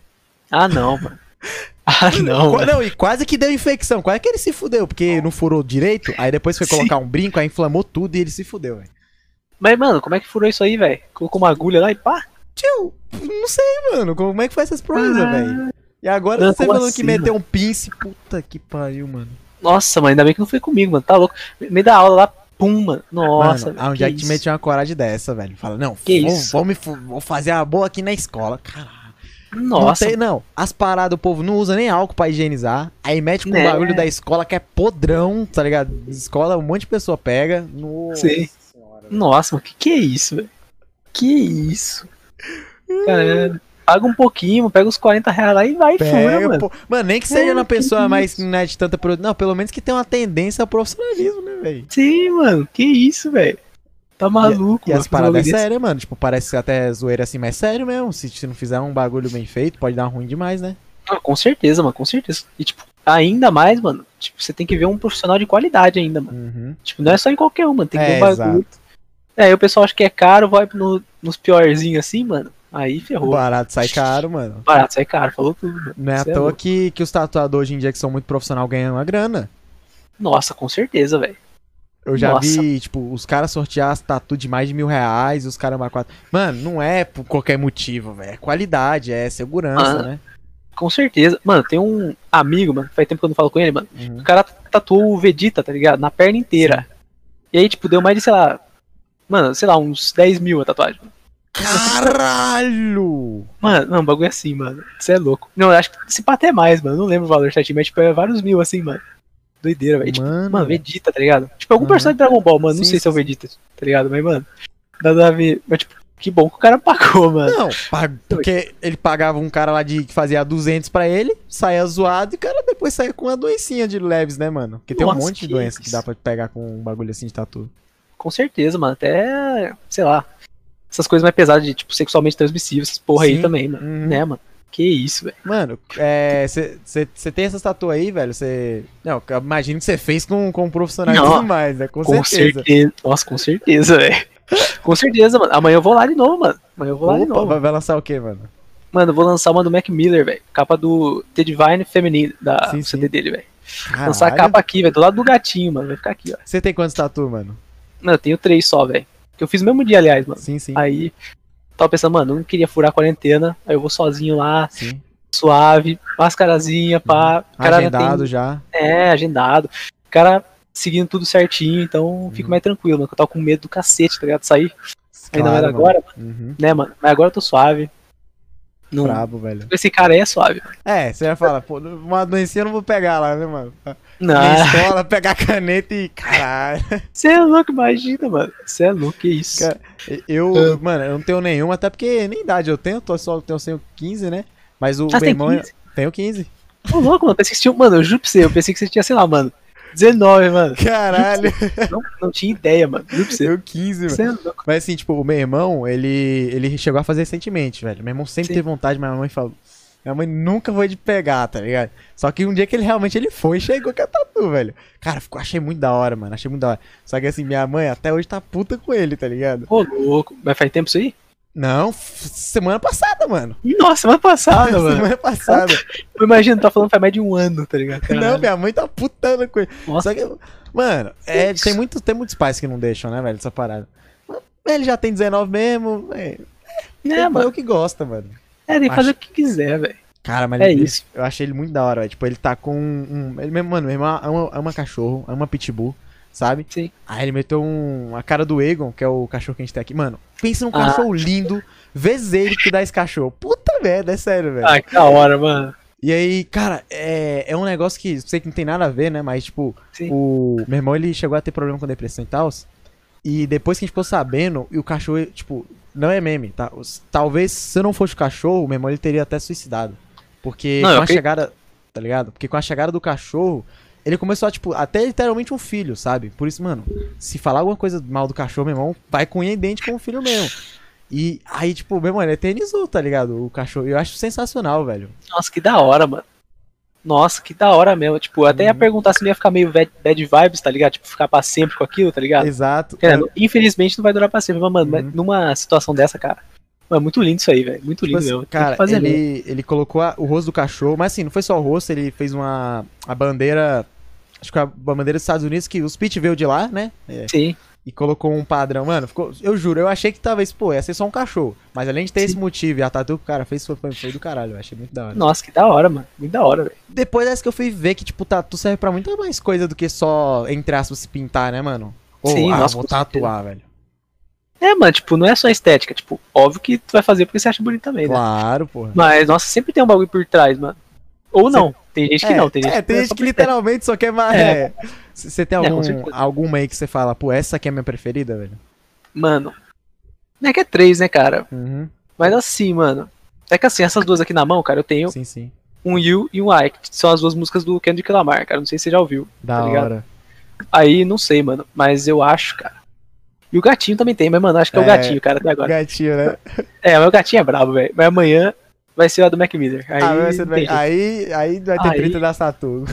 Ah, não, mano. Ah, não. Mano. Não, e quase que deu infecção. Quase que ele se fudeu, porque não furou direito. Aí depois foi Sim. colocar um brinco, aí inflamou tudo e ele se fudeu, velho. Mas, mano, como é que furou isso aí, velho? Colocou uma agulha lá e pá? Tio, não sei, mano. Como é que foi essas proezas, Ah. velho? E agora Não, você falando que assim, meteu um pince. Puta que pariu, mano. Nossa, mano, ainda bem que não foi comigo, mano. Tá louco. Meio da aula lá, pum, mano. Nossa, mano, onde é que te isso? mete uma coragem dessa, velho? Fala, não, Que vou, isso? Vou, me vou fazer a boa aqui na escola. Caralho. Nossa, Não tem, não. As paradas, o povo não usa nem álcool pra higienizar. Aí mete com o Né? bagulho da escola que é podrão, tá ligado? Escola, um monte de pessoa pega. Nossa Sim. senhora. Nossa, mano, que que é isso, velho? Que isso? Cara, paga um pouquinho, pega uns 40 reais lá e vai e fura, mano. pô. Mano, nem que seja É, na que pessoa mais que não é de tanta produção. Não, pelo menos que tenha uma tendência ao profissionalismo, né, velho? Sim, mano, que isso, velho? Tá maluco, E mano, as paradas é sério, mano. Tipo, parece até zoeira assim, mas sério mesmo. Se, se não fizer um bagulho bem feito, pode dar ruim demais, né? Ah, com certeza, mano, com certeza. E, tipo, ainda mais, mano, tipo, você tem que ver um profissional de qualidade ainda, mano. Uhum. Tipo, não é só em qualquer um, mano, tem que É, ver um bagulho. exato. É, aí o pessoal acha que é caro, vai no, nos piorzinhos assim, mano. Aí ferrou. barato sai caro, mano. Barato, sai caro, falou tudo. Mano. Não é à é toa que, que os tatuadores hoje em dia que são muito profissional ganham uma grana. Nossa, com certeza, velho. Eu já Nossa. vi, tipo, os caras sortear as tatu de mais de mil reais, os caramba quatro. Mano, não é por qualquer motivo, velho. É qualidade, é segurança, Ah, né? Com certeza. Mano, tem um amigo, mano, faz tempo que eu não falo com ele, mano. Uhum. O cara tatuou o Vegeta, tá ligado? Na perna inteira. E aí, tipo, deu mais de, sei lá. Mano, sei lá, uns 10 mil a tatuagem. Caralho! Mano, não, o bagulho é assim, mano. Você é louco. Não, acho que se pá até mais, mano. Não lembro o valor certinho, mas tipo, é vários mil assim, mano. Doideira, velho. Tipo, Mano, Vegeta, tá ligado? Tipo, algum personagem de Dragon Ball, mano. Não Sim, sei se é o sim, Vegeta, tá ligado? Mas, mano, nada a ver. Mas, tipo, que bom que o cara pagou, mano. Não, porque ele pagava um cara lá de que fazia 200 pra ele, saía zoado e o cara depois saía com uma doencinha de leves, né, mano? Porque tem um Nossa, monte de que doença que isso. dá pra pegar com um bagulho assim de tatu. Com certeza, mano. Até, sei lá. Essas coisas mais pesadas de, tipo, sexualmente transmissíveis, essas porra aí Sim. também, mano. Uhum. Né, mano? Que isso, velho. Mano, você tem essas tatu aí, velho? Você. Não, eu imagino que você fez com, com profissionais e Não, tudo mais, né? Com, Com certeza. certeza. Nossa, com certeza, velho. Com certeza, mano. Amanhã eu vou lá de novo, mano. Amanhã eu vou lá de Opa, novo. vai, lançar o quê, mano? Mano, eu vou lançar uma do Mac Miller, velho. Capa do The Divine Feminine, da Sim, CD sim. dele, velho. Lançar a capa aqui, velho. Do lado do gatinho, mano. Vai ficar aqui, ó. Você tem quantos tatu, mano? Mano, eu tenho três só, velho. Que eu fiz no mesmo dia, aliás, mano. Sim, sim. Aí, tava pensando, mano, não queria furar a quarentena. Aí eu vou sozinho lá, Sim. suave, mascarazinha, pá. Cara já Agendado tem- já. É, agendado. O cara seguindo tudo certinho, então eu fico Uhum. mais tranquilo, mano. que Eu tava com medo do cacete, tá ligado? De sair. Ainda mais Claro, agora, mano. Uhum. né, mano? Mas agora eu tô suave. Não, Brabo, velho. esse cara aí é suave. É, você vai falar, pô, uma doencinha eu não vou pegar lá, né, mano? Não, Na escola, pegar caneta e. Caralho. você é louco, imagina, mano. Você é louco, que isso. Cara, Eu, É. mano, eu não tenho nenhuma, até porque nem idade eu tenho, tô só tenho, tenho 15, né? Mas o Ah, meu tem irmão. 15? Tenho 15. Ô, louco, mano. Pensei que você tinha. Mano, eu juro pra você, eu pensei que você tinha, sei lá, mano. 19, mano. Caralho, Não, não tinha ideia, mano. Juro pra você. eu 15, mano. Você é louco. Mas assim, tipo, o meu irmão, ele, ele chegou a fazer recentemente, velho. Meu irmão sempre Sim. teve vontade, mas minha mãe falou. Minha mãe nunca foi de pegar, tá ligado? Só que um dia que ele realmente ele foi, chegou com a tatu, velho. Cara, ficou, achei muito da hora, mano. Achei muito da hora. Só que assim, minha mãe até hoje tá puta com ele, tá ligado? Ô, louco. Mas faz tempo isso aí? Não, semana passada, mano. Nossa, semana passada, mano. semana passada. Eu imagino, tá falando faz mais de um ano, tá ligado? Não, Caralho. minha mãe tá putando com ele. Nossa. Só que, mano, é, tem, muito, tem muitos pais que não deixam, né, velho, essa parada. Ele já tem 19 mesmo, é, É, é mano. o que gosta, mano. É, tem que fazer o que quiser, velho. Cara, mas É ele- isso. eu achei ele muito da hora, velho. Tipo, ele tá com um. Ele mesmo, mano, meu irmão ama, ama cachorro, ama pitbull, sabe? Sim. Aí ele meteu um, a cara do Egon, que é o cachorro que a gente tem aqui. Mano, pensa num Ah. cachorro lindo, vezes ele que dá esse cachorro. Puta merda, é sério, velho. Ah, que da hora, mano. E aí, cara, é, é um negócio que sei que não tem nada a ver, né? Mas, tipo, Sim. o meu irmão ele chegou a ter problema com depressão e tal. E depois que a gente ficou sabendo, e o cachorro, tipo, não é meme, tá? Talvez se não fosse o cachorro, o meu irmão ele teria até suicidado. Porque Não, com a chegada. Tá ligado? Porque com a chegada do cachorro, ele começou a, tipo, até literalmente um filho, sabe? Por isso, mano, se falar alguma coisa mal do cachorro, meu irmão vai com e dente com o filho mesmo. E aí, tipo, meu irmão, ele eternizou, tá ligado? O cachorro. Eu acho sensacional, velho. Nossa, que da hora, mano. Nossa, que da hora mesmo. Tipo, eu até ia Uhum. perguntar se não ia ficar meio bad, vibes, tá ligado? Tipo, ficar pra sempre com aquilo, tá ligado? Exato. Querendo, infelizmente não vai durar pra sempre, mas, mano, Uhum. numa situação dessa, cara. Mano, muito lindo isso aí, velho. Muito Tipo lindo assim, mesmo. Cara, mesmo. ele, ele colocou a- o rosto do cachorro, mas assim, não foi só o rosto, ele fez uma a bandeira, acho que a, bandeira dos Estados Unidos, que os Pete veio de lá, né? É, Sim. E colocou um padrão. Mano, ficou, eu juro, eu achei que talvez, pô, ia ser só um cachorro. Mas além de ter Sim. esse motivo e a tatu que o cara fez, foi, foi, foi do caralho, eu achei muito da hora. Nossa, que da hora, mano. Muito da hora, velho. Depois dessa que eu fui ver que, tipo, tatu serve pra muita mais coisa do que só, entre aspas, se pintar, né, mano? Ou, Sim, ah, nossa, vou certeza. tatuar, velho. É, mano, tipo, não é só estética. Tipo, óbvio que tu vai fazer porque você acha bonito também, né? Claro, porra. Mas, nossa, sempre tem um bagulho por trás, mano. Ou não. Tem gente que é, não. Tem gente é, que tem é gente que literalmente só quer mais. É. É. Você tem É, algum, alguma aí que você fala, pô, essa aqui é a minha preferida, velho? Mano. Não é que é três, né, cara? Uhum. Mas assim, mano. É que assim, essas duas aqui na mão, cara, eu tenho Sim, sim. um You e um I, que são as duas músicas do Kendrick Lamar, cara. Não sei se você já ouviu. Da Tá ligado? hora. Aí, não sei, mano. Mas eu acho, cara. E o gatinho também tem, mas, mano, acho que é, o É. gatinho, cara, até agora. Gatinho, né? É, mas o gatinho é brabo, velho. Mas amanhã vai ser a do Mac Miller. Aí, ah, vai ser tem jeito. aí, aí vai ter Aí- treta da Satu.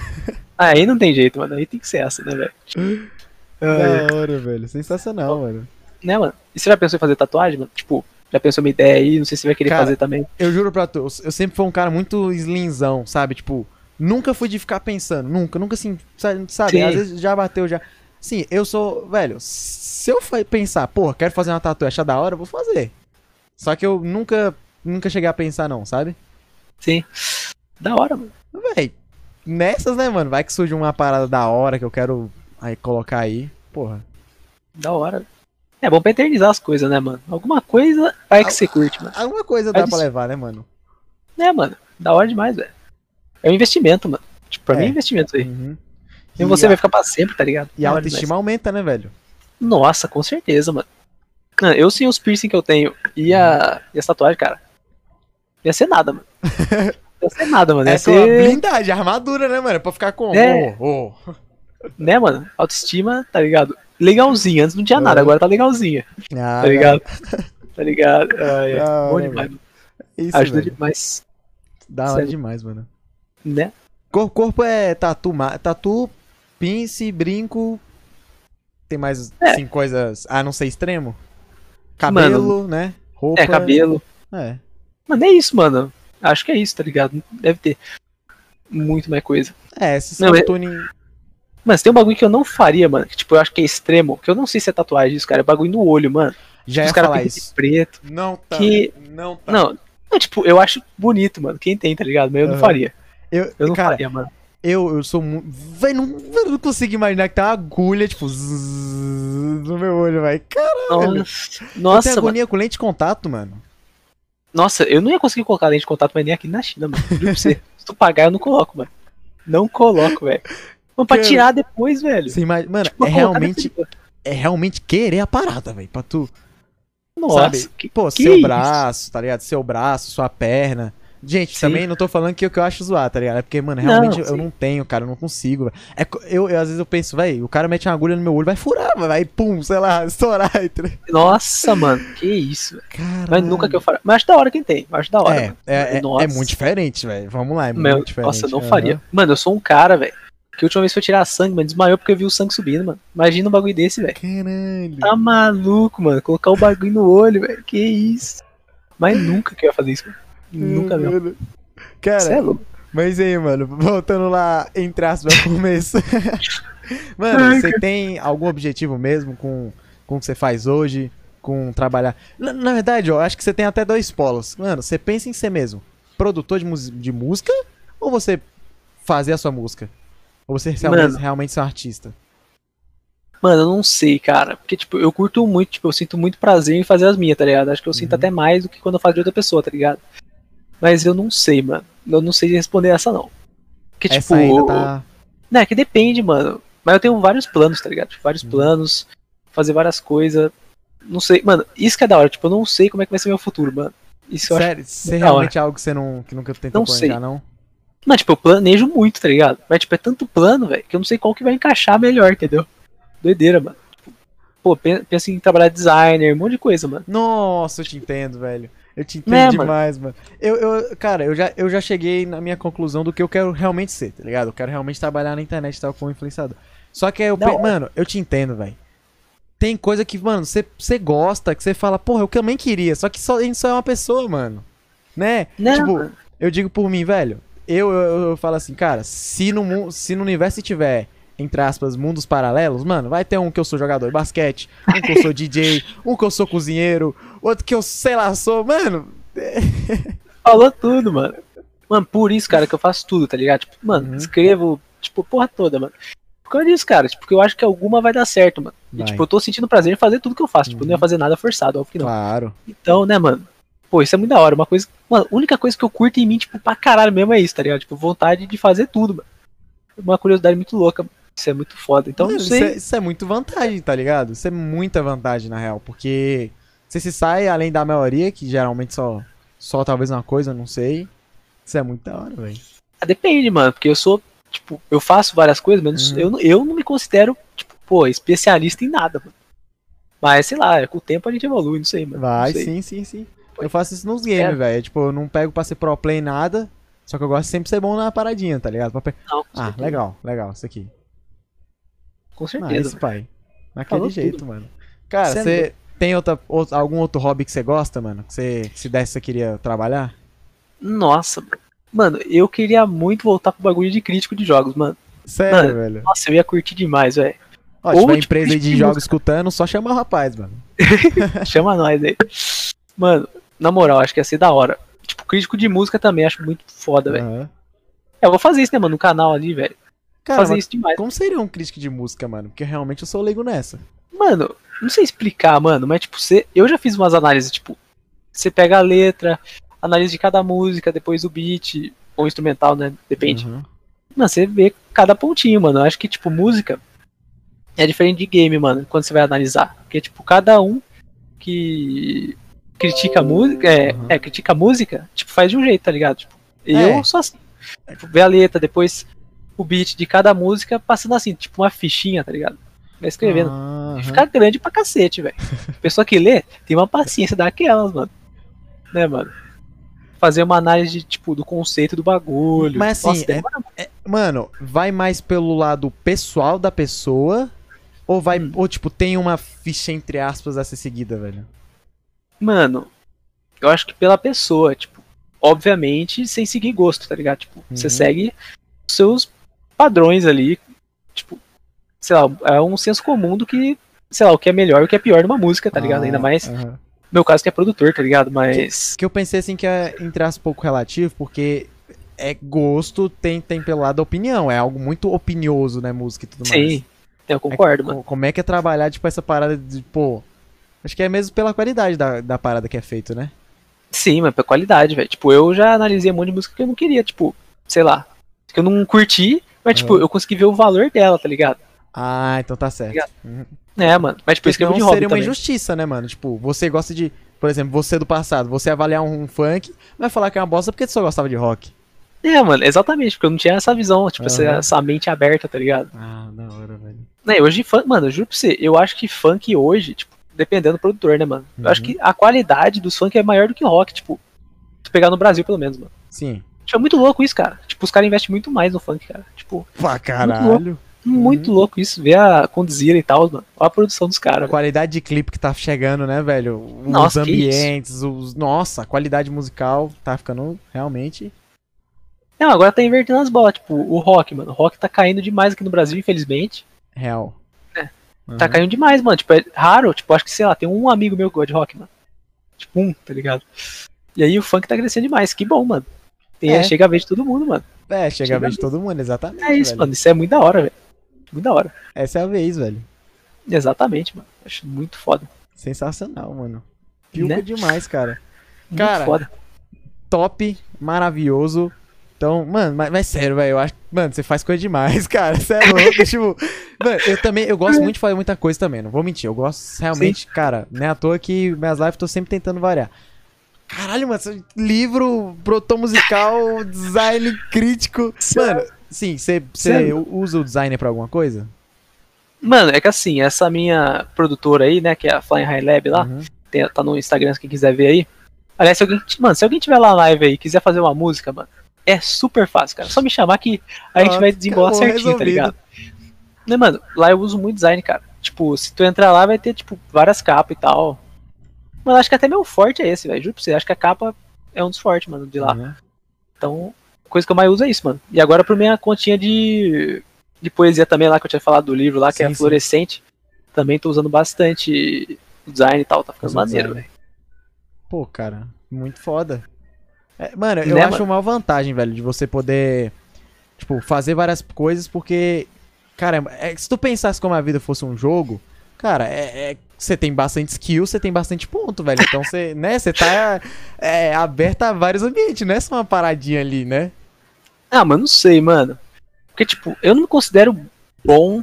aí não tem jeito, mano. Aí tem que ser essa, né, velho? Da hora, velho. Sensacional, mano. né, mano? E você já pensou em fazer tatuagem, mano? Tipo, já pensou uma ideia aí? Não sei se você vai querer Cara, fazer também. Eu juro pra tu, eu sempre fui um cara muito slinzão, sabe? Tipo, nunca fui de ficar pensando, nunca, nunca assim, sa- sabe? Sim. Às vezes já bateu, já. Sim, eu sou, velho, se eu pensar, porra, quero fazer uma tatuagem, achar da hora, eu vou fazer. Só que eu nunca, nunca cheguei a pensar não, sabe? Sim. Da hora, mano. Véi, nessas, né, mano? Vai que surge uma parada da hora que eu quero aí colocar aí, porra. Da hora. É bom pra eternizar as coisas, né, mano? Alguma coisa vai que você curte, mano. Alguma coisa dá Aí pra levar, né, mano? É, mano. Da hora demais, velho. É um investimento, mano. Tipo, pra É. mim é investimento aí. Uhum. E você a, vai ficar pra sempre, tá ligado? E a autoestima aumenta, né, velho? Nossa, com certeza, mano. Eu sem os piercing que eu tenho e a, e as tatuagens, cara. Ia ser nada, mano. Ia ser nada, mano. Ia É ser. blindagem, armadura, né, mano? Pra ficar com. É. Oh, oh. Né, mano? Autoestima, tá ligado? Legalzinha. Antes não tinha nada, É. agora tá legalzinha. Ah, Tá ligado? Tá ligado? Ai, é. Da Bom demais, mano. Isso, Ajuda velho. demais. Da hora Sério. demais, mano. Né? Cor- corpo é tatu, tatu, pince, brinco. Tem mais, É. assim, coisas, a não ser extremo? Cabelo, né? Roupa. É, cabelo. É. Mano, é isso, mano. Acho que é isso, tá ligado? Deve ter muito mais coisa. É, esses Não, é- tuning... Mas tem um bagulho que eu não faria, mano. Que, tipo, eu acho que é extremo. Que eu não sei se é tatuagem isso, cara. É bagulho no olho, mano. Já Os caras isso. preto. Não tá. Que- Não tá. Não, não, tipo, eu acho bonito, mano. Quem tem, tá ligado? Mas eu não Aham. faria. Eu, Eu não cara, faria, mano. eu, eu sou muito... Véi, não, eu não consigo imaginar que tem uma agulha, tipo, zzz, no meu olho, vai. Caralho. Nossa, eu tenho nossa, mano. agonia com lente de contato, mano. Nossa, eu não ia conseguir colocar lente de contato, mas nem aqui na China, mano. Se tu pagar, eu não coloco, mano. Não coloco, velho. Vamos pra tirar depois, velho. Você imagina... Mano, Tipo, é realmente, é realmente querer a parada, velho, pra tu... Nossa, sabe? que- Pô, que seu isso? braço, tá ligado? Seu braço, sua perna. Gente, Sim. também não tô falando que o que eu acho zoar, tá ligado? É porque, mano, Não, realmente eu sim. não tenho, cara, eu não consigo. velho. É, eu, eu, às vezes eu penso, velho, o cara mete uma agulha no meu olho, vai furar, vai, vai pum, sei lá, estourar. tá? Nossa, mano, que isso, velho. Caralho. Mas nunca que eu faria. Mas acho da hora quem tem. Acho da hora. É, mano. é, é, é muito diferente, velho. Vamos lá, é Meu, muito diferente. nossa, eu não aham. faria. Mano, eu sou um cara, velho. Que a última vez foi tirar sangue, mano, desmaiou porque eu vi o sangue subindo, mano. Imagina um bagulho desse, velho. Caralho. Tá maluco, mano. Colocar o bagulho no olho, velho. Que isso. Mas nunca que eu ia fazer isso, mano. Nunca. Mano. Cara, é louco. Mas aí, mano, voltando lá, entre aspas, ao começo. mano, Ai, você tem algum objetivo mesmo com, com o que você faz hoje? Com trabalhar. Na, na verdade, ó, eu acho que você tem até dois polos. Mano, você pensa em ser mesmo produtor de, de música ou você fazer a sua música? Ou você realmente, Mano. realmente ser um artista? Mano, eu não sei, cara. Porque, tipo, eu curto muito, tipo, eu sinto muito prazer em fazer as minhas, tá ligado? Acho que eu sinto Uhum. até mais do que quando eu faço de outra pessoa, tá ligado? Mas eu não sei, mano. Eu não sei responder essa, não. Porque, tipo, Essa ainda tá. Não, é que depende, mano. Mas eu tenho vários planos, tá ligado? Tipo, vários Uhum. planos, fazer várias coisas. Não sei, mano, isso que é da hora. Tipo, eu não sei como é que vai ser meu futuro, mano. Isso. Sério, você realmente é algo que você não, que nunca tentou Não planejar, sei. não? Mas, tipo, eu planejo muito, tá ligado? Mas, tipo, é tanto plano, velho, que eu não sei qual que vai encaixar melhor, entendeu? Doideira, mano. Tipo, pô, pen- pensa em trabalhar designer, um monte de coisa, mano. Nossa, eu te entendo, velho. Eu te entendo Né, demais, mano. Eu, eu, cara, eu já, eu já cheguei na minha conclusão do que eu quero realmente ser, tá ligado? Eu quero realmente trabalhar na internet e tal como influenciador. Só que aí eu, pe- hora. mano, eu te entendo, velho. Tem coisa que, mano, você gosta, que você fala, porra, eu também queria, só que só, a gente só é uma pessoa, mano. Né? Né, tipo, eu digo por mim, velho. Eu, eu, eu falo assim, cara, se no, se no universo tiver, entre aspas, mundos paralelos, mano, vai ter um que eu sou jogador de basquete, um que eu sou DJ, um que eu sou cozinheiro, outro que eu, sei lá, sou, mano. Falou tudo, mano. Mano, por isso, cara, que eu faço tudo, tá ligado? Tipo, mano, Uhum. escrevo, tipo, porra toda, mano. Por causa disso, cara, tipo, porque eu acho que alguma vai dar certo, mano. E, tipo, eu tô sentindo prazer em fazer tudo que eu faço. Tipo, eu não ia Uhum. fazer nada forçado, óbvio que não. Claro. Então, né, mano? Pô, isso é muito da hora. Uma coisa. Mano, a única coisa que eu curto em mim, tipo, pra caralho mesmo é isso, tá ligado? Tipo, vontade de fazer tudo, mano. Uma curiosidade muito louca. Isso é muito foda. Então, Mano, não isso, sei. é, isso é muito vantagem, tá ligado? Isso é muita vantagem, na real, porque você se sai além da maioria, que geralmente só, só talvez uma coisa, não sei. Isso é muito da hora, velho. Ah, Depende, mano, porque eu sou, tipo, eu faço várias coisas, mas Uhum. eu, não- eu não me considero, tipo, pô, especialista em nada, mano. Mas, sei lá, com o tempo a gente evolui, não sei, mano. Vai, sei. sim, sim, sim. Pô, Eu faço isso nos games, velho. Tipo, eu não pego pra ser pro play em nada, só que eu gosto de sempre ser bom na paradinha, tá ligado? Pra Não, Ah, legal, legal, isso aqui. Com Ah, certeza. esse pai. Naquele Falou jeito, tudo. mano. Cara, Cê é você tem outra, outro- algum outro hobby que você gosta, mano? Que você, se desse, você queria trabalhar? Nossa, mano. Eu queria muito voltar pro bagulho de crítico de jogos, mano. Sério, Mano, velho. Nossa, eu ia curtir demais, velho. Ó, ou, tipo, empresa aí de de jogos escutando, só chama o rapaz, mano. Chama nós aí. Mano, na moral, acho que ia ser da hora. Tipo, crítico de música também, acho muito foda, velho. Aham. É, eu vou fazer isso, né, mano, no canal ali, velho. Cara, Fazer isso demais. como seria um crítico de música, mano? Porque realmente eu sou leigo nessa. Mano, não sei explicar, mano, mas tipo, você, eu já fiz umas análises, tipo, você pega a letra, analisa de cada música, depois o beat, ou instrumental, né? Depende. Uhum. Mano, você vê cada pontinho, mano. Eu acho que, tipo, música é diferente de game, mano, quando você vai analisar. Porque, tipo, cada um que critica a música, é, Uhum. é, critica a música, tipo, faz de um jeito, tá ligado? Tipo, É. eu sou assim. Tipo, vê a letra, depois o beat de cada música passando assim, tipo uma fichinha, tá ligado? Vai escrevendo. E fica grande pra cacete, velho. Pessoa que lê tem uma paciência daquelas, mano. Né, mano? Fazer uma análise, tipo, do conceito do bagulho. Mas, assim, Nossa, é- demora Mano, vai mais pelo lado pessoal da pessoa? Ou vai. Hum. Ou, tipo, tem uma ficha entre aspas a ser seguida, velho? Mano, eu acho que pela pessoa, tipo, obviamente sem seguir gosto, tá ligado? Tipo, você Uhum. segue os seus padrões ali, tipo, sei lá, é um senso comum do que, sei lá, o que é melhor e o que é pior numa música, tá ligado? Ah, Ainda mais, aham. meu caso que é produtor, tá ligado? Mas, Que eu pensei assim que é, entre aspas, pouco relativo, porque é gosto, tem, tem pelo lado da opinião. É algo muito opinioso, né, música e tudo mais. sim, eu concordo, É, mano. co- Como é que é trabalhar, tipo, essa parada de, pô. Acho que é mesmo pela qualidade da, da parada que é feito, né? Sim, mas pra qualidade, velho. Tipo, eu já analisei um monte de música que eu não queria, tipo, sei lá, que eu não curti, mas, tipo, Aham. eu consegui ver o valor dela, tá ligado? Ah, então tá certo. Obrigado. Uhum. É, mano. Mas, tipo, escrevo senão de hobby seria uma também. injustiça, né, mano? Tipo, você gosta de. Por exemplo, você do passado, você avaliar um, funk, vai falar que é uma bosta porque você só gostava de rock. É, mano, exatamente, porque eu não tinha essa visão, tipo, essa, Aham. essa mente aberta, tá ligado? Ah, da hora, velho. Né, hoje, funk, mano, eu juro pra você, eu acho que funk hoje, tipo, dependendo do produtor, né, mano? Eu acho Uhum. que a qualidade dos funk é maior do que rock, tipo, se pegar no Brasil, pelo menos, mano. Sim. Tipo, é muito louco isso, cara. Tipo, os caras investem muito mais no funk, cara. Tipo, Pra caralho. Muito Uhum. louco isso, ver a conduzir e tal, mano. Olha a produção dos A caras, velho. qualidade de clipe que tá chegando, né, velho? Os Nossa, ambientes, os. Nossa, a qualidade musical tá ficando realmente. Não, agora tá invertendo as bolas, tipo, o rock, mano. O rock tá caindo demais aqui no Brasil, infelizmente. real. É. Uhum. Tá caindo demais, mano. Tipo, é raro, tipo, acho que, sei lá, tem um amigo meu que gosta de rock, mano. Tipo, um, tá ligado? E aí o funk tá crescendo demais, que bom, mano. Tem, É. Chega a vez de todo mundo, mano. É, chega a Chega vez de todo mundo, exatamente. É isso, velho. mano. Isso é muito da hora, velho. Muito da hora. Essa é a vez, velho. Exatamente, mano. Acho muito foda. Sensacional, mano. Piuca Né? demais, cara. Muito Cara, foda. top, maravilhoso. Então, mano, mas, mas sério, velho, eu acho. Mano, você faz coisa demais, cara. Você é louco. tipo, mano, eu também, eu gosto muito de fazer muita coisa também, não vou mentir. Eu gosto realmente, cara, não é à toa que minhas lives eu tô sempre tentando variar. Caralho, mano, livro, produtor musical, design crítico. Mano, sim, você usa o designer pra alguma coisa? Mano, é que assim, essa minha produtora aí, né, que é a Flying High Lab lá, Uhum. tem- tá no Instagram se quem quiser ver aí. Aliás, se alguém, mano, se alguém tiver lá na live aí e quiser fazer uma música, mano, é super fácil, cara. Só me chamar que a gente Pronto, vai desembolar certinho, resolvido. tá ligado? Né, mano, lá eu uso muito design, cara. Tipo, se tu entrar lá, vai ter, tipo, várias capas e tal. Mano, acho que até meu forte é esse, velho. Juro pra você, acho que a capa é um dos fortes, mano, de lá. Uhum. Então, coisa que eu mais uso é isso, mano. E agora pra minha continha de, de poesia também lá, que eu tinha falado do livro lá, que Sim, é sim. fluorescente. Também tô usando bastante design e tal, tá ficando maneiro, velho. Pô, cara, muito foda. É, mano, eu Né, acho mano? uma vantagem, velho, de você poder, tipo, fazer várias coisas, porque, cara, é, se tu pensasse como a vida fosse um jogo, cara, é, é- você tem bastante skill, você tem bastante ponto, velho. Então você, né, você tá é, aberto a vários ambientes, não é só uma paradinha ali, né? Ah, mas não sei, mano. Porque, tipo, eu não me considero bom,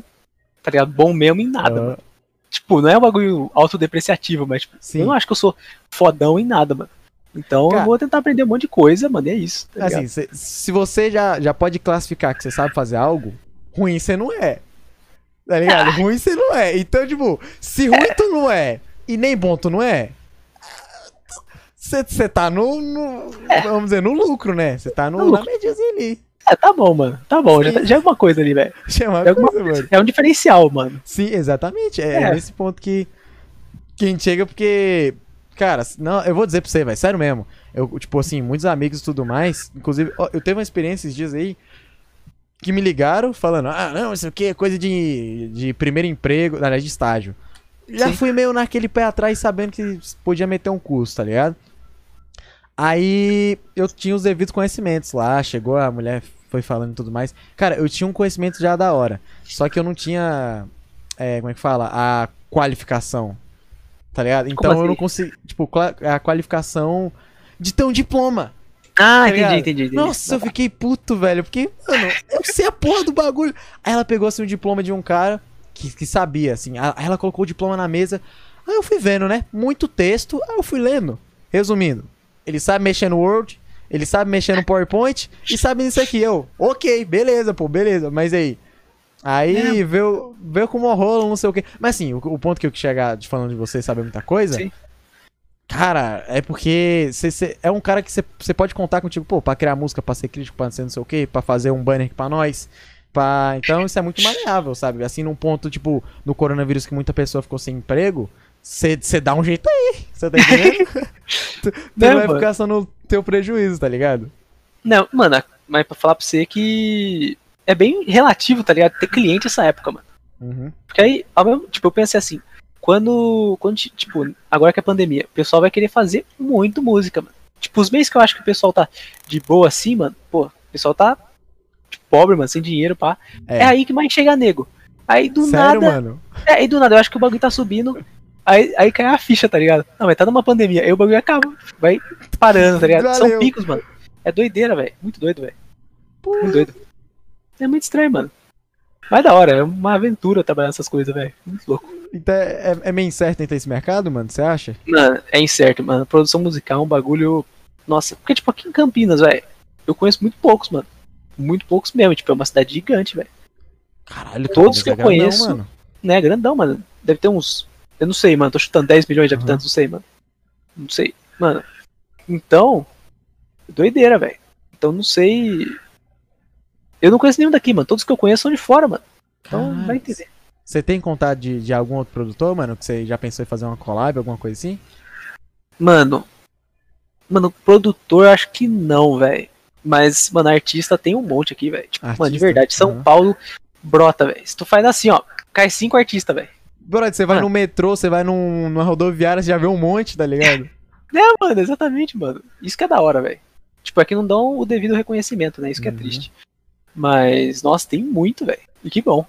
tá ligado? Bom mesmo em nada, Ah, mano. Tipo, não é um bagulho autodepreciativo, mas, tipo, Sim. eu não acho que eu sou fodão em nada, mano. Então Cara- eu vou tentar aprender um monte de coisa, mano, e é isso. Tá? Assim, cê- se você já, já pode classificar que você sabe fazer algo, ruim você não é. Tá ligado? Ruim você não é. Então, tipo, se ruim tu não é e nem bom tu não é, você tá no, no- Vamos dizer, no lucro, né? Você tá no, No na mediazinha ali. É, tá bom, mano. Tá bom, já, tá- já é uma coisa ali, velho. Chama É alguma coisa, mano. É um diferencial, mano. Sim, exatamente. É, É. nesse ponto que, que a gente chega, porque. Cara, não, eu vou dizer pra você, velho, sério mesmo. Eu, tipo assim, muitos amigos e tudo mais. Inclusive, ó, eu teve uma experiência esses dias aí que me ligaram falando: ah, não, isso aqui é coisa de, de primeiro emprego, na verdade, de estágio. Já Sim. fui meio naquele pé atrás sabendo que podia meter um curso, tá ligado? Aí eu tinha os devidos conhecimentos lá, chegou a mulher, foi falando e tudo mais. Cara, eu tinha um conhecimento já da hora. Só que eu não tinha. é, como é que fala? A qualificação. Tá ligado? Então eu assim? não consegui. Tipo, a qualificação de ter um diploma. Ah, Tá entendi, entendi, entendi. Nossa, eu fiquei puto, velho. Porque, mano, eu sei a porra do bagulho. Aí ela pegou assim o diploma de um cara que, que sabia, assim. Aí ela colocou o diploma na mesa. Aí eu fui vendo, né? Muito texto. Aí eu fui lendo. Resumindo, ele sabe mexer no Word, ele sabe mexer no PowerPoint e sabe nisso aqui. Eu, ok, beleza, pô, beleza. Mas aí. Aí veio, veio com uma rola, não sei o quê. Mas assim, o, o ponto que eu quis chegar de falando de você saber muita coisa. Sim. Cara, é porque você é um cara que você pode contar contigo, pô, pra criar música, pra ser crítico, pra ser não sei o quê, pra fazer um banner pra nós. Pra... Então isso é muito maleável, sabe? Assim, num ponto, tipo, no coronavírus que muita pessoa ficou sem emprego, você dá um jeito aí. Você tá entendendo? tu Né, não vai mano? ficar só no teu prejuízo, tá ligado? Não, mano, mas pra falar pra você que é bem relativo, tá ligado? Ter cliente essa época, mano. Uhum. Porque aí, ao mesmo, tipo, eu pensei assim, quando, quando, tipo, agora que é pandemia, o pessoal vai querer fazer muito música, mano. Tipo, os meses que eu acho que o pessoal tá de boa assim, mano, pô, o pessoal tá tipo, pobre, mano, sem dinheiro, pá. É. É. aí que mais chega nego. Aí do Sério, nada. mano? É, aí do nada, eu acho que o bagulho tá subindo. Aí, aí cai a ficha, tá ligado? Não, mas tá numa pandemia, aí o bagulho acaba. Vai parando, tá ligado? Valeu. São picos, mano. É doideira, velho. Muito doido, velho. Muito doido. É muito estranho, mano. Mas da hora, é uma aventura trabalhar nessas coisas, velho. Muito louco. Então é, é meio incerto entrar esse mercado, mano? Você acha? Mano, é incerto, mano. Produção musical é um bagulho. Nossa, porque, tipo, aqui em Campinas, velho, eu conheço muito poucos, mano. Muito poucos mesmo. Tipo, é uma cidade gigante, velho. Caralho, Todos que eu é grandão, conheço. mano. Né, grandão, mano. Deve ter uns. Eu não sei, mano. Tô chutando 10 milhões de Uhum. habitantes, não sei, mano. Não sei. Mano. Então. Doideira, velho. Então não sei. Eu não conheço nenhum daqui, mano. Todos que eu conheço são de fora, mano. Então Caralho. vai entender. Você tem contato de, de algum outro produtor, mano? Que você já pensou em fazer uma collab, alguma coisa assim? Mano. Mano, produtor eu acho que não, velho. Mas, mano, artista tem um monte aqui, velho. Tipo, mano, de Artista? verdade, São Aham. Paulo brota, velho. Se tu faz assim, ó, cai cinco artistas, velho. Brother, você vai Ah. no metrô, você vai num, numa rodoviária, você já vê um monte, tá ligado? É, mano, exatamente, mano. Isso que é da hora, velho. Tipo, aqui não dão o devido reconhecimento, né? Isso que é Uhum. triste. Mas, nossa, tem muito, velho. E que bom.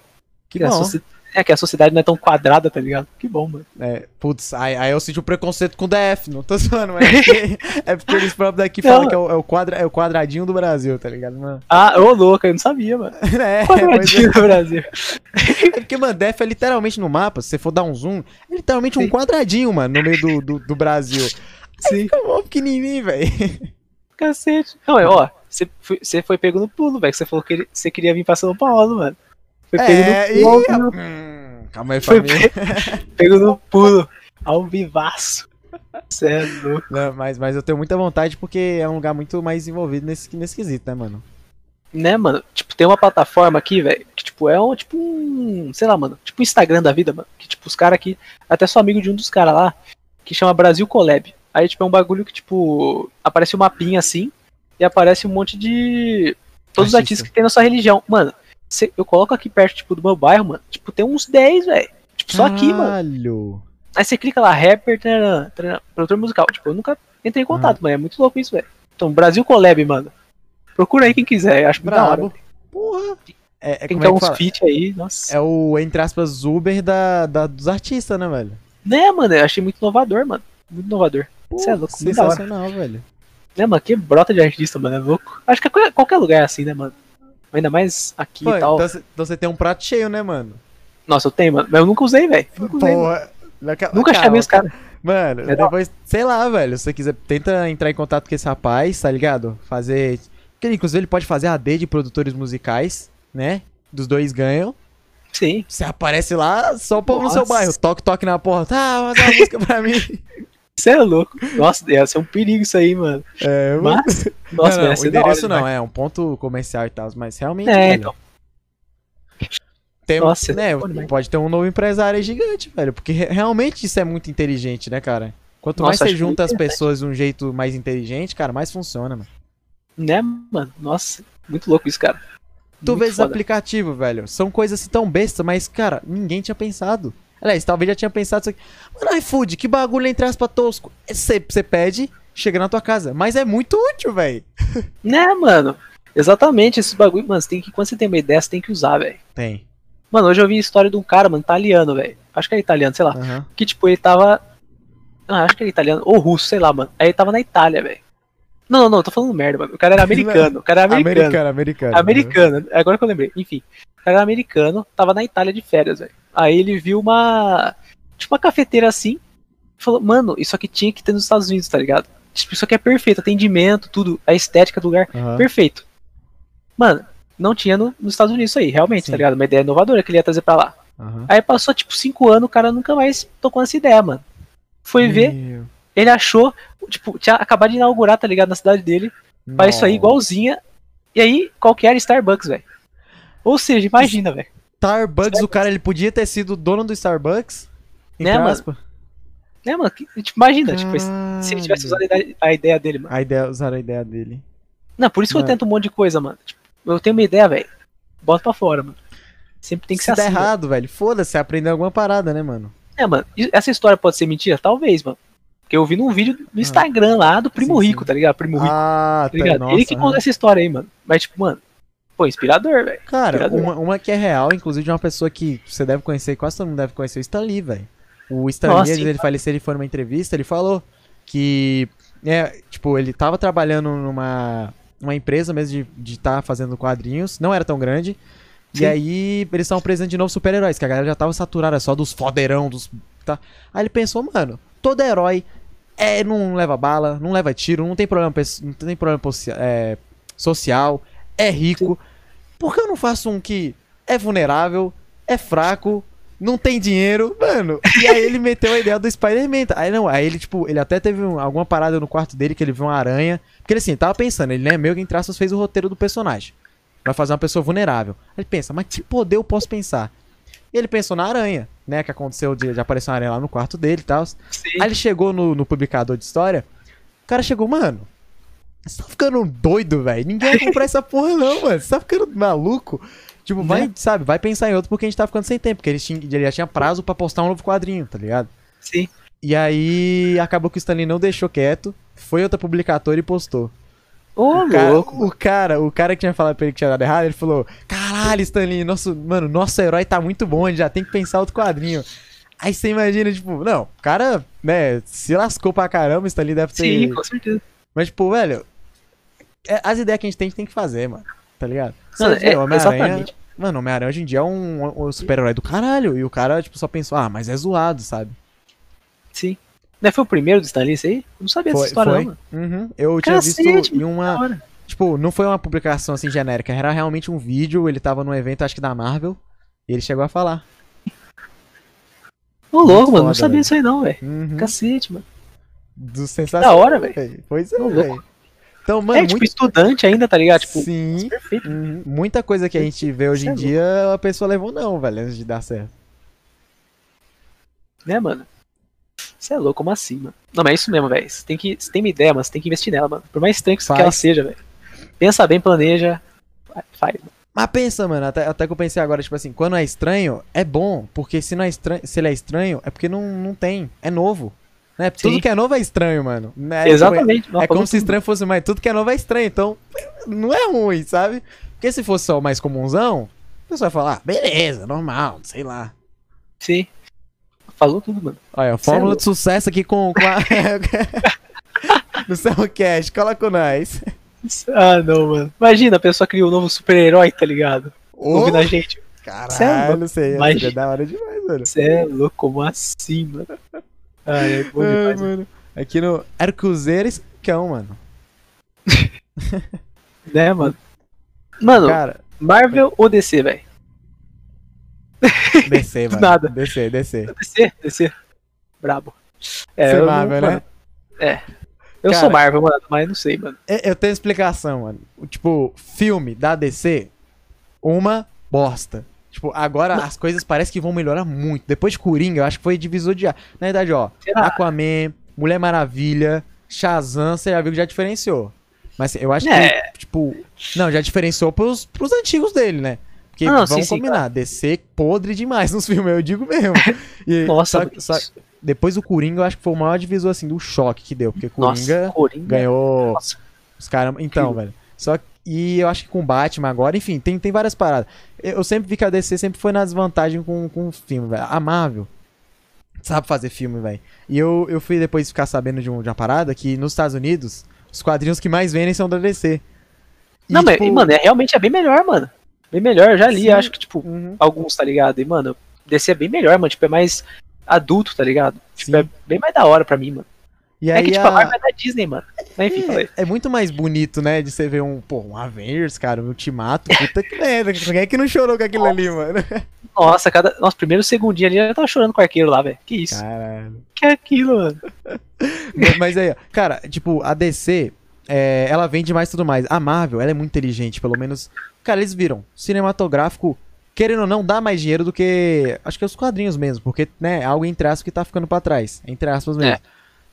Que a bom. soci- É que a sociedade não é tão quadrada, tá ligado? Que bom, mano. É, putz, aí, aí eu senti o preconceito com o DF, não tô zoando, mas é porque, é porque eles próprios daqui Não. falam que é o, é, o quadra, é o quadradinho do Brasil, tá ligado, mano? Ah, ô louco, eu não sabia, mano. É, Quadradinho do Brasil. é porque, mano, DF é literalmente no mapa, se você for dar um zoom, é literalmente um Sim. quadradinho, mano, no meio do, do, do Brasil. Sim. Fica mó pequenininho, velho. Cacete. Não, é, ó, você foi, você foi pego no pulo, velho. que Você falou que ele- você queria vir pra São Paulo, mano. Foi pego É, no e... pulo. Hum, calma aí, Foi família. pego no pulo. Ao vivaço. Cê é louco. Não, mas, mas eu tenho muita vontade porque é um lugar muito mais envolvido nesse, nesse quesito, né, mano? Né, mano? Tipo, tem uma plataforma aqui, velho, que, tipo, é um, tipo um, sei lá, mano, tipo um Instagram da vida, mano, que, tipo, os caras aqui, até sou amigo de um dos caras lá, que chama Brasil Collab. Aí, tipo, é um bagulho que, tipo, aparece um mapinha assim, e aparece um monte de... Todos os Artista. artistas que tem na sua religião. Mano, eu coloco aqui perto, tipo, do meu bairro, mano, tipo, tem uns 10, velho. Tipo, só aqui, mano. Aí você clica lá, rapper, taranã, taranã, produtor musical. Tipo, eu nunca entrei em contato, Uhum. mano. É muito louco isso, velho. Então, Brasil Collab, mano. Procura aí quem quiser, eu acho muito da hora. Porra. É, é, Tem que é que uns fala? feat aí, nossa. É o, entre aspas, Uber da, da- dos artistas, né, velho? Né, mano, eu achei muito inovador, mano. Muito inovador. Você é louco, sensacional, velho. Né, mano, que brota de artista, mano, é louco. Acho que é qualquer lugar é assim, né, mano. Ainda mais aqui Pô, e tal. então, você- então você tem um prato cheio, né, mano? Nossa, eu tenho, mano. Mas eu nunca usei, velho. Nunca usei. mano. Porra. Naquela- Nunca chamei os caras. Mano, É depois, sei lá, velho, se você quiser, tenta entrar em contato com esse rapaz, tá ligado? Fazer. Porque, inclusive, ele pode fazer AD de produtores musicais, né? Dos dois ganham. Sim. Você aparece lá, só o povo no seu bairro. Toque, toque na porta. Ah, faz uma música pra mim. Você é louco. Nossa, ia ser um perigo isso aí, mano. É. Mas, nossa, não, não, o da hora endereço não, é um ponto comercial e tal, mas realmente, É, velho, então. tem, Nossa, né, demais. pode ter um novo empresário gigante, velho, porque re- realmente isso é muito inteligente, né, cara? Quanto Nossa, mais você junta as pessoas de um jeito mais inteligente, cara, mais funciona, mano. Né, mano? Nossa, muito louco isso, cara. Tu Muito vê esses foda. aplicativos, velho, são coisas assim tão bestas, mas, cara, ninguém tinha pensado. Aliás, talvez já tinha pensado isso aqui. Mano, iFood, que bagulho entre aspas tosco. Você pede, chega na tua casa, mas é muito útil, velho. Né, mano? Exatamente, esses bagulho, mano, tem que, quando você tem uma ideia, você tem que usar, velho. Tem. Mano, hoje eu vi a história de um cara, mano, italiano, velho. Acho que é italiano, sei lá. Aham. Que, tipo, ele tava. Ah, acho que é italiano, ou russo, sei lá, mano. Aí ele tava na Itália, velho. Não, não, não, eu tô falando merda, mano. O cara era americano. O cara era americano. Americano, americano. Americano, agora que eu lembrei. Enfim, o cara era americano, tava na Itália de férias, velho. Aí ele viu uma. Tipo, uma cafeteira assim. Falou, mano, isso aqui tinha que ter nos Estados Unidos, tá ligado? Tipo, isso aqui é perfeito, atendimento, tudo, a estética do lugar, Aham. perfeito. Mano, não tinha no- nos Estados Unidos isso aí, realmente, Sim. tá ligado? Uma ideia inovadora que ele ia trazer pra lá. Aham. Aí passou, tipo, cinco anos, o cara nunca mais tocou nessa ideia, mano. Foi ver, Meu. ele achou, tipo, tinha acabado de inaugurar, tá ligado, na cidade dele, faz isso aí igualzinha. E aí, qual que era? Starbucks, velho. Ou seja, imagina, velho. Starbucks, o cara ele podia ter sido dono do Starbucks. Né, mano? Né, mano? Que- Tipo, imagina, tipo, se ele tivesse usado a ideia, dele, mano. A ideia, usar a ideia dele. Não, por isso que eu Mano. tento um monte de coisa, mano. Tipo, eu tenho uma ideia, velho. Bota pra fora, mano. Sempre tem que Se ser assim. velho. errado, velho, foda-se, aprender alguma parada, né, mano? É, mano. Essa história pode ser mentira? Talvez, mano. Porque eu vi num vídeo no Instagram lá do Primo Sim, Rico, sim. tá ligado? Primo Rico, Ah, tá ligado? Ele que contou essa história aí, mano. Mas, tipo, mano, pô, inspirador, velho. Cara, Inspirador. uma, uma que é real, inclusive de uma pessoa que você deve conhecer, quase todo mundo deve conhecer, o Stan Lee, velho. O Stan Lee, Nossa, antes sim. dele falecer, ele foi numa entrevista, ele falou que, é, tipo, ele tava trabalhando numa uma empresa mesmo de estar tá fazendo quadrinhos, não era tão grande, Sim. e aí eles estavam precisando de novos super-heróis, que a galera já tava saturada só dos foderão, dos... Tá. Aí ele pensou, mano, todo herói é, não leva bala, não leva tiro, não tem problema, não tem problema é, social, é rico. Por que eu não faço um que é vulnerável, é fraco, não tem dinheiro, mano? E aí ele meteu a ideia do Spider-Man. tá? Aí não, aí ele, tipo, ele até teve um- alguma parada no quarto dele que ele viu uma aranha. Porque ele assim, tava pensando, ele, né, meio que entre aspas, fez o roteiro do personagem. Vai fazer uma pessoa vulnerável. Aí ele pensa, mas que poder eu posso pensar? E ele pensou na aranha, né? Que aconteceu de, de aparecer uma aranha lá no quarto dele e tal. Aí ele chegou no, no publicador de história. O cara chegou, mano. Você tá ficando doido, velho. Ninguém vai comprar essa porra, não, mano. Você tá ficando maluco. Tipo, vai, Né? sabe, vai pensar em outro porque a gente tá ficando sem tempo. Porque ele, tinha, ele já tinha prazo pra postar um novo quadrinho, tá ligado? Sim. E aí acabou que o Stanley não deixou quieto. Foi outra publicadora e postou. Ô, O cara, louco. o cara, o cara que tinha falado pra ele que tinha dado errado, ele falou: Caralho, Stanley, nosso, mano, nosso herói tá muito bom, gente já tem que pensar outro quadrinho. Aí você imagina, tipo, não, o cara, né, se lascou pra caramba, o Stanley deve ter. Sim, com certeza. Mas, tipo, velho, as ideias que a gente tem, a gente tem que fazer, mano. Tá ligado? Você Mano, vê, é, Homem-Aranha. Mano, Homem-Aranha hoje em dia é um, um super-herói do caralho. E o cara, tipo, só pensou, ah, mas é zoado, sabe? Sim. Não foi o primeiro do Stanley isso aí? Eu não sabia dessa história, não, mano. Uhum. Eu tinha Cacete, visto em uma. Tipo, não foi uma publicação assim genérica, era realmente um vídeo. Ele tava num evento, acho que da Marvel. E ele chegou a falar. Ô, louco, mano. Não sabia velho. disso aí, não, velho. Uhum. Cacete, mano. Do sensacional. Da hora, velho. Pois é, velho. Então, mano, é, tipo, muito... estudante ainda, tá ligado? Tipo, Sim. perfeito. Uhum. Muita coisa que a gente vê hoje em é dia, a pessoa levou não, velho, antes de dar certo. Né, mano? Você é louco, como assim, mano? Não, mas é isso mesmo, velho. Você tem que. Você tem uma ideia, mas você tem que investir nela, mano. Por mais estranho que Faz. ela seja, velho. Pensa bem, planeja. fa- Faz, mano. Mas pensa, mano, até, até que eu pensei agora, tipo assim, quando é estranho, é bom, porque se não é estranho, se ele é estranho, é porque não, não tem, é novo. Né? Tudo Sim. que é novo é estranho, mano. Exatamente. Tipo, é como se estranho fosse mais, tudo que é novo é estranho, então não é ruim, sabe? Porque se fosse só o mais comunzão, a pessoa vai falar, ah, beleza, normal, sei lá. Sim. Falou tudo, mano. Olha, é fórmula de sucesso aqui com, com a... no Cellcast, cola com nós. Ah, não, mano. Imagina, a pessoa cria um novo super-herói, tá ligado? Ouvindo a gente. Cê é Caralho, louco. sei, Imagina. seria da hora demais, mano. Você é louco, como assim, mano? Ai, é bom Ai, demais. mano. mano. Aqui no Arcuzeiros, cão, mano. Né, mano? Mano, Cara, Marvel ou DC, velho? descer, Do mano. nada. Descer, descer. DC, DC. Brabo. Eu não- Marvel, né? mano, É. Eu Cara- sou Marvel, mano, mas não sei, mano. Eu tenho explicação, mano. Tipo, filme da DC, uma bosta. Tipo, agora as coisas parecem que vão melhorar muito. Depois de Coringa, eu acho que foi divisor de... Na verdade, ó, Será? Aquaman, Mulher Maravilha, Shazam, você já viu que já diferenciou. Mas eu acho É. que, tipo... Não, já diferenciou pros, pros antigos dele, né? Porque Não, vamos sim, sim, combinar, DC podre demais nos filmes, eu digo mesmo. E Nossa, só, que- só- depois do Coringa, eu acho que foi o maior divisor, assim, do choque que deu. Porque Coringa Nossa, Coringa. ganhou Nossa. os caras. Então, Incrível. velho. Só que. E eu acho que com Batman agora, enfim, tem, tem várias paradas. Eu, sempre vi que a DC sempre foi na desvantagem com, com o filme, velho. A Marvel sabe fazer filme, velho. E eu, eu fui depois ficar sabendo de, um- de uma parada que nos Estados Unidos, os quadrinhos que mais vendem são da DC. E, Não, mas, tipo, e, mano, é, realmente é bem melhor, mano. Bem melhor, eu já li, Sim. acho que, tipo, uhum. alguns, tá ligado? E, mano, DC é bem melhor, mano. Tipo, é mais adulto, tá ligado? Tipo, Sim. é bem mais da hora pra mim, mano. E é aí que, tipo, a- Marvel é da Disney, mano. Enfim. É, é muito mais bonito, né? De você ver um, pô, um Avengers, cara, um Ultimato. Puta que merda. Quem é que não chorou com aquilo ali, mano? Nossa, cada. Nossa, primeiro segundinho ali eu já tava chorando com o arqueiro lá, velho. Que isso? Caralho. Que é aquilo, mano? Mas- Mas aí, ó, cara, tipo, a DC, é, ela vende mais tudo mais. A Marvel, ela é muito inteligente, pelo menos. Cara, eles viram. Cinematográfico, querendo ou não, dá mais dinheiro do que. Acho que os quadrinhos mesmo, porque, né, é algo entre aspas que tá ficando pra trás. Entre aspas mesmo. É.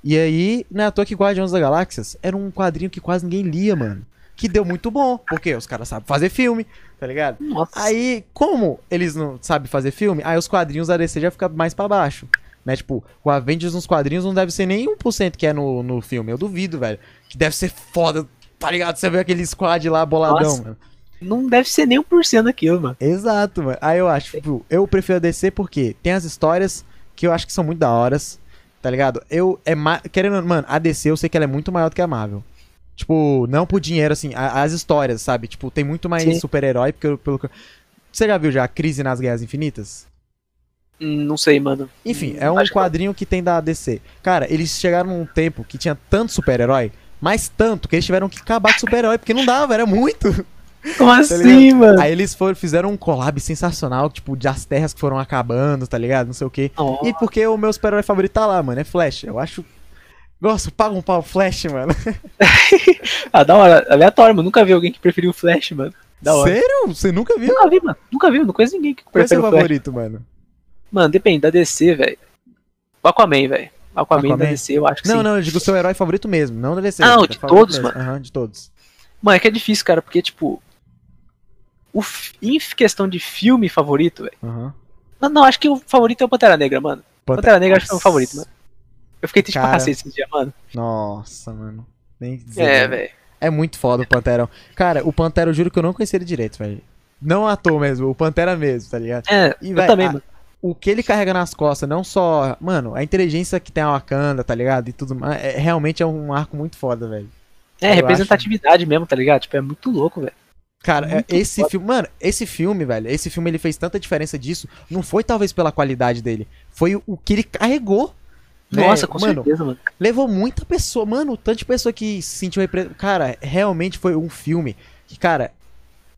E aí, não é à toa que Guardiões da Galáxias era um quadrinho que quase ninguém lia, mano. Que deu muito bom, porque os caras sabem fazer filme, tá ligado? Nossa. Aí, como eles não sabem fazer filme, aí os quadrinhos da DC já ficam mais pra baixo. Né? Tipo, o Avengers nos quadrinhos não deve ser nem 1% que é no, no filme. Eu duvido, velho. Que deve ser foda, tá ligado? Você vê aquele squad lá boladão, Nossa. mano. Não deve ser nem um por cento daquilo, mano. Exato, mano. Aí eu acho, tipo, eu prefiro a DC porque tem as histórias que eu acho que são muito da horas, tá ligado? Eu, é ma... querendo, mano, a DC eu sei que ela é muito maior do que a Marvel. Tipo, não por dinheiro, assim, a- as histórias, sabe? Tipo, tem muito mais super-herói, porque pelo que... Você já viu já a Crise nas Guerras Infinitas? Não sei, mano. Enfim, é um acho que quadrinho que tem da DC. Cara, eles chegaram num tempo que tinha tanto super-herói, mas tanto, que eles tiveram que acabar com super-herói, porque não dava, era muito. Como Tá assim, mano? Aí eles foram, fizeram um collab sensacional, tipo, de as terras que foram acabando, tá ligado? Não sei o quê. Nossa. E porque o meu super-herói favorito tá lá, mano, é Flash. Eu acho. Nossa, paga um pau Flash, mano. Ah, da hora. Aleatório, mano. Nunca vi alguém que preferiu o Flash, mano. Da hora. Sério? Você nunca viu? Nunca vi, mano. Nunca vi, não conheço ninguém que Qual é o seu prefere o Flash. favorito, mano? Mano, depende da DC, velho. O Aquaman, velho. Aquaman, da Aquaman? DC, eu acho que Não, sim. não, eu digo o seu herói favorito mesmo, não da DC. Ah, não, de todos, mesmo. mano. Aham, de todos. Mano, é que é difícil, cara, porque, tipo. O em questão de filme favorito, velho. Aham. Não, não, acho que o favorito é o Pantera Negra, mano. Pantera Negra acho que é o favorito, mano. Eu fiquei triste pra Cara. cacete esse dia, mano. Nossa, mano. Nem dizer, É, velho. É muito foda o Panterão. Cara, o Pantera, eu juro que eu não conhecia ele direito, velho. Não à toa mesmo, o Pantera mesmo, tá ligado? É, E, eu véi, também, a- mano. O que ele carrega nas costas, não só. Mano, a inteligência que tem a Wakanda, tá ligado? E tudo mais. É, realmente é um arco muito foda, velho. É, eu representatividade mesmo, tá ligado? Tipo, é muito louco, velho. Cara, é- Muito esse foda. filme. Mano, esse filme, velho. Esse filme ele fez tanta diferença disso. Não foi talvez pela qualidade dele. Foi o, o que ele carregou. né? Nossa, com mano, certeza, mano. levou muita pessoa, mano, o tanto de pessoa que se sentiu repre... Cara, realmente foi um filme que, cara,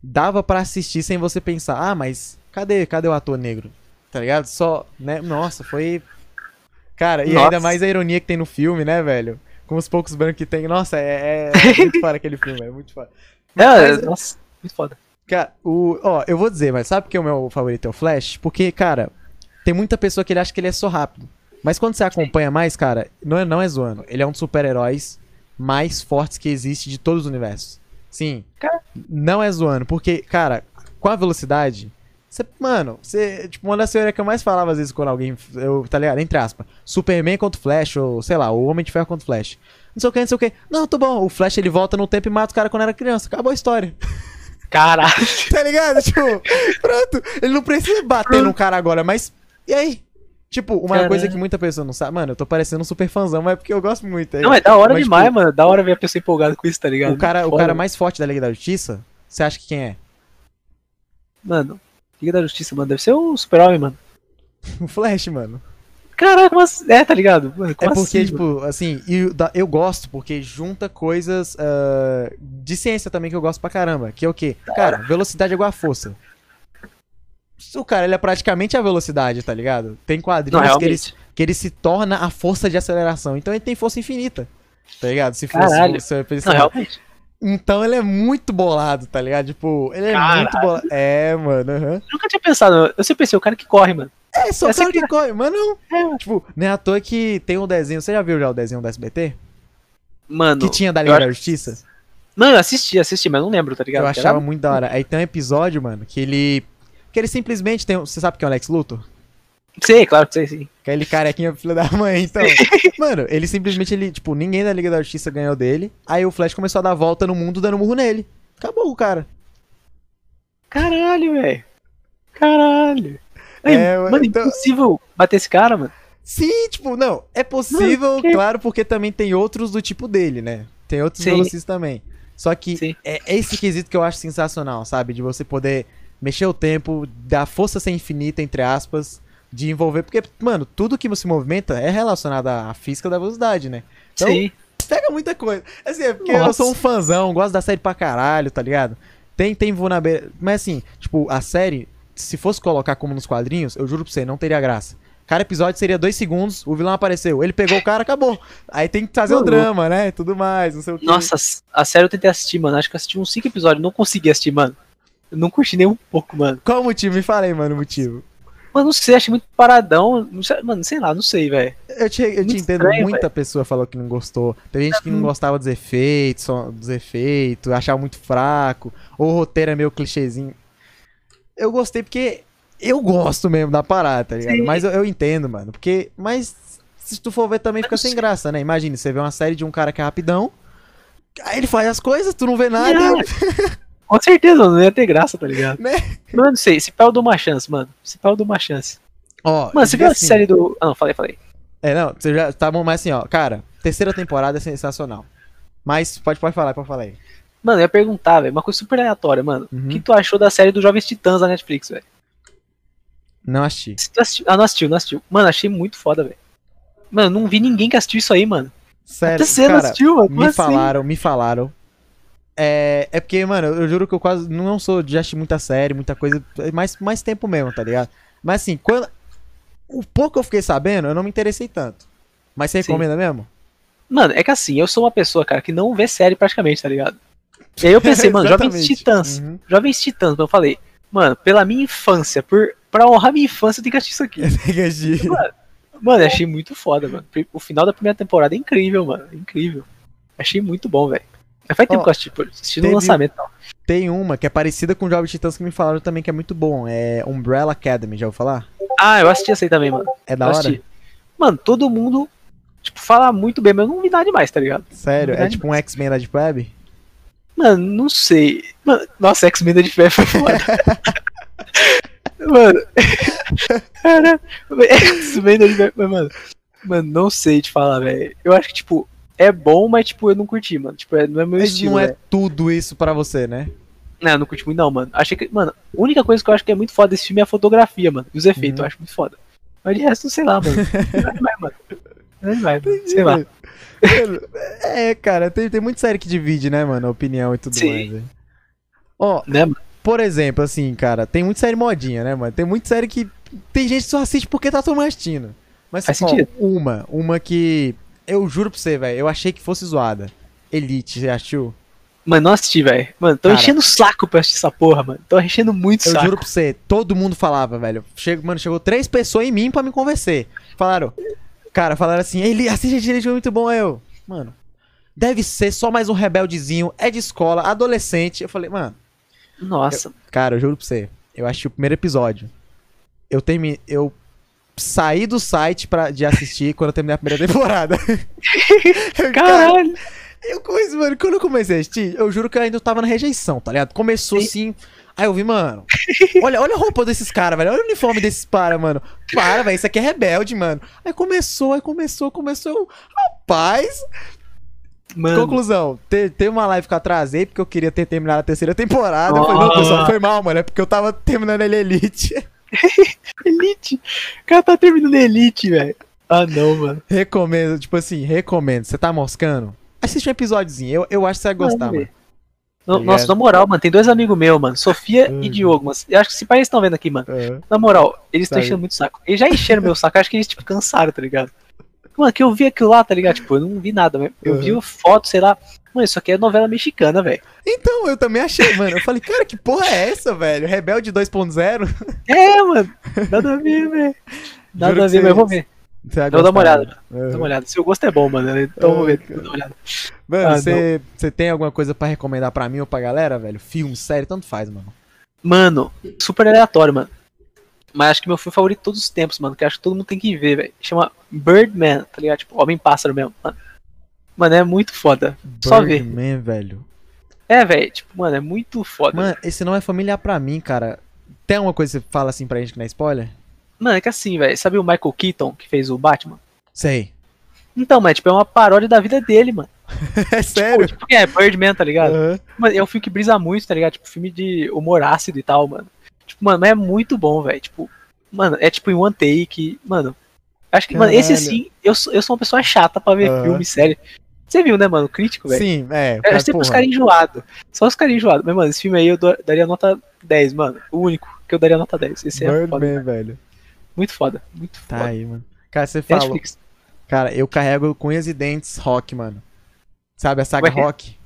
dava pra assistir sem você pensar, ah, mas cadê, cadê o ator negro? Tá ligado? Só, né? Nossa, foi Cara, e Nossa. ainda mais a ironia que tem no filme, né, velho? Com os poucos brancos que tem. Nossa, é, é- é muito foda aquele filme, velho. Muito foda. É, Mas- muito foda. Cara, o. Ó, eu vou dizer, mas sabe por que o meu favorito é o Flash? Porque, cara, tem muita pessoa que ele acha que ele é só rápido. Mas quando você acompanha mais, cara, não é, não é zoando. Ele é um dos super-heróis mais fortes que existe de todos os universos. Sim. Cara. Não é zoando. Porque, cara, com a velocidade. Você, mano, você. Tipo, uma das teorias que eu mais falava às vezes quando alguém. Eu, tá ligado? Entre aspas. Superman contra o Flash, ou sei lá, o Homem de Ferro contra o Flash. Não sei o que, não sei o que. Não, tô bom. O Flash ele volta no tempo e mata o cara quando era criança. Acabou a história. Caralho. Tá ligado? Tipo, pronto. Ele não precisa bater no cara agora, mas. E aí? Tipo, uma coisa que muita pessoa não sabe. Mano, eu tô parecendo um super fãzão, mas é porque eu gosto muito. Não, é da hora Mas, demais, tipo, mano. Da hora ver a pessoa empolgada com isso, tá ligado? O cara, o cara mais forte da Liga da Justiça, você acha que quem é? Mano, Liga da Justiça, mano. Deve ser o Super-Homem, mano. O Flash, mano. Caraca, mas. É, tá ligado? Mano, É como porque, assim, tipo, assim, e da- eu gosto porque junta coisas ah, de ciência também que eu gosto pra caramba. Que é o quê? Cara, velocidade é igual a força. O cara, ele é praticamente a velocidade, tá ligado? Tem Não, quadrinhos que ele, que ele se torna a força de aceleração. Então ele tem força infinita. Tá ligado? Se fosse. Caralho. se eu Não, realmente. Então ele é muito bolado, tá ligado? Tipo, ele é Caralho. muito bolado. É, mano. aham. Eu nunca tinha pensado. Eu sempre pensei, o cara que corre, mano. É, só Essa cara corre. Mas não. É, mano. Tipo, não é à toa que tem um desenho. Você já viu já o desenho do SBT? Mano. Que tinha da Liga da Justiça? Não, eu assisti, assisti, mas não lembro, tá ligado? Eu achava Era- muito da hora. Aí tem um episódio, mano, que ele. Que ele simplesmente tem. um- Você sabe quem é o Lex Luthor? Sei, claro que sei, sim. Aquele carequinha filho da mãe, então. mano, ele simplesmente, ele, tipo, ninguém da Liga da Justiça ganhou dele. Aí o Flash começou a dar volta no mundo dando murro nele. Acabou o cara. Caralho, velho. Caralho. É, mano, então- impossível bater esse cara, mano. Sim, tipo, não. É possível, Não, que- claro, porque também tem outros do tipo dele, né? Tem outros Sim. velocistas também. Só que Sim. é é esse quesito que eu acho sensacional, sabe? De você poder mexer o tempo, da força ser infinita, entre aspas, de envolver. Porque, mano, tudo que se movimenta é relacionado à física da velocidade, né? Então, sim. pega muita coisa. Assim, é porque eu Nossa. sou um fãzão, gosto da série pra caralho, tá ligado? Tem, tem vulnerabilidade. Mas assim, tipo, a série, se fosse colocar como nos quadrinhos, eu juro pra você, não teria graça. Cada episódio seria dois segundos, o vilão apareceu, ele pegou o cara, acabou. Aí tem que fazer o Mano. drama, né? e Tudo mais, não sei o que. Nossa, a série eu tentei assistir, mano. Acho que eu assisti uns 5 episódios. Não consegui assistir, mano. Eu não curti nem um pouco, mano. Qual o motivo? Me fala aí, mano, o motivo. Mano, não sei, achei muito paradão. Não sei- mano, sei lá, não sei, velho. Eu te, eu te entendo, estranho, muita pessoa falou que não gostou. Tem gente que não gostava dos efeitos, dos efeitos, achava muito fraco, ou o roteiro é meio clichêzinho. Eu gostei porque eu gosto mesmo da parada, tá ligado? Sim. Mas eu, eu entendo, mano, porque. Mas se tu for ver também fica sem graça, né? Imagina, você vê uma série de um cara que é rapidão, aí ele faz as coisas, tu não vê nada. Não. Com certeza, não ia ter graça, tá ligado? Né? Mano, não sei, esse pau eu dou uma chance, mano. Esse pau eu dou uma chance. Ó, Mano, você viu a assim, série do. Ah, não, falei, falei. É, não, você já tá bom, mas assim, ó, cara, terceira temporada é sensacional. Mas pode, pode falar, pode falar aí. Mano, eu ia perguntar, velho, uma coisa super aleatória, mano. Uhum. O que tu achou da série dos Jovens Titãs da Netflix, velho? Não assisti. Assistiu- Ah, não assistiu, não assistiu. Mano, achei muito foda, velho. Mano, não vi ninguém que assistiu isso aí, mano. Sério, Até cara, assistiu, mano. Me assim? falaram, me falaram. É, é porque, mano, eu, juro que eu quase não sou de assistir muita série, muita coisa, é mais, mais tempo mesmo, tá ligado? Mas assim, quando. O pouco que eu fiquei sabendo, eu não me interessei tanto. Mas você Sim. recomenda mesmo? Mano, é que assim, eu sou uma pessoa, cara, que não vê série praticamente, tá ligado? E aí eu pensei, mano, Jovens. Titãs. Uhum. Jovens Titãs, eu falei, mano, pela minha infância, por, pra honrar minha infância, eu tenho que assistir isso aqui. Tem que assistir. Mano, eu achei muito foda, mano. O final da primeira temporada é incrível, mano. É incrível. Achei muito bom, velho. Faz tempo que eu assisti, pô. Assisti no lançamento. Não. Tem uma que é parecida com Jovens Titãs que me falaram também que é muito bom. É Umbrella Academy, já ouviu falar? Ah, eu assisti essa aí também, mano. É da Eu hora? assisti. Mano, todo mundo, tipo, fala muito bem, mas eu não vi nada demais, tá ligado? Sério? É Verdade. tipo um X-Men da Deep Web? Mano, não sei. Mano, nossa, X-Men da Fé foi foda. mano. Cara, X-Men Fé, mas, mano. Mano, não sei te falar, velho. Eu acho que, tipo, é bom, mas, tipo, eu não curti, mano. Tipo, é- não é meu Mas estilo, não é velho. tudo isso pra você, né? Não, eu não curti muito, não, mano. Achei que, mano, a única coisa que eu acho que é muito foda desse filme é a fotografia, mano. E os efeitos, Uhum. eu acho muito foda. Mas de resto, sei lá, mano. Não vai, mano. Vai. Sei lá. Mano, É, cara, tem, tem muita série que divide, né, mano? A opinião e tudo Sim. mais. velho. Ó, Né, mano? por exemplo, assim, cara, tem muita série modinha, né, mano? Tem muita série que tem gente que só assiste porque tá tomando assistindo. Mas Faz ó, sentido. uma, uma que eu juro pra você, velho, eu achei que fosse zoada. Elite, você assistiu? Mano, não assisti, velho. Mano, tô Cara. enchendo o saco pra assistir essa porra, mano. Tô enchendo muito o Eu saco. juro pra você, todo mundo falava, velho. Chego, mano, chegou três pessoas em mim pra me convencer. Falaram, cara, falaram assim, ele assiste Elite, é muito bom. Aí Eu, mano, deve ser só mais um rebeldezinho, é de escola, adolescente. Eu falei, mano, Nossa. cara, eu juro pra você, eu assisti o primeiro episódio. Eu terminei, eu saí do site pra, de assistir quando eu terminei a primeira temporada. Eu, cara, Caralho. Eu comecei, mano, quando eu comecei a assistir, eu juro que eu ainda tava na rejeição, tá ligado? Começou assim. Aí eu vi, mano. Olha, olha a roupa desses caras, velho. Olha o uniforme desses para, mano. Para, velho. Isso aqui é rebelde, mano. Aí começou, aí começou, começou. Rapaz. Mano. Conclusão. Te- Teve uma live que eu atrasei porque eu queria ter terminado a terceira temporada. Eu falei, não, Ah. pessoal, foi mal, mano. É porque eu tava terminando ele Elite. Elite. O cara tá terminando Elite, velho. Ah, não, mano. recomendo, tipo assim, recomendo. Você tá moscando? Assiste um episódiozinho. Eu, eu acho que você vai gostar, mano. No- Tá Nossa, na moral, mano, tem dois amigos meus, mano. Sofia Hum. e Diogo, mano. Eu acho que se pais estão vendo aqui, mano. É. Na moral, eles estão Sabe. enchendo muito saco. Eles já encheram meu saco, acho que eles, tipo, cansaram, tá ligado? Mano, que eu vi aquilo lá, tá ligado? Tipo, eu não vi nada, mas eu vi Uhum. foto, sei lá. Mano, isso aqui é novela mexicana, velho. Então, eu também achei, mano. Eu falei, cara, que porra é essa, velho? Rebelde 2.0? É, mano. Nada a ver, velho. Nada Juro a ver, mas eu vou ver. Você Eu vou dar uma olhada. Dá uma olhada. Se o gosto é bom, mano. Então eu vou ver. Ah, Dá uma olhada. Mano, Ah, você você tem alguma coisa pra recomendar pra mim ou pra galera, velho? Filme, série, tanto faz, mano. Mano, super aleatório, mano. Mas acho que meu filme favorito de todos os tempos, mano. Que acho que todo mundo tem que ver, velho. Chama Birdman, tá ligado? Tipo, Homem-Pássaro mesmo. Mano. Mano, é muito foda. Só ver. Birdman, velho. É, velho. Tipo, mano, é muito foda. Mano, esse não é familiar pra mim, cara. Tem alguma coisa que você fala assim pra gente que não é spoiler? Mano, é que assim, velho. Sabe o Michael Keaton que fez o Batman? Sei. Então, mano, tipo, é uma paródia da vida dele, mano. É sério? Tipo, é, Birdman, tá ligado? Aham. Mano, é um filme que brisa muito, tá ligado? Tipo, filme de humor ácido e tal, mano. Tipo, mano, mas é muito bom, velho. Tipo, mano, é tipo em one take. Mano, acho que, mano, esse Caralho. sim, eu, sou- eu sou uma pessoa chata pra ver Aham. filme, série. Você viu, né, mano? Crítico, velho. Sim, é. É cara, sempre os porra. caras enjoados. Só os caras enjoados. Mas, mano, esse filme aí eu daria nota 10, mano. O único que eu daria nota 10. Esse é foda. Birdman, velho. Muito foda. Muito Tá foda. aí, mano. Cara, você. Netflix. Cara, eu carrego com unhas e dentes rock, mano. Sabe a saga Como é rock?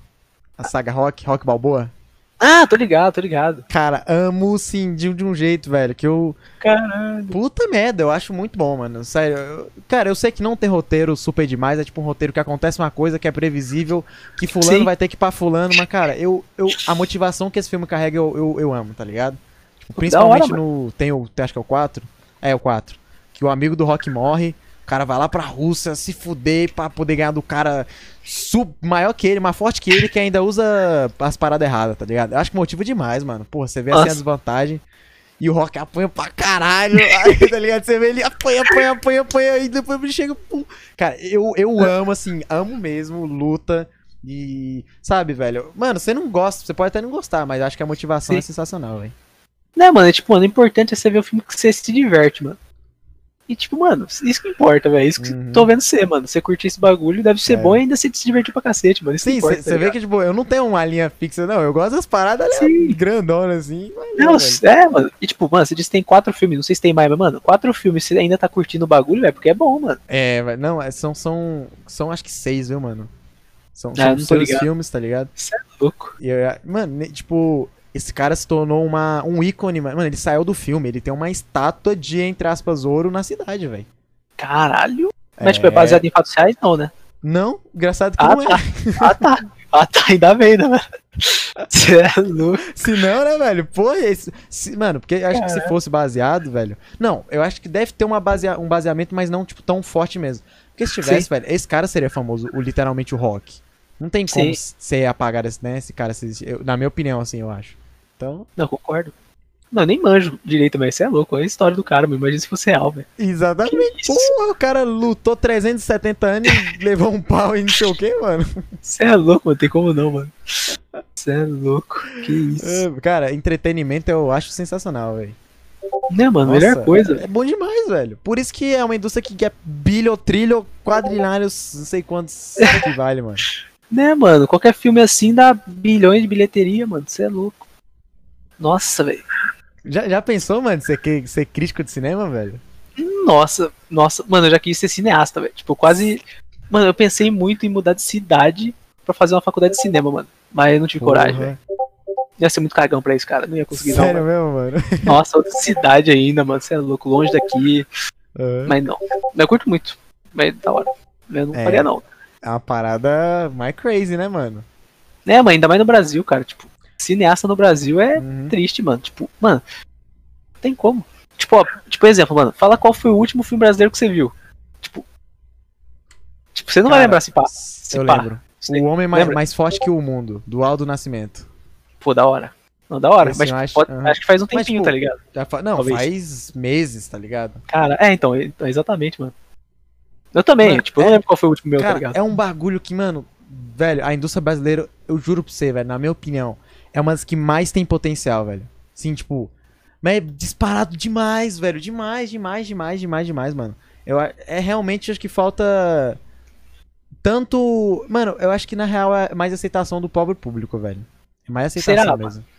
A saga rock, rock balboa? Ah, tô ligado, tô ligado. Cara, amo sim, de, de um jeito, velho, que eu. Caralho. Puta merda, eu acho muito bom, mano. Sério. eu- Cara, eu sei que não tem roteiro super demais, é tipo um roteiro que acontece uma coisa que é previsível, que fulano Sim. vai ter que ir pra fulano, mas, cara, eu, eu, a motivação que esse filme carrega eu, eu, eu amo, tá ligado? Tipo, da hora, principalmente no. Tem o. Acho que é o 4? É, o 4. Que o amigo do Rock morre. O cara vai lá pra Rússia se fuder pra poder ganhar do cara sub, maior que ele, mais forte que ele, que ainda usa as paradas erradas, tá ligado? Eu acho que motiva demais, mano. Porra, você vê assim a desvantagem. E o Rock apanha pra caralho. Aí, tá ligado? Você vê ele apanha, apanha, apanha, apanha. E depois ele chega. Pum. Cara, eu, eu amo, assim, amo mesmo luta. E. Sabe, velho? Mano, você não gosta, você pode até não gostar, mas acho que a motivação Sim. é sensacional, velho. Né, mano, é tipo, mano, o importante é você ver o filme que você se diverte, mano. E tipo, mano, isso que importa, velho. Isso que Uhum. tô vendo você, mano. Você curtir esse bagulho deve ser É. bom e ainda você se divertir pra cacete, mano. Isso Sim, você tá vê que, tipo, eu não tenho uma linha fixa, não. Eu gosto das paradas ali, grandonas, assim. valeu, Não, velho. é, mano. E tipo, mano, você disse que tem quatro filmes, não sei se tem mais, mas, mano, quatro filmes, você ainda tá curtindo o bagulho, velho, porque é bom, mano. É, não, é- são, são, são acho que seis, viu, mano? São, Ah, são filmes, tá ligado? Isso é louco. E eu, mano, tipo, esse cara se tornou uma, um ícone, mano. Ele saiu do filme, ele tem uma estátua de, entre aspas, ouro na cidade, velho. Caralho. Mas, tipo, é baseado em fatos reais, não, né? Não, engraçado que Ah, não é. tá. Ah, tá. Ah, tá, ainda bem, né? Você é louco. Se não, né, velho? Pô, esse, se- mano, porque eu acho que se fosse baseado, velho. Não, eu acho que deve ter uma basea, um baseamento, mas não, tipo, tão forte mesmo. Porque se tivesse, Sim. velho, esse cara seria famoso, o, literalmente o rock. Não tem como Sim. ser apagar esse, né, esse cara, se- eu- na minha opinião, assim, eu acho. Então, Não, concordo. Não, nem manjo direito, mas você é louco. Olha a história do cara, meu. Imagina se fosse real, velho. exatamente. Pô, o cara lutou 370 anos e levou um pau e não sei o que, mano. Você é louco, mano. Tem como não, mano. Você é louco. Que isso. É, Cara, entretenimento eu acho sensacional, velho. Né, mano? Nossa, Melhor coisa. É bom demais, velho. Por isso que é uma indústria que quer bilho, trilho, quadrilhários, não sei quantos que vale, mano. Né, mano? Qualquer filme assim dá bilhões de bilheteria, mano. Você é louco. Nossa, velho. Já, já pensou, mano, ser, ser crítico de cinema, velho? Nossa, nossa, mano, eu já quis ser cineasta, velho. Tipo, quase. Mano, eu pensei muito em mudar de cidade pra fazer uma faculdade de cinema, mano. Mas eu não tive Porra. coragem, velho. Ia ser muito cagão pra isso, cara. Não ia conseguir, Sério não. mesmo, mano? Nossa, outra cidade ainda, mano. Você é louco, longe daqui. É. Mas não. Eu curto muito. Mas da hora. Eu não É. faria, não. É uma parada mais crazy, né, mano? É, mas ainda mais no Brasil, cara. Tipo, cineasta no Brasil é Uhum. triste, mano. Tipo, mano, não tem como. Tipo, ó, tipo, exemplo, mano, fala qual foi o último filme brasileiro que você viu. Tipo. Tipo, você não vai Cara, lembrar se pá. Se Eu pá. lembro. Você O Homem mais, mais Forte que o Mundo, do Aldo Nascimento. Pô, da hora. Não, da hora. Mas eu tipo, acho- pode- aham. acho que faz um Mas, tempinho, tipo, tá ligado? Fa- Não, Talvez. faz meses, tá ligado? Cara, é, então, então, exatamente, mano. Eu também, Mano, tipo, eu é- não lembro qual foi o último meu, tá Cara, ligado? é um bagulho que, mano, velho, a indústria brasileira, eu juro pra você, velho, na minha opinião, é uma das que mais tem potencial, velho. Sim, tipo, mas é disparado demais, velho, demais, demais, demais, demais, demais, mano. Eu, é realmente, acho que falta tanto, mano, eu acho que na real é mais aceitação do pobre público, velho. É mais aceitação Será, mesmo. é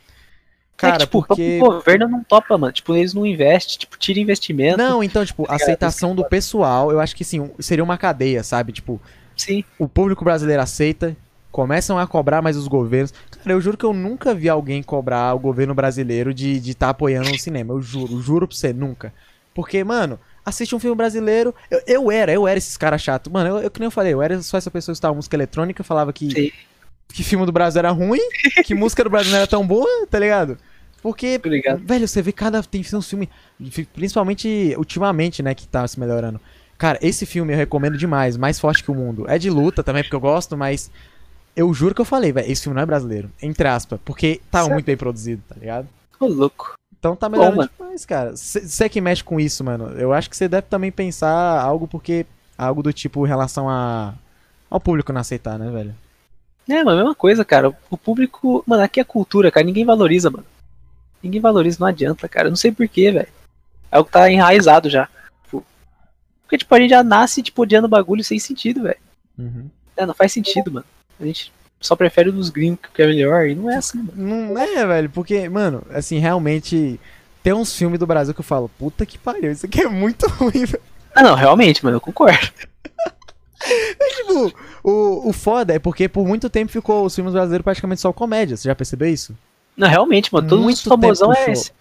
Cara, que, tipo, porque... o governo não topa, mano. Tipo, eles não investem, tipo, tira investimento. Não, então, tipo, ligado? aceitação do pessoal, eu acho que sim, seria uma cadeia, sabe? Tipo, Sim. o público brasileiro aceita, começam a cobrar mais os governos. Cara, eu juro que eu nunca vi alguém cobrar o governo brasileiro de estar tá apoiando o cinema. Eu juro, juro pra você, nunca. Porque, mano, assiste um filme brasileiro. Eu, eu era, eu era esses caras chatos. Mano, eu, eu que nem eu falei, eu era só essa pessoa que estava música eletrônica, falava que, Sim. que filme do Brasil era ruim, que música do Brasil não era tão boa, tá ligado? Porque, Tô ligado. velho, você vê cada. Tem uns filmes, principalmente ultimamente, né, que tá se melhorando. Cara, esse filme eu recomendo demais, Mais Forte que o Mundo. É de luta também, porque eu gosto, mas eu juro que eu falei, velho, esse filme não é brasileiro. Entre aspas, porque tá Sério? muito bem produzido, tá ligado? Ô, louco. Então tá melhorando mano. demais, cara. Você que mexe com isso, mano, eu acho que você deve também pensar algo porque. Algo do tipo em relação a. ao público não aceitar, né, velho? É, mano, a mesma coisa, cara. O público. Mano, aqui é cultura, cara. Ninguém valoriza, mano. Ninguém valoriza, não adianta, cara. Eu não sei porquê, velho. É algo que tá enraizado já. Tipo, Porque, tipo, a gente já nasce, tipo, odiando bagulho sem sentido, velho. Uhum. É, não faz sentido, mano. A gente só prefere o dos gringos que é melhor. E não é assim, mano. Não é, velho, porque, mano, assim, realmente. Tem uns filmes do Brasil que eu falo, puta que pariu, isso aqui é muito ruim, velho. Ah, não, realmente, mano, eu concordo. Tipo, o, o foda é porque por muito tempo ficou os filmes brasileiros praticamente só comédia. Você já percebeu isso? Não, realmente, mano, todos Muito os famosão é esse.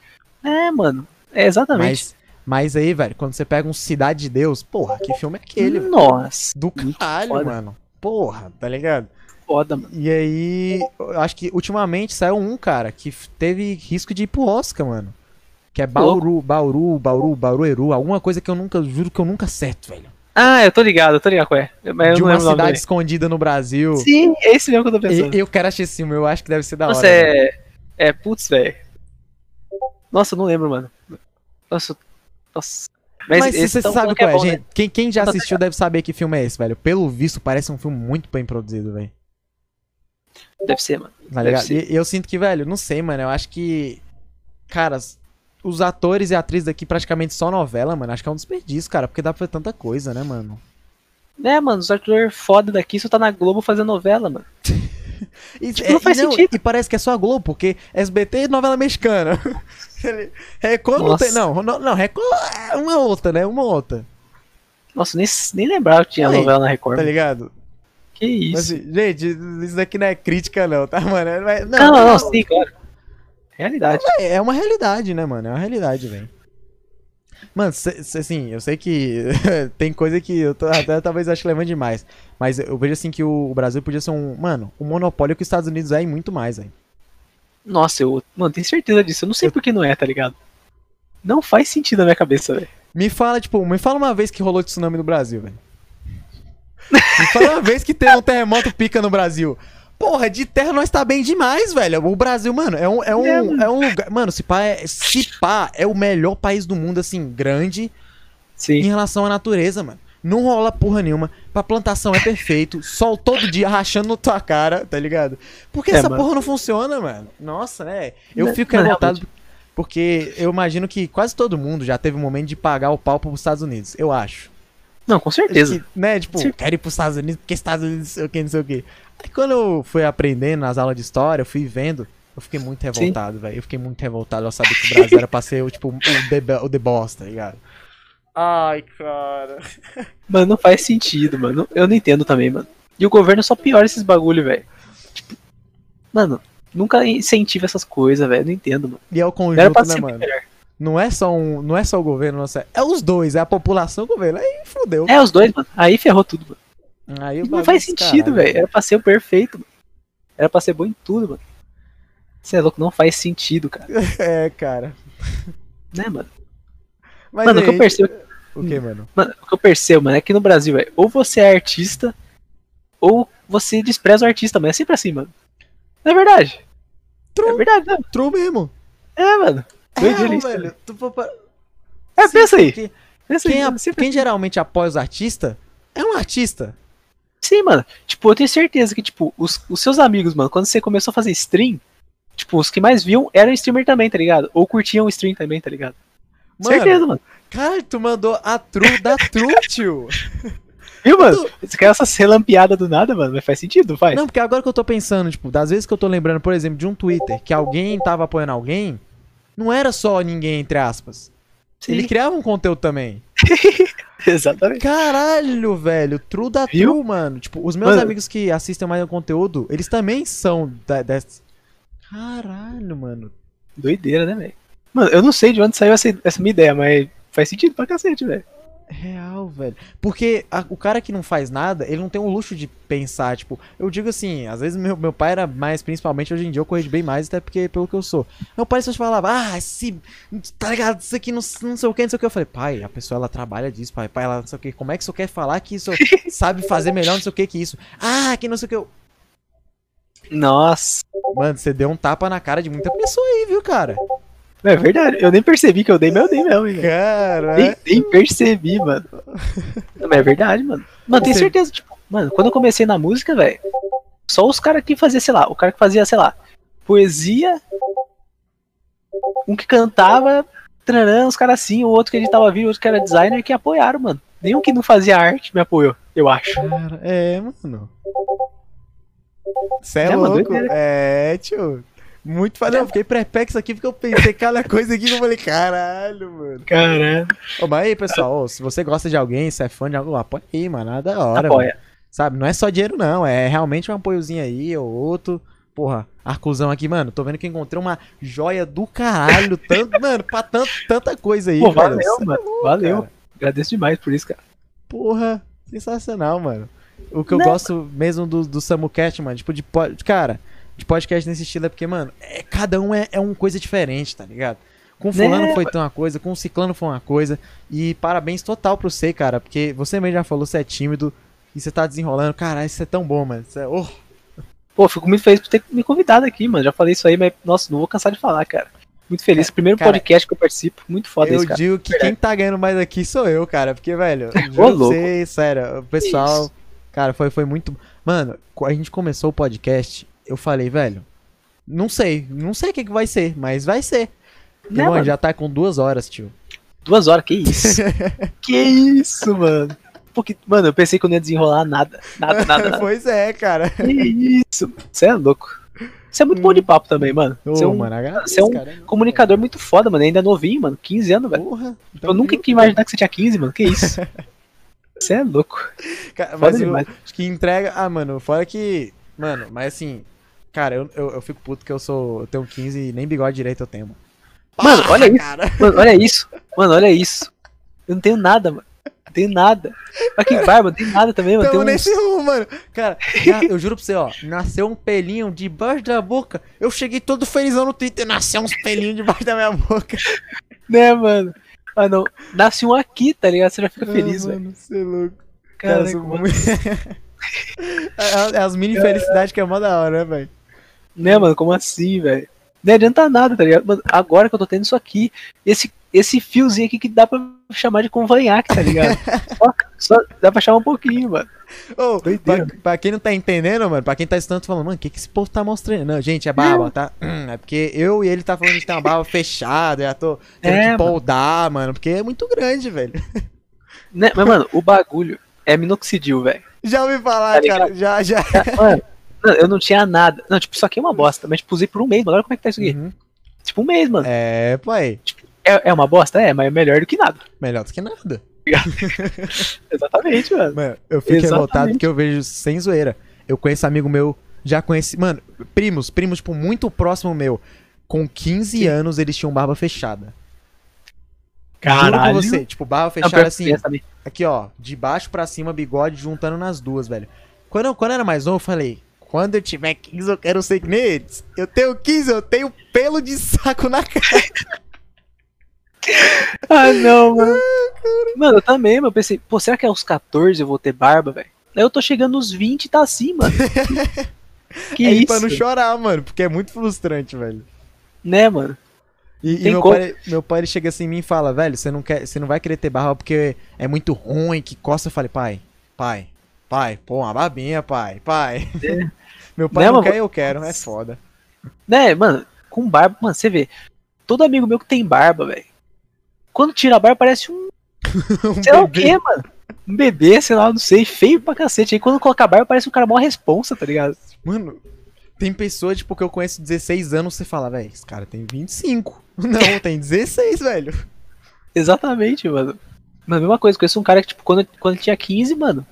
É, mano. É exatamente. Mas, mas aí, velho, quando você pega um Cidade de Deus, porra, que filme é aquele? Nossa, Do caralho, foda. mano. Porra, tá ligado? Foda, mano. E aí, eu acho que ultimamente saiu um, cara, que teve risco de ir pro Oscar, mano. Que é Bauru, Bauru, Bauru, Barueru, alguma coisa que eu nunca, juro que eu nunca acerto, velho. Ah, eu tô ligado, eu tô ligado qual é. Mas eu de uma cidade escondida no Brasil. Sim, é esse mesmo que eu tô pensando. E- Eu quero assistir esse filme, eu acho que deve ser da Nossa, hora. velho. é. É, putz, velho. Nossa, eu não lembro, mano. Nossa. Nossa. Mas, esse você sabe qual que é, bom, né? gente? Quem, quem já assistiu deve saber que filme é esse, velho. Pelo visto, parece um filme muito bem produzido, velho. Deve ser, mano. Tá ligado? ser. E eu sinto que, velho, não sei, mano. Eu acho que. Cara, os atores e atrizes daqui praticamente só novela, mano. Acho que é um desperdício, cara. Porque dá pra fazer tanta coisa, né, mano? É, mano, os atores foda daqui só tá na Globo fazendo novela, mano. E, Tipo, não faz e sentido. E parece que é só a Globo, porque SBT é novela mexicana. Record não tem. Não, não, não, Record é uma outra, né? Uma outra. Nossa, nem, nem lembrava que tinha Aí, novela na Record. Tá ligado? Que isso. Mas, gente, isso daqui não é crítica, não, tá, mano? É- Não, não, não, não, sim, claro. Realidade. É uma realidade, né, mano? É uma realidade, velho. Mano, cê, cê, assim, eu sei que tem coisa que eu tô, até talvez acho levando demais. Mas eu vejo assim que o, o Brasil podia ser um. Mano, um monopólio que os Estados Unidos é e muito mais, velho. Nossa, eu. Mano, tenho certeza disso. Eu não sei por que não é, tá ligado? Não faz sentido na minha cabeça, velho. Me fala, tipo, me fala uma vez que rolou tsunami no Brasil, velho. Fala uma vez que teve um terremoto pica no Brasil. Porra, de terra nós tá bem demais, velho. O Brasil, mano, é um, é um, É, é um lugar. Mano, se pá, é, se pá é o melhor país do mundo, assim, grande em Sim. relação à natureza, mano. Não rola porra nenhuma. Pra plantação é perfeito. Sol todo dia rachando na tua cara, tá ligado? Porque É, essa mano. porra não funciona, mano. Nossa, né? Eu Não, fico não, revoltado porque eu imagino que quase todo mundo já teve um momento de pagar o pau pros Estados Unidos. Eu acho. Não, com certeza. Que, né? Tipo, Cer- quero ir pros Estados Unidos porque Estados Unidos não sei o que, não sei o que. Aí quando eu fui aprendendo nas aulas de história, eu fui vendo. Eu fiquei muito revoltado, velho. Eu fiquei muito revoltado ao saber que o Brasil era pra ser tipo, o The, o the Boss, tá ligado? Ai, cara. Mano, não faz sentido, mano. Eu não entendo também, mano. E o governo só piora esses bagulho, velho. Tipo, mano, nunca incentiva essas coisas, velho. Não entendo, mano. E é o conjunto, pra né, ser mano? melhor. Não é só um, não é só o governo, nossa, é os dois, é a população e o governo. Aí fudeu. É, os dois, mano. Aí ferrou tudo, mano. Aí não faz sentido, velho. Era pra ser o perfeito, mano. Era pra ser bom em tudo, mano. Você é louco, não faz sentido, cara. É, cara. Né, mano? Mas Mano, o que eu aí- percebo, O que, mano? mano, o que eu percebo, mano, é que no Brasil, velho, ou você é artista, ou você despreza o artista, mano. É sempre assim, mano. Não é verdade? É True, verdade, né? true mesmo. É, mano. Doideira É, velho. Tu pa- É, pensa aí. Pensa aí, Quem, mano. a- Sempre quem geralmente apoia os artistas é um artista. Sim, mano. Tipo, eu tenho certeza que, tipo, os, os seus amigos, mano, quando você começou a fazer stream, tipo, os que mais viam eram streamer também, tá ligado? Ou curtiam o stream também, tá ligado? Mano, certeza, mano. Cara, tu mandou a true da true, tio. Viu, mano? Você quer essas relampeadas do nada, mano? Mas faz sentido, faz? Não, porque agora que eu tô pensando, tipo, das vezes que eu tô lembrando, por exemplo, de um Twitter que alguém tava apoiando alguém, não era só ninguém, entre aspas. Sim, Ele criava um conteúdo também. exatamente. Caralho, velho. True da Viu? true, mano. Tipo, os meus Mano. amigos que assistem mais o conteúdo, eles também são da, dessa. Caralho, mano. Doideira, né, velho? Mano, eu não sei de onde saiu essa, essa minha ideia, mas faz sentido pra cacete, velho. Real, velho. Porque a- o cara que não faz nada, ele não tem o luxo de pensar, tipo, eu digo assim, às vezes meu, meu pai era mais, principalmente hoje em dia eu corrijo bem mais, até porque pelo que eu sou. Meu pai só falava, ah, esse, tá ligado, isso aqui não, não sei o que, não sei o que. Eu falei, pai, a pessoa ela trabalha disso, pai, pai, ela não sei o que, como é que você quer falar que isso sabe fazer melhor, não sei o que que isso? Ah, que não sei o que. Eu... Nossa. Mano, você deu um tapa na cara de muita pessoa aí, viu, cara? É verdade. Eu nem percebi que eu dei, mas eu dei mesmo, hein. Cara, Nem, nem percebi, mano. Não, mas é verdade, mano. Mano, tenho Você- certeza, tipo, mano, quando eu comecei na música, velho, só os caras que faziam, sei lá, o cara que fazia, sei lá, poesia, um que cantava, tranã, os caras assim, o outro que editava vídeo, o outro que era designer, que apoiaram, mano. Nenhum que não fazia arte me apoiou, eu acho. Cara, é, mano. Cê é, É, mano, louco? doideira. É, tio. Muito. Não, eu fiquei perplexo aqui porque eu pensei cada coisa aqui que eu falei, caralho, mano. Caramba. Ô, mas aí, pessoal, ô, se você gosta de alguém, se é fã de algum, apoia aí, mano. É da hora, mano. Apoia. Sabe? Não é só dinheiro, não. É realmente um apoiozinho aí ou outro. Porra, arcuzão aqui, mano. Tô vendo que encontrei uma joia do caralho. Tanto, mano, pra tanto, tanta coisa aí, Pô, valeu, Cê é mano. louco, Valeu. cara. Agradeço demais por isso, cara. Porra, sensacional, mano. O que eu Não, gosto mesmo do, do Samucast, mano, tipo, de cara, de podcast nesse estilo é porque, mano, é, cada um é, é uma coisa diferente, tá ligado? Com o fulano Né, foi uma coisa, com o ciclano foi uma coisa. E parabéns total pro você, cara, porque você mesmo já falou, você é tímido e você tá desenrolando. Caralho, isso é tão bom, mano. Isso é... oh, Pô, fico muito feliz por ter me convidado aqui, mano. Já falei isso aí, mas, nossa, não vou cansar de falar, cara. Muito feliz. Primeiro cara, podcast que eu participo. Muito foda eu isso, cara. digo que quem tá ganhando mais aqui sou eu, cara. Porque, velho, louco. você, sério, o pessoal. Isso. Cara, foi, foi muito. Mano, a gente começou o podcast, eu falei, velho, não sei, não sei o que, que vai ser, mas vai ser. E, Né, mano, mano? já tá com duas horas, tio. Duas horas, que isso? que isso, mano? Porque, mano, eu pensei que eu não ia desenrolar nada. Nada, nada, nada. pois é, cara. que isso? Você é louco. Você é muito bom de papo também, mano. Você é um mano, agradeço, é um cara. comunicador muito foda, mano. Ainda novinho, mano. 15 anos, velho. Porra. Eu nunca ia imaginar que você tinha 15, mano. Que isso? Você é louco. Cara, mas eu, acho que entrega. Ah, mano, fora que. Mano, mas assim. Cara, eu, eu, eu fico puto que eu sou. Eu tenho 15 e nem bigode direito eu tenho. Mano, olha isso. Cara. Mano, olha isso. Mano, olha isso. Eu não tenho nada, mano. Não tenho nada. Olha que barba, não tenho nada também, mano. Tamo uns... nesse rumo, mano. Cara, eu juro pra você, ó. Nasceu um pelinho debaixo da boca. Eu cheguei todo felizão no Twitter. Nasceu uns pelinhos debaixo da minha boca. Né, mano? Ah, não. Nasce um aqui, tá ligado? Você já fica feliz, ah, velho. mano, você é louco. Cara, Cara, sou muito... é, é as mini felicidades que é mó da hora, né, velho? Né, mano? Como assim, velho? Não adianta nada, tá ligado? Mano, agora que eu tô tendo isso aqui, esse, esse fiozinho aqui que dá pra chamar de convanhaque, tá ligado? só, só dá pra chamar um pouquinho, mano. Doideira. pra, pra quem não tá entendendo, mano, pra quem tá estudando, falando, mano, o que, que esse povo tá mostrando? Não, gente, é barba, tá? Hum, é porque eu e ele tá falando que tem uma barba fechada, já tô tendo É, que poldar, mano, porque é muito grande, velho. Né? Mas, mano, o bagulho é minoxidil, velho. Já ouvi falar, Tá cara, já, já. Mano, mano, eu não tinha nada. Não, tipo, isso aqui é uma bosta, mas tipo, usei por um mês, mano. Olha como é que tá isso aqui. Uhum. Tipo, um mês, mano. É, pai. É, é uma bosta? É, mas é melhor do que nada. Melhor do que nada. Exatamente, mano. Mano, eu fico Exatamente. revoltado que eu vejo sem zoeira. Eu conheço amigo meu, já conheci. Mano, primos, primos, tipo, muito próximo meu. Com 15 Sim. anos eles tinham barba fechada. Juro Caralho. pra você, tipo, barba Não, fechada que assim. Aqui, ó, de baixo pra cima, bigode juntando nas duas, velho. Quando eu, quando eu era mais novo, eu falei, quando eu tiver 15, eu quero ser que nem eles. Eu tenho 15, eu tenho pelo de saco na cara. Ah, não, mano. Mano, eu também, mano. Eu pensei, pô, será que aos 14 eu vou ter barba, velho? Aí eu tô chegando nos 20 e tá assim, mano. Que é isso? pra não chorar, mano, porque é muito frustrante, velho. Né, mano? E, e meu, pai, meu pai chega assim em mim e fala, velho, você não, quer, você não vai querer ter barba porque é muito ruim, que coça. Eu falei, pai, pai, pai, pô, uma barbinha, pai, pai. meu pai Né, não mano? quer, eu quero, é foda. Né, mano, com barba, mano, você vê. Todo amigo meu que tem barba, velho. Quando tira a barba parece um. Um Sei lá o quê, mano? Um bebê, sei lá, não sei, feio pra cacete. Aí quando coloca a barba parece um cara mó responsa, tá ligado? Mano, tem pessoa, tipo, que eu conheço 16 anos, você fala, velho, esse cara tem 25. Não, tem 16, velho. Exatamente, mano. Mas a mesma coisa, conheço um cara que, tipo, quando, quando tinha 15, mano.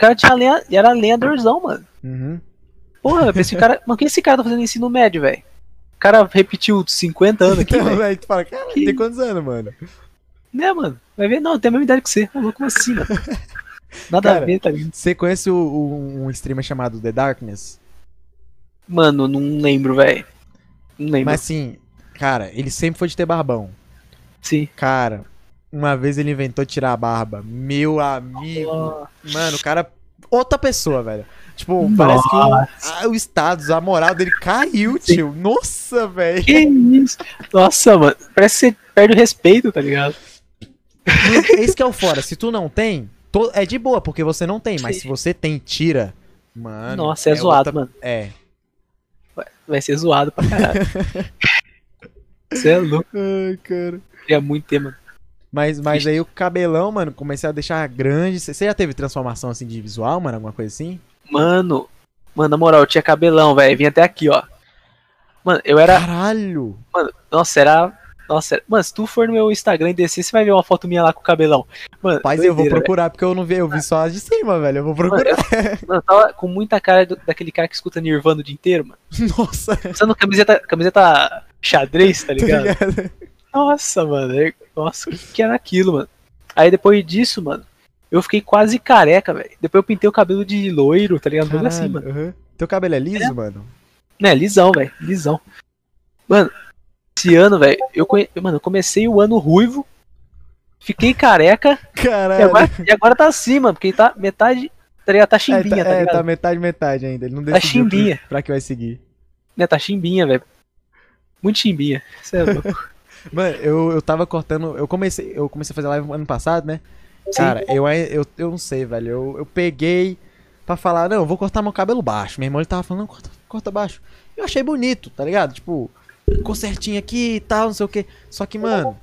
O cara tinha lenha, era lenhadorzão, mano. Uhum. Porra, eu pensei, o cara. Mano, o que esse cara tá fazendo ensino médio, velho? O cara repetiu 50 anos aqui, Então, velho. velho, tu fala, cara, Que- tem quantos anos, mano? Né, mano? Vai ver, não, tem a mesma idade que você. Falou como assim, mano? Nada Cara, a ver, tá ligado? Você conhece o- o- um streamer chamado The Darkness? Mano, não lembro, velho. Não lembro. Mas assim, cara, ele sempre foi de ter barbão. Sim. Cara, uma vez ele inventou tirar a barba. Meu amigo. Mano, o cara. Outra pessoa, velho. Tipo, Nossa. parece que o, ah, o status, a moral dele caiu, Sim. tio. Nossa, velho. Que isso? Nossa, mano. Parece que você perde o respeito, tá ligado? Esse que é o fora. Se tu não tem, to- é de boa, porque você não tem. Mas Sim. se você tem, tira. Mano. Nossa, é, zoado, outra- mano. É. Vai ser zoado pra caralho. Você é louco. Ai, cara. Queria muito ter, mano. Mas, mas aí o cabelão, mano, comecei a deixar grande. Você já teve transformação assim de visual, mano? Alguma coisa assim? Mano, mano, na moral, eu tinha cabelão, velho. Vinha até aqui, ó. Mano, eu era. Caralho! Mano, nossa, era. Nossa, era... mano, se tu for no meu Instagram e descer, você vai ver uma foto minha lá com o cabelão. Mano, Rapaz, eu vou doideira, procurar, porque eu não vi, eu vi só as de cima, velho. Eu vou procurar. Mano, eu, mano, eu tava com muita cara do- daquele cara que escuta Nirvana o dia inteiro, mano. Nossa, Usando camiseta, camiseta xadrez, tá tá ligado? Nossa, mano. é- Nossa, o que, era aquilo, mano? Aí depois disso, mano, eu fiquei quase careca, velho. Depois eu pintei o cabelo de loiro, tá ligado? Tudo assim, mano. Caralho, aham. Teu cabelo é liso, mano? Né, lisão, velho. Lisão. Mano, esse ano, velho, eu, conhe... mano, eu comecei o ano ruivo, fiquei careca e Caralho. agora, e agora tá assim, mano, porque tá metade. Tá? Tá chimbinha, é, tá é, ligado? tá metade, metade ainda. Ele não Tá decidiu chimbinha. que- pra que vai seguir. Né, tá chimbinha, velho. Muito chimbinha. Cê é louco. Mano, eu, eu tava cortando. Eu comecei, eu comecei a fazer live ano passado, né? Sim. Cara, eu, eu, eu não sei, velho. Eu, eu peguei pra falar, não, eu vou cortar meu cabelo baixo. Meu irmão ele tava falando, não, corta, corta baixo. Eu achei bonito, tá ligado? Tipo, ficou certinho aqui e tal, não sei o que. Só que, mano,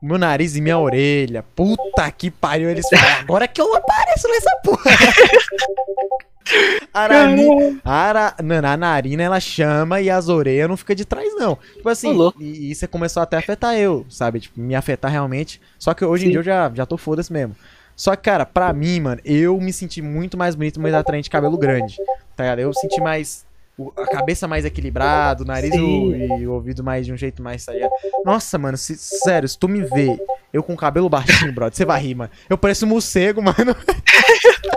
meu nariz e minha orelha, puta que pariu, eles falam, agora que eu apareço nessa porra. A, nari- a, ara- mano, a narina ela chama e as orelhas não fica de trás, não. Tipo assim, e, isso começou até a afetar eu, sabe? Tipo, me afetar realmente. Só que hoje em Sim. dia eu já, já tô foda-se mesmo. Só que, cara, pra mim, mano, eu me senti muito mais bonito, mais atraente de cabelo grande. Tá ligado? Eu senti mais. O- A cabeça mais equilibrada, o nariz e o, e o ouvido mais de um jeito mais, ligado? Nossa, mano, se- sério, se tu me vê, eu com cabelo baixinho, brother, você vai rir, mano. Eu pareço um morcego, mano.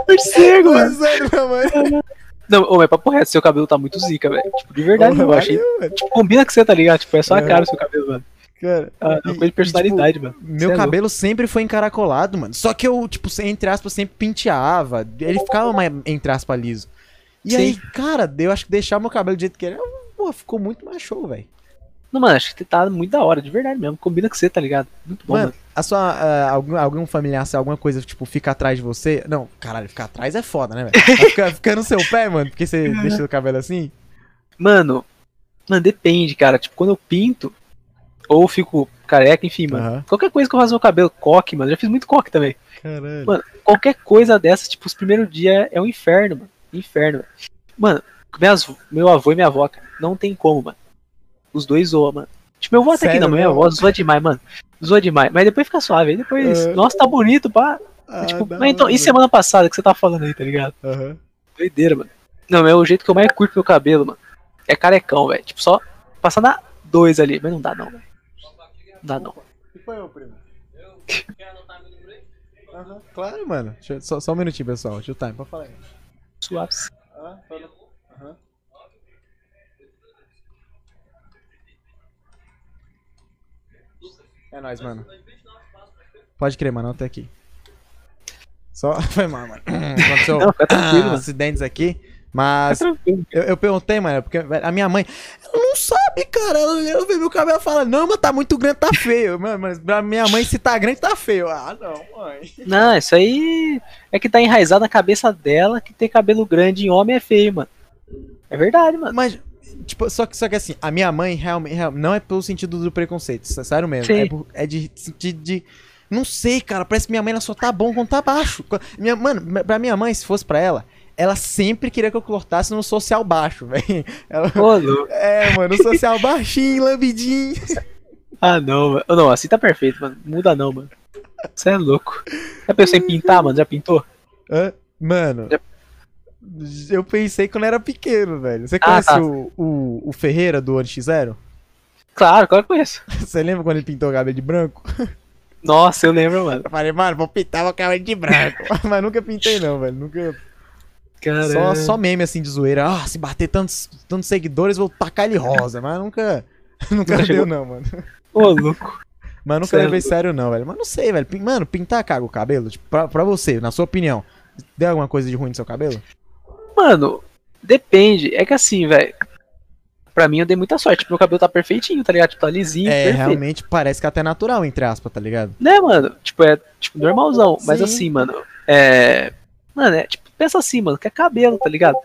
Morcego, mano. Mas, sério, meu mano. Não, ô, mas papo reto, seu cabelo tá muito zica, velho. Tipo, de verdade, eu achei. Mano. Tipo, combina com você, tá ligado? Tipo, é só a É. cara o seu cabelo, mano. Cara, Ah, é uma coisa e, de personalidade, mano. Meu Cê é cabelo sempre foi encaracolado, mano. Só que eu, tipo, entre aspas, sempre penteava. Ele ficava mais, entre aspas, liso. E Sim. aí, cara, eu acho que deixar meu cabelo do jeito que ele pô, ficou muito mais show, velho. Não, mano, acho que tá muito da hora, de verdade mesmo. Combina com você, tá ligado? Muito bom, Mano, mano. a sua. ah, algum, algum familiar, se alguma coisa, tipo, fica atrás de você. Não, caralho, ficar atrás é foda, né, velho? Vai ficar, ficar no seu pé, mano, porque você deixa o cabelo assim. Mano, mano, depende, cara. Tipo, quando eu pinto, ou fico careca, enfim, mano. Aham. Qualquer coisa que eu faço no meu cabelo, coque, mano. Já fiz muito coque também. Caralho. Mano, qualquer coisa dessa, tipo, os primeiros dias é um inferno, mano. Inferno, velho. Mano, minhas, meu avô e minha avó, cara, não tem como, mano. Os dois zoam, mano. Tipo, eu vou até aqui Sério não, minha avó zoa demais, mano. Zoa demais. Mas depois fica suave. Aí depois, É. nossa, tá bonito, pá. Ah, tipo, mas então, e semana passada que você tava falando aí, tá ligado? Aham. Doideira, mano. Não, é o jeito que eu mais curto meu cabelo, mano. É carecão, velho. Tipo, só passar na dois ali. Mas não dá não, velho. Não dá não. que foi eu, primo? Aham, Claro, mano. Deixa eu- só, só um minutinho, pessoal. Deixa o time, pode falar aí. Suaves. Ah, fala. Aham. É nóis, mano. Pode crer, mano, até aqui. Só. Foi mal, mano. Aconteceu Não, mano. acidentes aqui. Mas tranquilo. eu, eu perguntei, mano, porque a minha mãe, ela não sabe, cara. Ela, ela vê meu cabelo e fala, não, mas tá muito grande, tá feio. Mano, mas pra minha mãe, se tá grande, tá feio. Ah, não, mãe. Não, isso aí é que tá enraizado na cabeça dela que ter cabelo grande em homem é feio, mano. É verdade, mano. Mas, tipo, só que, só que assim, a minha mãe realmente, real- não é pelo sentido do preconceito, é sério mesmo. Sim. É, é de sentido de. Não sei, cara, parece que minha mãe ela só tá bom quando tá baixo. Minha, mano, pra minha mãe, se fosse pra ela, ela sempre queria que eu cortasse no social baixo, velho. Ela-. É, mano, o social baixinho, lambidinho. Ah, não, mano. Não, assim tá perfeito, mano. Muda não, mano. Você é louco. Já pensou em pintar, mano? Já pintou? Hã? Mano, Já- eu pensei quando era pequeno, velho. Você Ah, conhece tá. o, o, o Ferreira do NX0? Claro, claro que conheço. Você lembra quando ele pintou o cabelo de branco? Nossa, eu lembro, mano. Eu falei, mano, vou pintar meu cabelo de branco. Mas nunca pintei, não, velho. Nunca. Só, só meme assim de zoeira. Ah, se bater tantos, tantos seguidores, vou tacar ele rosa. Mas nunca. Nunca, deu, chegou. não, mano. Ô, louco. Mas nunca Sério? levei sério, não, velho. Mas não sei, velho. Mano, pintar caga o cabelo? Tipo, pra, pra você, na sua opinião, deu alguma coisa de ruim no seu cabelo? Mano, depende. É que assim, velho. Pra mim eu dei muita sorte. Meu cabelo tá perfeitinho, tá ligado? Tipo, tá lisinho, É, perfeito. realmente parece que é até natural, entre aspas, tá ligado? Né, mano? Tipo, é tipo normalzão. Mas Sim. assim, mano, é. Mano, é tipo, pensa assim, mano, que é cabelo, tá ligado?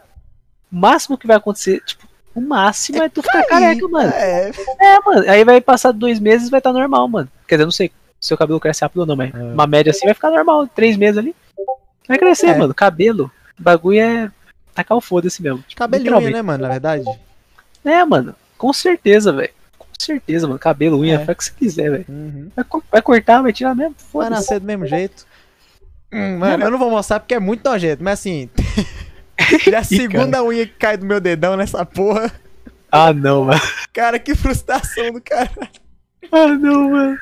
O máximo que vai acontecer, tipo, o máximo é, tu ficar careca, mano. É. É, mano. Aí vai passar dois meses e vai estar normal, mano. Quer dizer, eu não sei se seu cabelo cresce rápido ou não, mas É. uma média assim vai ficar normal. Três meses ali. Vai crescer, É. mano. Cabelo. O bagulho é. Tacar o foda-se mesmo. Tipo, Cabelinho, né, mano, na verdade? É, mano. Com certeza, velho. Com certeza, mano. Cabelo, unha, É. faz o que você quiser, velho. Uhum. Vai, vai cortar, vai tirar mesmo. Vai nascer do mesmo jeito. Hum, mano, eu não vou mostrar porque é muito nojento, mas assim. já a segunda unha que cai do meu dedão nessa porra. Ah, não, mano. Cara, que frustração do cara. Ah, não, mano.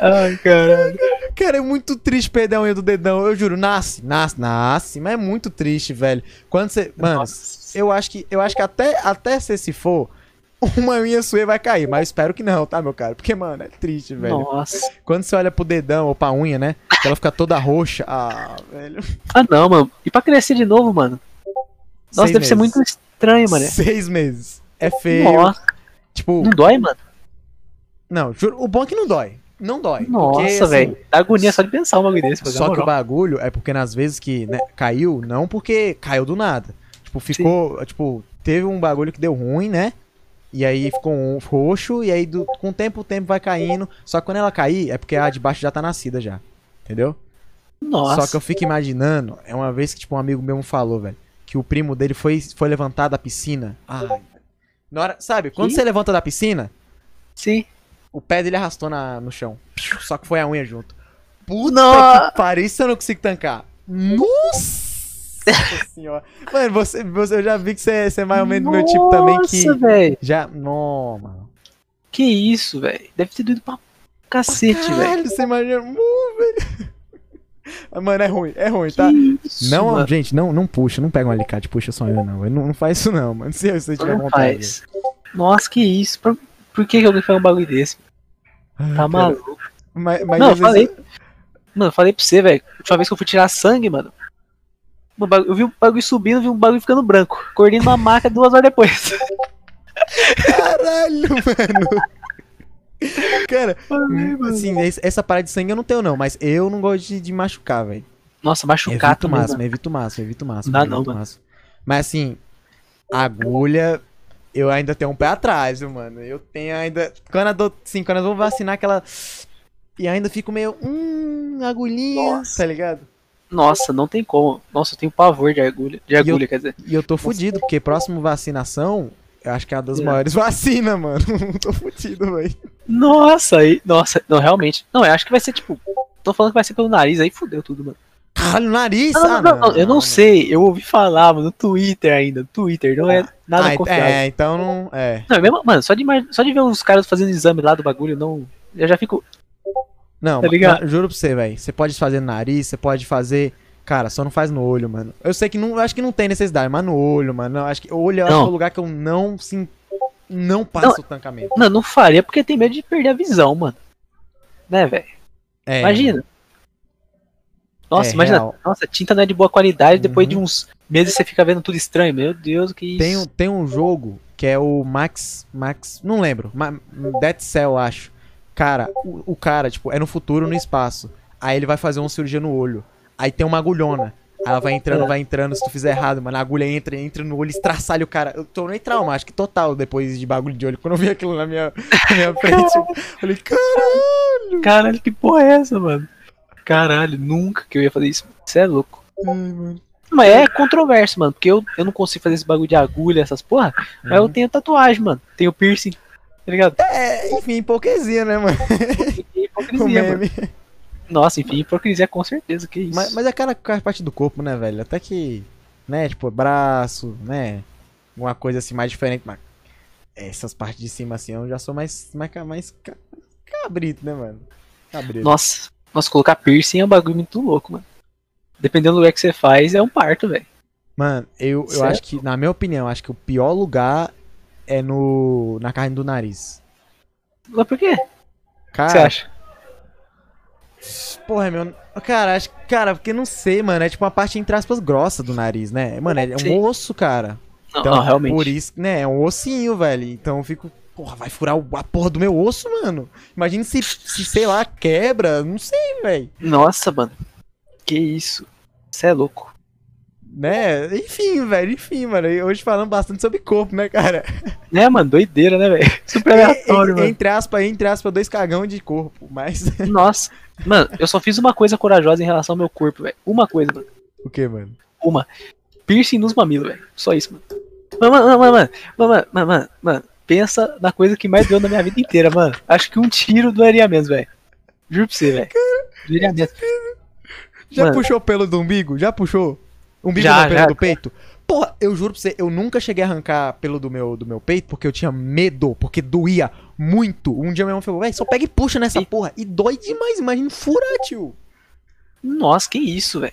Ai, caralho. Cara, é muito triste perder a unha do dedão. Eu juro, nasce, nasce, nasce, mas é muito triste, velho. Quando você. Mano, Nossa. eu acho que. Eu acho que até, até se for, uma unha sua vai cair. Mas espero que não, tá, meu cara? Porque, mano, é triste, velho. Nossa. Quando você olha pro dedão ou pra unha, né? Ela fica toda roxa. Ah, velho. Ah, não, mano. E pra crescer de novo, mano? Nossa, Seis deve ser meses. muito estranho, mano. Seis meses. É feio. Nossa. Tipo, Não dói, mano? não, juro, o bom é que não dói. Não dói. Nossa, assim, velho. Dá agonia só de pensar um bagulho desse. Só que o bagulho é porque nas vezes que né, caiu, não porque caiu do nada. Tipo, ficou. Tipo, teve um bagulho que deu ruim, né? E aí ficou um roxo, e aí do- com o tempo o tempo vai caindo. Só que quando ela cair, é porque a de baixo já tá nascida já. Entendeu? Nossa. Só que eu fico imaginando, é uma vez que, tipo, um amigo meu me falou, velho, que o primo dele foi, foi levantar da piscina. Ai. Na hora, sabe, quando Que? você levanta da piscina, Sim. o pé dele arrastou na, no chão. Só que foi a unha junto. Puta Nossa. que pariu, isso eu não consigo tancar. Nossa senhora. Mano, você, você, eu já vi que você, você é mais ou menos do meu tipo também que. Nossa, velho. Já. Não, mano. Que isso, velho. Deve ter doído pra cacete, velho. Caralho, você imagina. Uh. Ah, Mano, é ruim, é ruim, tá? Isso, Não, mano. gente, não, não puxa, não pega um alicate, puxa só eu, não. Não, não faz isso não, mano. Se você tiver Não vontade. faz. Nossa, que isso. Por, por que alguém faz um bagulho desse? Ai, Tá maluco. Mas, mas Não, eu vezes- falei. Mano, eu falei pra você, velho. Última vez que eu fui tirar sangue, mano. Eu vi um bagulho subindo, vi um bagulho ficando branco. Acordei numa maca duas horas depois. Caralho, mano. Cara, mano. assim, esse- essa parada de sangue eu não tenho, não, mas eu não gosto de, de machucar, velho. Nossa, machucar Evito também. máximo, mano. evito o máximo, evito o máximo. Não dá não, mano. máximo. Mas assim, agulha, eu ainda tenho um pé atrás, viu, mano. Eu tenho ainda. Quando eu, dou, assim, quando eu vou vacinar aquela. E ainda fico meio. Hum, agulhinha, Nossa. tá ligado? Nossa, não tem como. Nossa, eu tenho pavor de agulha. De agulha, quer dizer. E eu tô fudido, porque próximo vacinação eu acho que é uma das É. maiores vacinas, mano. Tô fudido, velho. Nossa, aí. Nossa, não, realmente. Não, eu acho que vai ser tipo. Tô falando que vai ser pelo nariz, aí fudeu tudo, mano. Caralho, nariz, Não, ah, não, não, não, eu não sei, eu ouvi falar, mano, no Twitter ainda. No Twitter, não é nada Ah, confiável. é, então não. É. Não, mesmo, mano, só de, só de ver os caras fazendo exame lá do bagulho, não. Eu já fico. Não, Tá ligado? ma- juro pra você, velho. Você pode fazer no nariz, você pode fazer. Cara, só não faz no olho, mano. Eu sei que não. Eu acho que não tem necessidade, mas no olho, mano. Eu acho que o olho Não. é o lugar que eu não sim, não passo o tancamento. Não, não faria porque tem medo de perder a visão, mano. Né, velho? É, Imagina. Nossa, É, imagina. real. Nossa, a tinta não é de boa qualidade, depois Uhum. de uns meses você fica vendo tudo estranho. Meu Deus, que isso. Tem, um- tem um jogo que é o Max. Max. Não lembro. Ma, Dead Cell, acho. Cara, o, o cara, tipo, é no futuro, no espaço. Aí ele vai fazer uma cirurgia no olho. Aí tem uma agulhona. Aí ela vai entrando, vai entrando. Se tu fizer errado, mano, a agulha entra, entra no olho, estraçalha o cara. Eu acho que total depois de bagulho de olho. Quando eu vi aquilo na minha, na minha frente, eu falei, caralho. Caralho, que porra é essa, mano? Caralho, nunca que eu ia fazer isso. Você é louco. Ai, mano. Mas é controverso, mano, porque eu, eu não consigo fazer esse bagulho de agulha, essas porra. Mas eu Uhum. tenho tatuagem, mano. Tenho piercing. Tá ligado? É, enfim, hipocrisia, né, mano? Hipocrisia, mano. Nossa, enfim, hipocrisia com certeza, que isso. Mas, mas é cara com a parte do corpo, né, velho? Até que, né, tipo, braço, né? Uma coisa assim mais diferente, mas essas partes de cima assim, eu já sou mais mais, mais ca- cabrito, né, mano? Cabrito. Nossa, nossa, colocar piercing é um bagulho muito louco, mano. Dependendo do lugar que você faz, é um parto, velho. Mano, eu, eu Certo. acho que, na minha opinião, acho que o pior lugar é no na carne do nariz. Mas por quê? O que Cara, você acha? porra, meu, cara, acho, cara, porque não sei, mano, é tipo uma parte entre aspas grossa do nariz, né? Mano, é um Sim. osso, cara. Não, Então, não, realmente. Por isso, né, é um ossinho, velho. Então eu fico, porra, vai furar a porra do meu osso, mano. Imagina se, se sei lá, quebra, não sei, velho. Nossa, mano. Que isso. Você é louco. Né? Enfim, velho, enfim, mano. E hoje falando bastante sobre corpo, né, cara? Né, mano? Doideira, né, velho? Super aleatório, En- mano. Entre aspas, entre aspas, dois cagão de corpo, mas Nossa. Mano, eu só fiz uma coisa corajosa em relação ao meu corpo, velho. Uma coisa, mano. o que, mano? Uma. Piercing nos mamilos, velho. Só isso, mano. Mano, mano, mano, mano, mano, mano, mano, mano. Pensa na coisa que mais deu na minha vida inteira, mano. Acho que um tiro doeria menos, velho. Juro pra você, velho. Doeria menos. Já Mano. puxou pelo do umbigo? Já puxou? Umbigo Já, não, pelo já. do peito? Porra, eu juro pra você, eu nunca cheguei a arrancar pelo do meu, do meu peito porque eu tinha medo, porque doía muito. Um dia meu irmão falou, véi, só pega e puxa nessa E- porra. E dói demais, imagina furar, tio. Nossa, que isso, velho.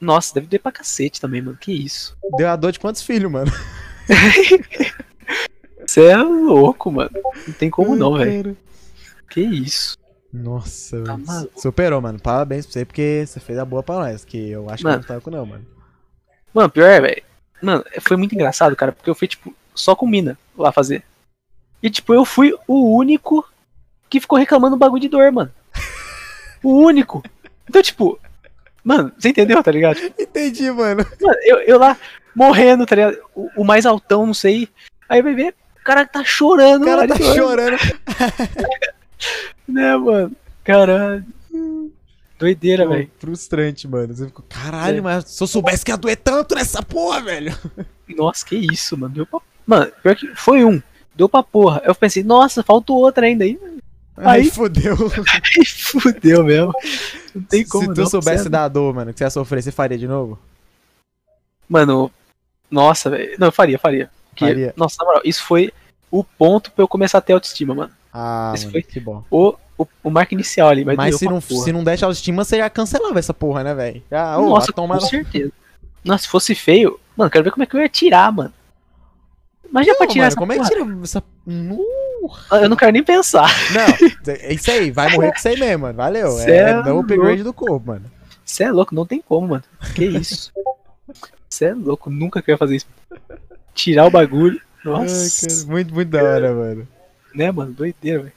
Nossa, deve doer pra cacete também, mano. Que isso. Deu a dor de quantos filhos, mano? Você é louco, mano. Não tem como não, Ai, velho. cara. Que isso. Nossa, Tá velho. Superou, mano. Parabéns pra você, porque você fez a boa pra nós, que eu acho Mano. que não tava com não, mano. Mano, pior é, velho. Mano, foi muito engraçado, cara, porque eu fui, tipo, só com mina lá fazer. E, tipo, eu fui o único que ficou reclamando do bagulho de dor, mano. O único. Então, tipo, mano, você entendeu, tá ligado? Tipo, Entendi, mano. mano, eu, eu lá morrendo, tá ligado? O, o mais altão, não sei. Aí vai ver, o cara tá chorando, O cara tá chorando. né, mano? Caralho. Doideira, velho. frustrante, mano. Você ficou, caralho, É. mas se eu soubesse que ia doer tanto nessa porra, velho. Nossa, que isso, mano. Deu pra... Mano, pior que foi um. Deu pra porra. Eu pensei, nossa, falta outro ainda aí. Aí, Aí- fodeu. Aí fudeu mesmo. Não tem como Se tu não, soubesse sério. da dor, mano, que você ia sofrer, você faria de novo? Mano, nossa, velho. Não, eu faria, faria. Porque, Faria. Nossa, na moral, isso foi o ponto pra eu começar a ter autoestima, mano. Ah, Esse mano, foi- que bom. O, o, o marco inicial ali, mas, Mas se pra não, porra. se não desse autoestima, você já cancelava essa porra, né, velho? Ô, Nossa, vai com no- certeza. Nossa, se fosse feio, mano, quero ver como é que eu ia tirar, mano. Imagina pra Não, tirar mano, essa como é que porra. tira essa... Nu. Eu não quero nem pensar. Não, é isso aí, vai morrer com isso aí mesmo, mano. Valeu. Cê É, é no upgrade do corpo, mano. Você é louco, não tem como, mano. Que isso? Você é louco, nunca quero fazer isso. Tirar o bagulho. Nossa. Ai, cara, muito, muito da hora, mano. Né, mano? Doideira, velho.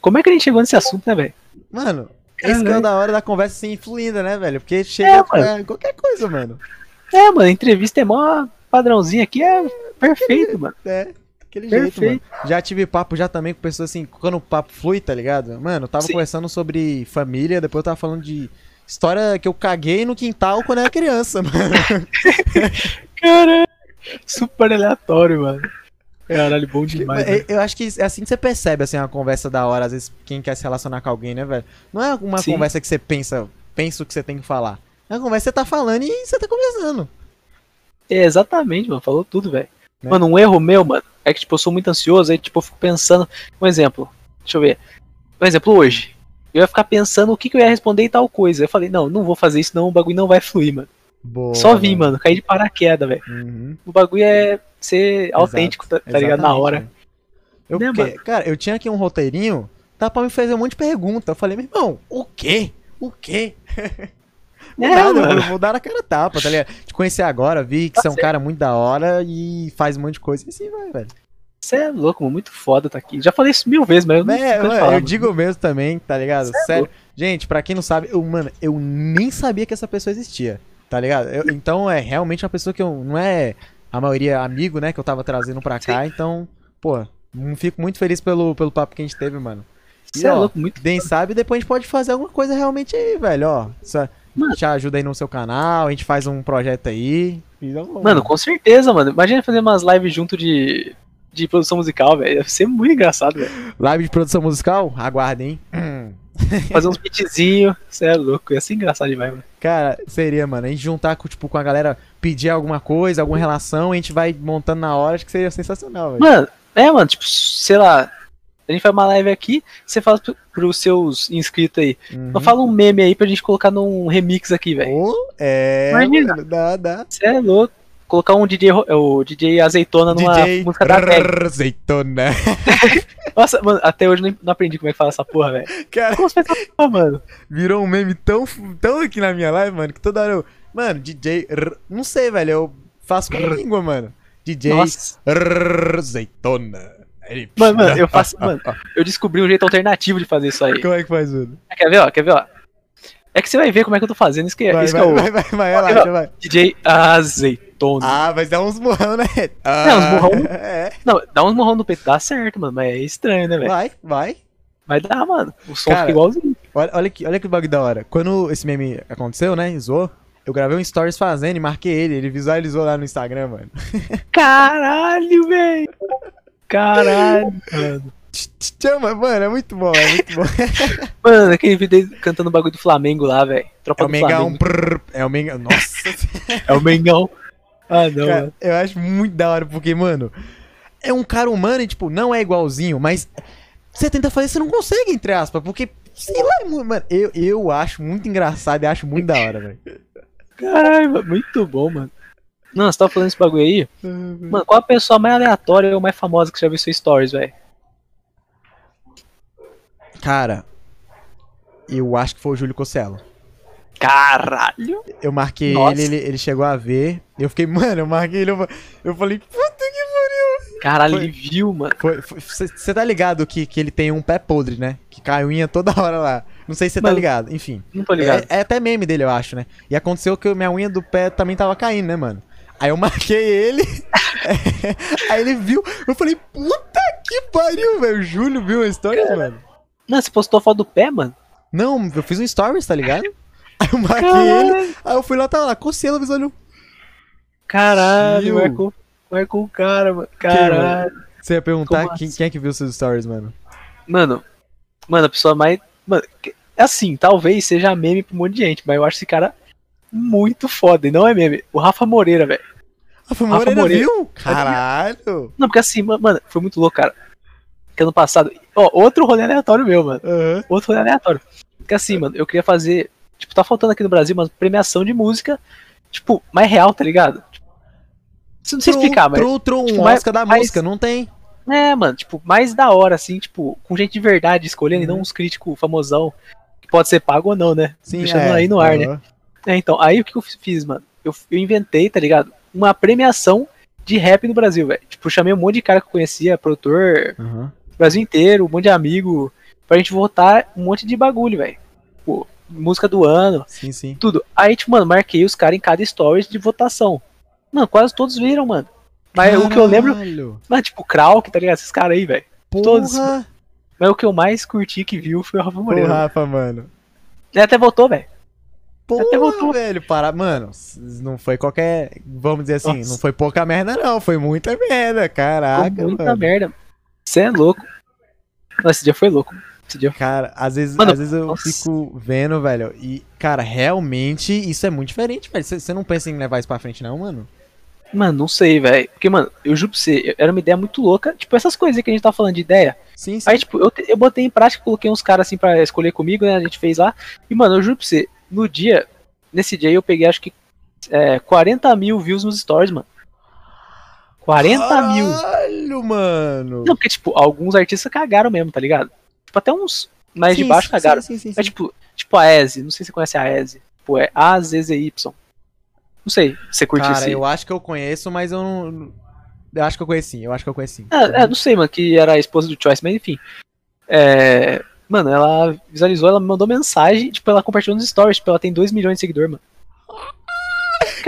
Como é que a gente chegou nesse assunto, né, velho? Mano, esse que é da hora da conversa assim, fluida, né, velho? Porque chega é, qualquer coisa, mano. É, mano, entrevista é mó padrãozinho aqui, é perfeito, mano. É, daquele jeito, mano. Perfeito. Já tive papo já também com pessoas assim, quando o papo flui, tá ligado? Mano, eu tava Sim. conversando sobre família, depois eu tava falando de história que eu caguei no quintal quando era criança, mano. Caralho. Super aleatório, mano. Caralho, bom demais. Eu, velho. eu acho que é assim que você percebe, assim, uma conversa da hora, às vezes, quem quer se relacionar com alguém, né, velho? Não é uma Sim. conversa que você pensa, pensa o que você tem que falar. É uma conversa que você tá falando e você tá conversando. É, exatamente, mano. Falou tudo, velho. Né? Mano, um erro meu, mano, é que, tipo, eu sou muito ansioso, aí, tipo, eu fico pensando. Um exemplo. Deixa eu ver. Um exemplo hoje. Eu ia ficar pensando o que, que eu ia responder e tal coisa. Eu falei, não, não vou fazer isso, não, o bagulho não vai fluir, mano. Boa, Só vim, mano, caí de paraquedas, velho. Uhum. O bagulho é ser autêntico, tá, tá ligado? Na hora. Eu, Né, mano? cara, eu tinha aqui um roteirinho, tá pra me fazer um monte de pergunta. Eu falei, meu irmão, o quê? O quê? É, Nada, eu mano. dar a cara tapa, tá ligado? Te conhecer agora, vi que Tá você é um cara muito da hora e faz um monte de coisa e assim vai, velho. Você é louco, mano. Muito foda tá aqui. Já falei isso mil vezes, mas eu não É, mano, falar, eu mano. digo mesmo também, tá ligado? Cê é Sério. louco. Gente, pra quem não sabe, eu, mano, eu nem sabia que essa pessoa existia, tá ligado? Eu- então é realmente uma pessoa que eu não é a maioria amigo, né, que eu tava trazendo pra cá, então, pô, hum, fico muito feliz pelo, pelo papo que a gente teve, mano. Você é louco, muito Quem sabe depois a gente pode fazer alguma coisa realmente aí, velho, ó. Só, Mano. te ajuda aí no seu canal, a gente faz um projeto aí. Vamos- Mano, com certeza, mano. Imagina fazer umas lives junto de, de produção musical, velho. Deve ser muito engraçado, velho. Live de produção musical? Aguardem, hein? Fazer uns beatzinhos. Você é louco. Ia ser engraçado demais, mano. Cara, seria, mano, a gente juntar com, tipo, com a galera, pedir alguma coisa, alguma relação, a gente vai montando na hora, acho que seria sensacional, velho. Mano, é, mano, tipo, sei lá. A gente faz uma live aqui, você fala pro, pros seus inscritos aí. Uhum. Então fala um meme aí pra gente colocar num remix aqui, velho. Ô, é, Imagina. mano, dá, dá. Você é louco. Colocar um DJ, o DJ Azeitona numa DJ música da Meg. Azeitona. Nossa, mano, até hoje eu não, aprendi como é que fala essa porra, velho. Cara, Como você porra, mano? virou um meme tão, tão aqui na minha live, mano, que toda hora eu... Mano, DJ... R- Não sei, velho, eu faço com a língua, mano. DJ Nossa. Azeitona. Mano, mano, eu faço. Mano, eu descobri um jeito alternativo de fazer isso aí. Como é que faz, mano? Quer ver, ó? Quer ver, ó? É que você vai ver como é que eu tô fazendo. Isso que é, Vai, isso vai, que é o vai, vai, vai, relaxa, vai. DJ Azeitona. Ah, mas dá uns murrão, né? Ah, É, uns murrão. É, Não, dá uns morrão no peito, dá certo, mano. Mas é estranho, né, velho? vai, vai. Vai dar, mano. O som Cara, fica igualzinho. Olha, olha, que, olha que bug da hora. Quando esse meme aconteceu, né? Zoou. Eu gravei um stories fazendo e marquei ele. Ele visualizou lá no Instagram, mano. Caralho, velho. Caralho, mano. Tch, tch, Chama, mano, é muito bom, é muito bom. Mano, aquele vídeo dele cantando o bagulho do Flamengo lá, velho. Tropa É o do Mengão. Prrr, É o Mengão. Nossa. É o Mengão. Ah, não, Cara, mano. eu acho muito da hora, porque, mano, é um cara humano e, tipo, não é igualzinho, mas você tenta fazer, você não consegue, entre aspas, porque, sei lá, é mano, eu, eu acho muito engraçado e acho muito da hora, velho. Caralho, muito bom, mano. Não, você tava falando esse bagulho aí? Mano, qual a pessoa mais aleatória ou mais famosa que já viu seu stories, velho? Cara, eu acho que foi o Júlio Cosselo. Caralho! Eu marquei ele, ele, ele chegou a ver. Eu fiquei, mano, eu marquei ele. Eu, eu falei, puta que Caralho, Foi- ele viu, mano. pariu. Você tá ligado que, que ele tem um pé podre, né? Que cai unha toda hora lá. Não sei se você tá ligado. Enfim. Não tô ligado. É, é até meme dele, eu acho, né? E aconteceu que minha unha do pé também tava caindo, né, mano? Aí eu marquei ele. aí ele viu. Eu falei, puta que pariu, velho. O Júlio viu a história, mano. Não, você postou foto do pé, mano? Não, eu fiz um stories, tá ligado? Aí eu marquei ele. Caralho, Aí eu fui lá, tava lá, cocelo, visualizou. caralho Viu? marcou, marcou o cara, mano. Caralho. Você ia perguntar Como quem, assim? quem é que viu seus stories, mano? Mano, mano, a pessoa mais. Mano, assim, talvez seja meme pra um monte de gente, mas eu acho esse cara muito foda. E não é meme. O Rafa Moreira, velho. Rafa Rafa Moreira Moreira. viu? Caralho. Não, porque assim, ma- mano, foi muito louco, cara. Que ano passado. Ó, outro rolê aleatório meu, mano. Aham. Outro rolê aleatório. Porque assim, mano, eu queria fazer. Tipo, tá faltando aqui no Brasil uma premiação de música, tipo, mais real, tá ligado? Tipo, não sei Trou- explicar, mas. Trou, um tipo, mais- Oscar da mais- música, não tem. É, mano, tipo, mais da hora, assim, tipo, com gente de verdade escolhendo e não Uhum. uns críticos famosão, que pode ser pago ou não, né? Sim, Deixando é. aí no ar, né? Aham. É, então, aí o que eu fiz, mano? Eu, eu inventei, tá ligado? Uma premiação de rap no Brasil, velho. Tipo, chamei um monte de cara que eu conhecia, produtor, Aham. Brasil inteiro, um monte de amigo, pra gente votar um monte de bagulho, velho. Música do ano, Sim, sim. tudo. Aí, tipo, mano, marquei os caras em cada stories de votação. Mano, quase todos viram, mano. Mas o que eu lembro, Caralho. mas tipo, Krauk, tá ligado? Esses caras aí, velho. todos. Porra. Mas o que eu mais curti que viu foi o Rafa Moreira. Rafa, mano. Ele até votou, velho. Pô, Até voltou. velho, para... Mano, não foi qualquer... Vamos dizer assim, Nossa. não foi pouca merda não, foi muita merda, caraca, Ficou muita mano. merda. Você é louco. Nossa, esse dia foi louco. Esse dia Cara, às vezes, Mano, às vezes eu nossa. fico vendo, velho, e, cara, realmente isso é muito diferente, velho. Você não pensa em levar isso pra frente, não, mano? Mano, não sei, velho. Porque, mano, eu juro pra você, era uma ideia muito louca. Tipo, essas coisas que a gente tá falando de ideia. Sim, sim. Aí, tipo, eu, eu botei em prática, coloquei uns caras assim pra escolher comigo, né? A gente fez lá. E, mano, eu juro pra você, no dia, nesse dia aí eu peguei acho que é, 40 mil views nos stories, mano. 40 mil. Caralho, mano. Não, porque, tipo, alguns artistas cagaram mesmo, tá ligado? Tipo, até uns mais de Sim, baixo sim, cagaram. Sim, sim, sim, É tipo, tipo a Eze, não sei se você conhece a Eze. Tipo, é A-Z-Z-Y. Não sei se você curte Cara, esse. eu acho que eu conheço, mas eu não. Eu acho que eu conheci, sim, eu acho que eu conheci. sim. É, é, não sei, mano, que era a esposa do Choice, mas enfim. É, Mano, ela visualizou, ela me mandou mensagem, tipo, ela compartilhou nos stories, tipo, ela tem 2 milhões de seguidores, mano.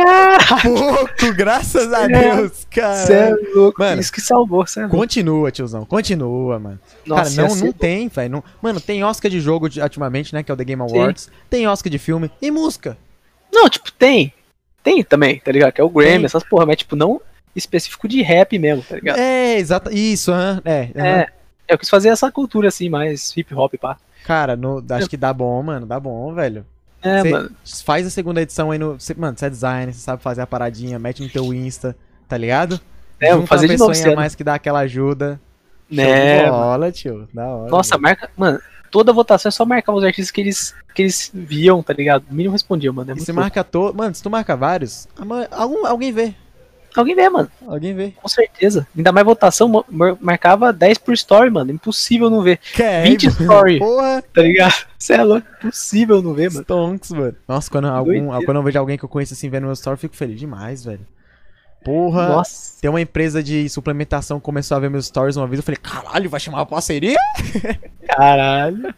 Cara, Pouco, graças a É, Deus, cara. você é louco. Mano, isso que salvou, você é louco. Continua, tiozão, continua, mano. Nossa, cara, não, não tem, velho. não- Mano, tem Oscar de jogo de- ultimamente, né? Que é o The Game Awards. Tem Oscar de filme e música. Não, tipo, tem. Tem também, tá ligado? Que é o Grammy, Tem. essas porra, mas tipo, não específico de rap mesmo, tá ligado? É, exato. Isso, aham. É, aham. É. Eu quis fazer essa cultura assim, mais hip hop, pá. Cara, no- acho que dá bom, mano. Dá bom, velho. É, Cê mano. Faz a segunda edição aí no. cê- mano, você é designer, você sabe fazer a paradinha, mete no teu Insta, tá ligado? É, vou fazer uma de novo a mais que dá aquela ajuda. Né, mano. bola, tio. Da hora. Nossa, velho. marca. Mano, toda votação é só marcar os artistas que eles, que eles viam, tá ligado? O mínimo respondiam, mano. É E louco. marca todo. Mano, se tu marca vários, algum, alguém vê. Alguém vê, mano. Alguém vê. Com certeza. Ainda mais votação, marcava 10 por story, mano. Impossível não ver. Quer, 20 mano? story. Porra, Tá ligado? Você é louco. Impossível não ver, mano. Stonks, mano. Nossa, quando, algum, quando eu vejo alguém que eu conheço assim vendo meu story, eu fico feliz demais, velho. Porra. Nossa. Tem uma empresa de suplementação que começou a ver meus stories uma vez. Eu falei, caralho, vai chamar uma parceria? Caralho.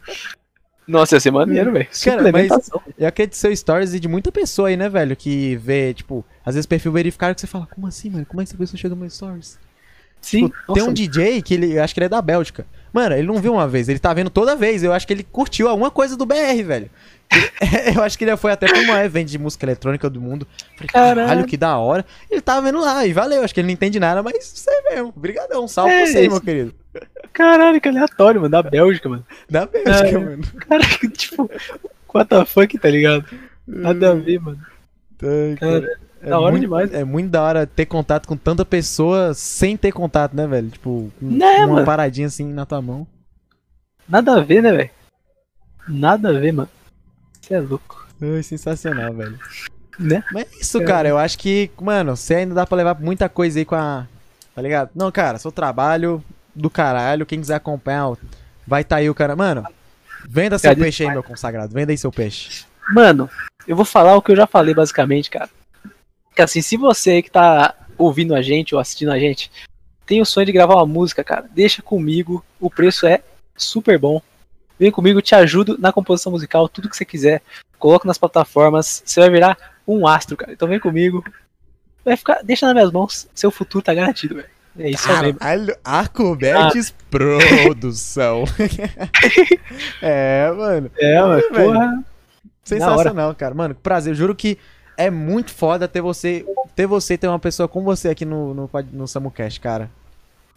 Nossa, ia ser maneiro, velho. Cara, mas-. Eu acredito seu stories e de muita pessoa aí, né, velho? Que vê, tipo, às vezes perfil verificado que você fala, como assim, mano? Como é que essa pessoa chega no meu stories? Sim. Tipo, tem um DJ que ele, eu acho que ele é da Bélgica. Mano, ele não viu uma vez, ele tá vendo toda vez. Eu acho que ele curtiu alguma coisa do BR, velho. eu acho que ele foi até pra um evento de música eletrônica do mundo. Falei, caralho, Caralho. que da hora. Ele tava vendo lá e valeu. Acho que ele não entende nada, mas sei mesmo. Obrigadão, salve É pra você, meu querido. Caralho, que aleatório, mano. Da Bélgica, mano. Da Bélgica, É. mano. Caralho, tipo, what the fuck, tá ligado? Nada a ver, mano. Ai, cara. É da hora muito, demais. É muito da hora ter contato com tanta pessoa sem ter contato, né, velho? Tipo, com Né, uma mano? paradinha assim na tua mão. Nada a ver, né, velho? Nada a ver, mano. Você é louco. Ai, sensacional, velho. Né? Mas é isso, cara. Eu acho que, mano, você ainda dá pra levar muita coisa aí com a. Tá ligado? Não, cara, seu trabalho do caralho. Quem quiser acompanhar, vai tá aí o cara. Mano, venda seu Cara, peixe aí, meu consagrado. Venda aí seu peixe. Mano, eu vou falar o que eu já falei, basicamente, cara. Que assim, se você aí que tá ouvindo a gente ou assistindo a gente tem o sonho de gravar uma música, cara, deixa comigo. O preço é super bom. Vem comigo, te ajudo na composição musical, tudo que você quiser. Coloco nas plataformas, você vai virar um astro, cara. Então vem comigo. Vai ficar, deixa nas minhas mãos, seu futuro tá garantido, velho. É isso aí. Caralho, Arcobetes Ah. Produção. é, mano. É, velho. porra. Sensacional, cara. Mano, prazer. Eu juro que é muito foda ter você, ter você, ter uma pessoa como você aqui no, no, no SamuCast, cara.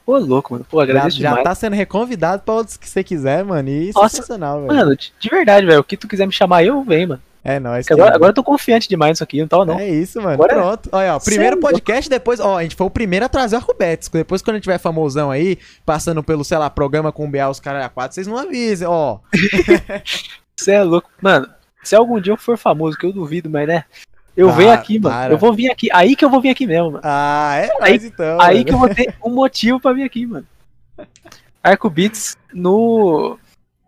Pô, louco, mano. Pô, Já, agradeço já demais. tá sendo reconvidado pra outros que você quiser, mano. E Nossa, sensacional, velho. Mano, de, de verdade, velho. O que tu quiser me chamar, eu venho, mano. É nóis. Agora, agora eu tô confiante demais nisso aqui, não tava não. É isso, mano. Agora- Pronto. Olha, ó, primeiro Sério? podcast, depois, ó, a gente foi o primeiro a trazer o Arcobetes. Depois, quando a gente tiver famosão aí, passando pelo, sei lá, programa com o BA, os caras a quatro, vocês não avisem, ó. Você é louco. Mano, se algum dia eu for famoso, que eu duvido, mas né? Eu Ah, venho aqui, mano. para. Eu vou vir aqui. Aí que eu vou vir aqui mesmo, mano. Ah, é Aí- então. aí mano. que eu vou ter um motivo pra vir aqui, mano. Arco Beats no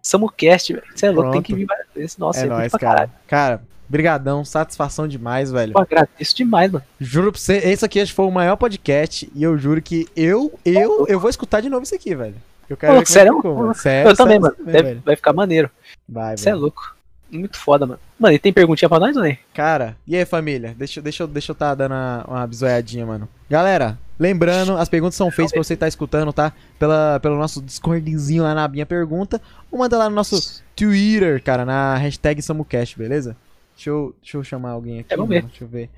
SamuCast, velho. Você é louco, tem que vir várias vezes. Nossa, É é, nóis, cara. caralho. Cara, brigadão, satisfação demais, velho. Pô, agradeço demais, mano. Juro pra você, esse aqui acho que foi o maior podcast e eu juro que eu, eu, eu vou escutar de novo isso aqui, velho. Eu quero Pô, ver é sério? ficou, mano. Eu Sério, também, sério, mano. Deve- vai ficar maneiro. Vai, Você é louco. Muito foda, mano. Mano, e tem perguntinha pra nós, nem? Cara, e aí, família? Deixa, deixa, eu- deixa eu tá dando uma, uma bisoiadinha, mano. Galera, lembrando, as perguntas são feitas pra você estar escutando, tá? Pela, pelo nosso Discordzinho lá na minha pergunta. Ou manda lá no nosso Twitter, cara, na hashtag SamuCast, beleza? Deixa eu, deixa eu chamar alguém aqui. É, ver. Deixa eu ver.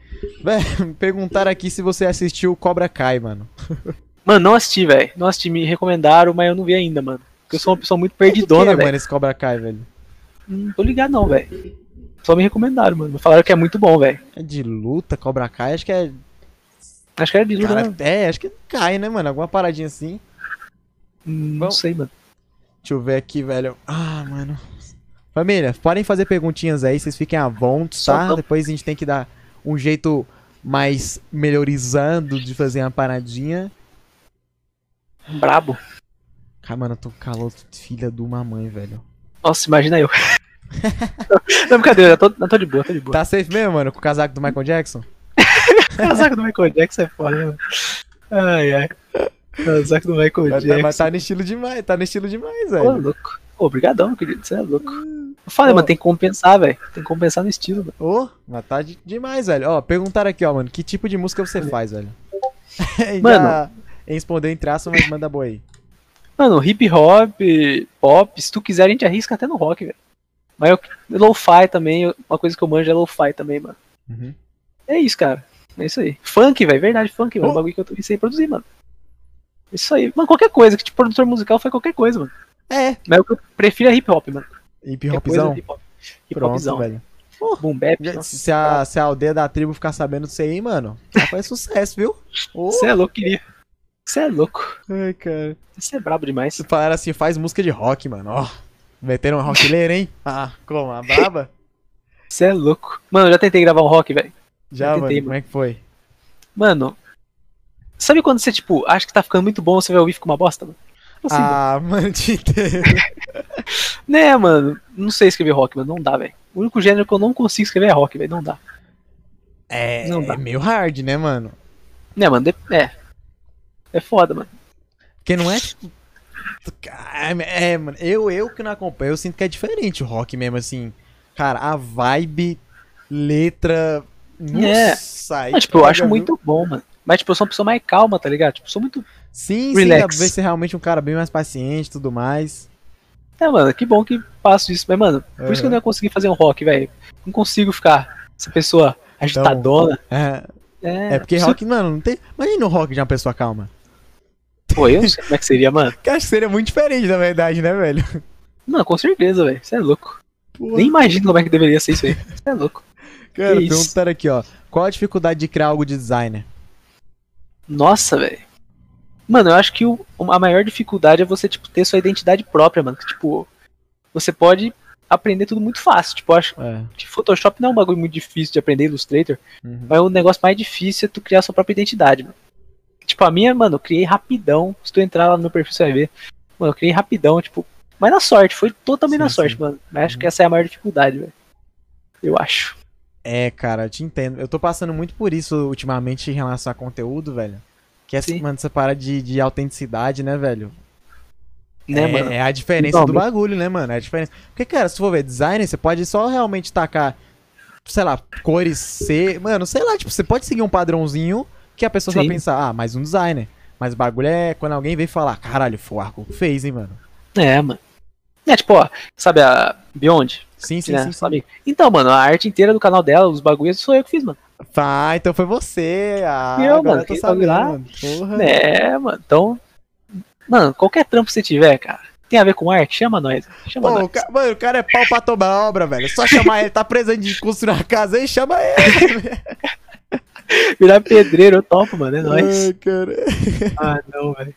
Véi, perguntaram aqui se você assistiu Cobra Kai, mano. Mano, não assisti, velho. Não assisti, me recomendaram, mas eu não vi ainda, mano. Porque eu sou uma pessoa muito perdidona, que, velho. mano, esse Cobra Kai, velho? Não tô ligado não, velho. Só me recomendaram, mano. Falaram que é muito bom, velho. É de luta, Cobra Kai? Acho que é. Acho que era de luta, Cara, né? é, acho que cai, né, mano? Alguma paradinha assim. Hum, Não Bom. sei, mano. Deixa eu ver aqui, velho. Ah, mano. Família, podem fazer perguntinhas aí, vocês fiquem à vontade, tá? não. Depois a gente tem que dar um jeito mais melhorizando de fazer uma paradinha. Brabo. Cara, mano, eu tô com calor, filha de uma mãe, velho. Nossa, imagina eu. não, brincadeira, eu tô, eu tô de boa, tô de boa. Tá safe mesmo, mano, com o casaco do Michael Jackson? Casaco do Michael Jackson é foda, né, mano? Ai, ai. Casaco do Michael Mas, Jackson. mas tá no estilo demais, tá no estilo demais, Ô, velho. louco. Obrigadão, querido. Você é louco. Eu falei, Ô. mano, tem que compensar, velho. Tem que compensar no estilo, mano. Ô, mas tá de- demais, velho. Ó, perguntaram aqui, ó, mano, que tipo de música você faz, velho? Mano. Já respondeu em traço, mas manda boa aí. Mano, hip hop, pop, se tu quiser, a gente arrisca até no rock, velho. Mas eu, lo-fi também, uma coisa que eu manjo é lo-fi também, mano. Uhum. É isso, cara. É isso aí. Funk, velho, verdade, funk, mano. Oh. Um bagulho que eu sei produzir, mano. Isso aí. Mano, qualquer coisa, que tipo, produtor musical foi qualquer coisa, mano. É, Mas o que eu prefiro é hip hop, mano. hip hopzão. é hip hop. Hip Pronto, hopzão. velho. Boom bap. Já- nossa. Se a, se a aldeia da tribo ficar sabendo disso aí, mano, já faz sucesso, viu? Você é louco, queria. Você é louco. Ai, cara. Você é brabo demais. Se falaram assim, faz música de rock, mano, ó. Meteram um rockleiro, hein? Ah, como? A braba? Você é louco. Mano, eu já tentei gravar um rock, velho. Já, tentei, mano, como é que foi? Mano, sabe quando você, tipo, acha que tá ficando muito bom, você vai ouvir e fica uma bosta, mano? Assim, Ah, mano, te entendo. Né, mano? Não sei escrever rock, mano. Não dá, velho. O único gênero que eu não consigo escrever é rock, velho. Não dá. É, Não dá. é meio hard, né, mano? Né, mano? de- É. É foda, mano. Porque não é tipo. É, mano, eu, eu que não acompanho, eu sinto que é diferente o rock mesmo, assim. Cara, a vibe, letra. É. Mas, tipo, eu acho viu? muito bom, mano. Mas, tipo, eu sou uma pessoa mais calma, tá ligado? Tipo, eu sou muito. Sim, Relax. sim, às vezes realmente um cara bem mais paciente e tudo mais. É, mano, que bom que faço isso. Mas, mano, por isso que eu não ia conseguir fazer um rock, velho. Não consigo ficar essa pessoa agitadona. É, É, é porque rock, mano, não tem. Imagina o rock de uma pessoa calma. Pô, eu não sei como é que seria, mano. Que acho que seria muito diferente, na verdade, né, velho? Não, com certeza, velho. Você é louco. Porra. Nem imagino como é que deveria ser isso aí. Você é louco. Cara, isso. perguntaram aqui, ó. Qual a dificuldade de criar algo de designer? Nossa, velho. Mano, eu acho que o- a maior dificuldade é você, tipo, ter sua identidade própria, mano. Que, tipo, você pode aprender tudo muito fácil. Tipo, acho É. que Photoshop não é um bagulho muito difícil de aprender, Illustrator. uhum. Mas o negócio mais difícil é tu criar sua própria identidade, mano. Tipo, a minha, mano, eu criei rapidão. Se tu entrar lá no meu perfil, você vai ver. Mano, eu criei rapidão, tipo. Mas na sorte, foi totalmente Sim, na sorte, sim. mano. Mas acho Uhum. que essa é a maior dificuldade, velho. Eu acho. É, cara, eu te entendo. Eu tô passando muito por isso ultimamente em relação a conteúdo, velho. Que é, Sim. mano, essa parada de, de autenticidade, né, velho? Né, é, mano? é a diferença do bagulho, né, mano? É a diferença. Porque, cara, se for ver designer, você pode só realmente tacar, sei lá, cores C. Mano, sei lá, tipo, você pode seguir um padrãozinho que a pessoa só Sim. pensar, ah, mais um designer. Mas o bagulho é quando alguém vem falar, caralho, foi o Arco fez, hein, mano. É, mano. É, tipo, ó, sabe a Beyond? Sim, sim, né? sim. sim. Sabe? Então, mano, a arte inteira do canal dela, os bagulhos, sou eu que fiz, mano. Tá, então foi você. Ah, Eu, agora mano, eu tô quem sabendo, sabe lá? mano. Porra. É, mano. Então. Mano, qualquer trampo que você tiver, cara, tem a ver com arte, chama nós. Chama Pô, nós. o ca- mano, o cara é pau pra tomar obra, velho. Só chamar ele, tá precisando de construir uma casa aí, chama ele. Virar pedreiro, eu topo, mano. É nóis. Ai, cara. Ah, não, velho.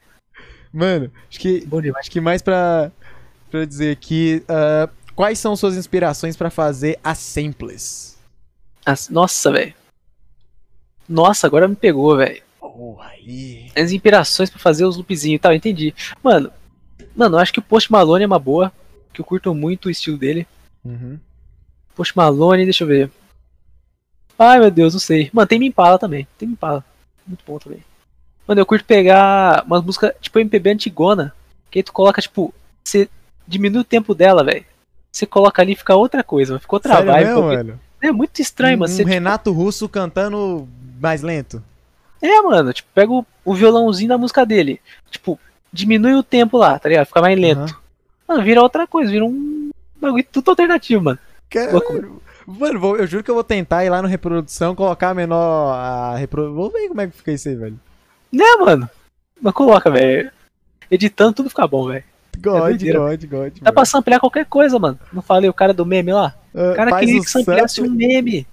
Mano, acho que, acho que mais pra, pra dizer aqui, ah, quais são suas inspirações pra fazer as samples? As- Nossa, velho. Nossa, agora me pegou, velho. Aí. As inspirações pra fazer os loopzinhos e tal, entendi. Mano, mano, eu acho que o Post Malone é uma boa. Que eu curto muito o estilo dele. Uhum. Post Malone, deixa eu ver. Ai, meu Deus, não sei. Mano, tem Impala também. Tem Impala. Muito bom também. Mano, eu curto pegar umas músicas, tipo MPB antigona. Que aí tu coloca, tipo, você diminui o tempo dela, velho. Você coloca ali e fica outra coisa, ficou outra Sério vibe. mesmo, porque-? É muito estranho, um, mano. um Você, Renato Russo cantando mais lento. É, mano, tipo, pega o, o violãozinho da música dele. Tipo, diminui o tempo lá, tá ligado? Fica mais lento. Aham. Mano, vira outra coisa, vira um bagulho tudo alternativo, mano. Caralho. Mano, eu juro que eu vou tentar ir lá no reprodução, colocar a menor. A repro... Vou ver como é que fica isso aí, velho. Né, mano? Mas coloca, velho. Editando tudo fica bom, velho. God, doideira. God, God. Dá pra samplear qualquer coisa, mano. Não falei o cara do meme lá? Ah, O cara queria que sampleasse um meme.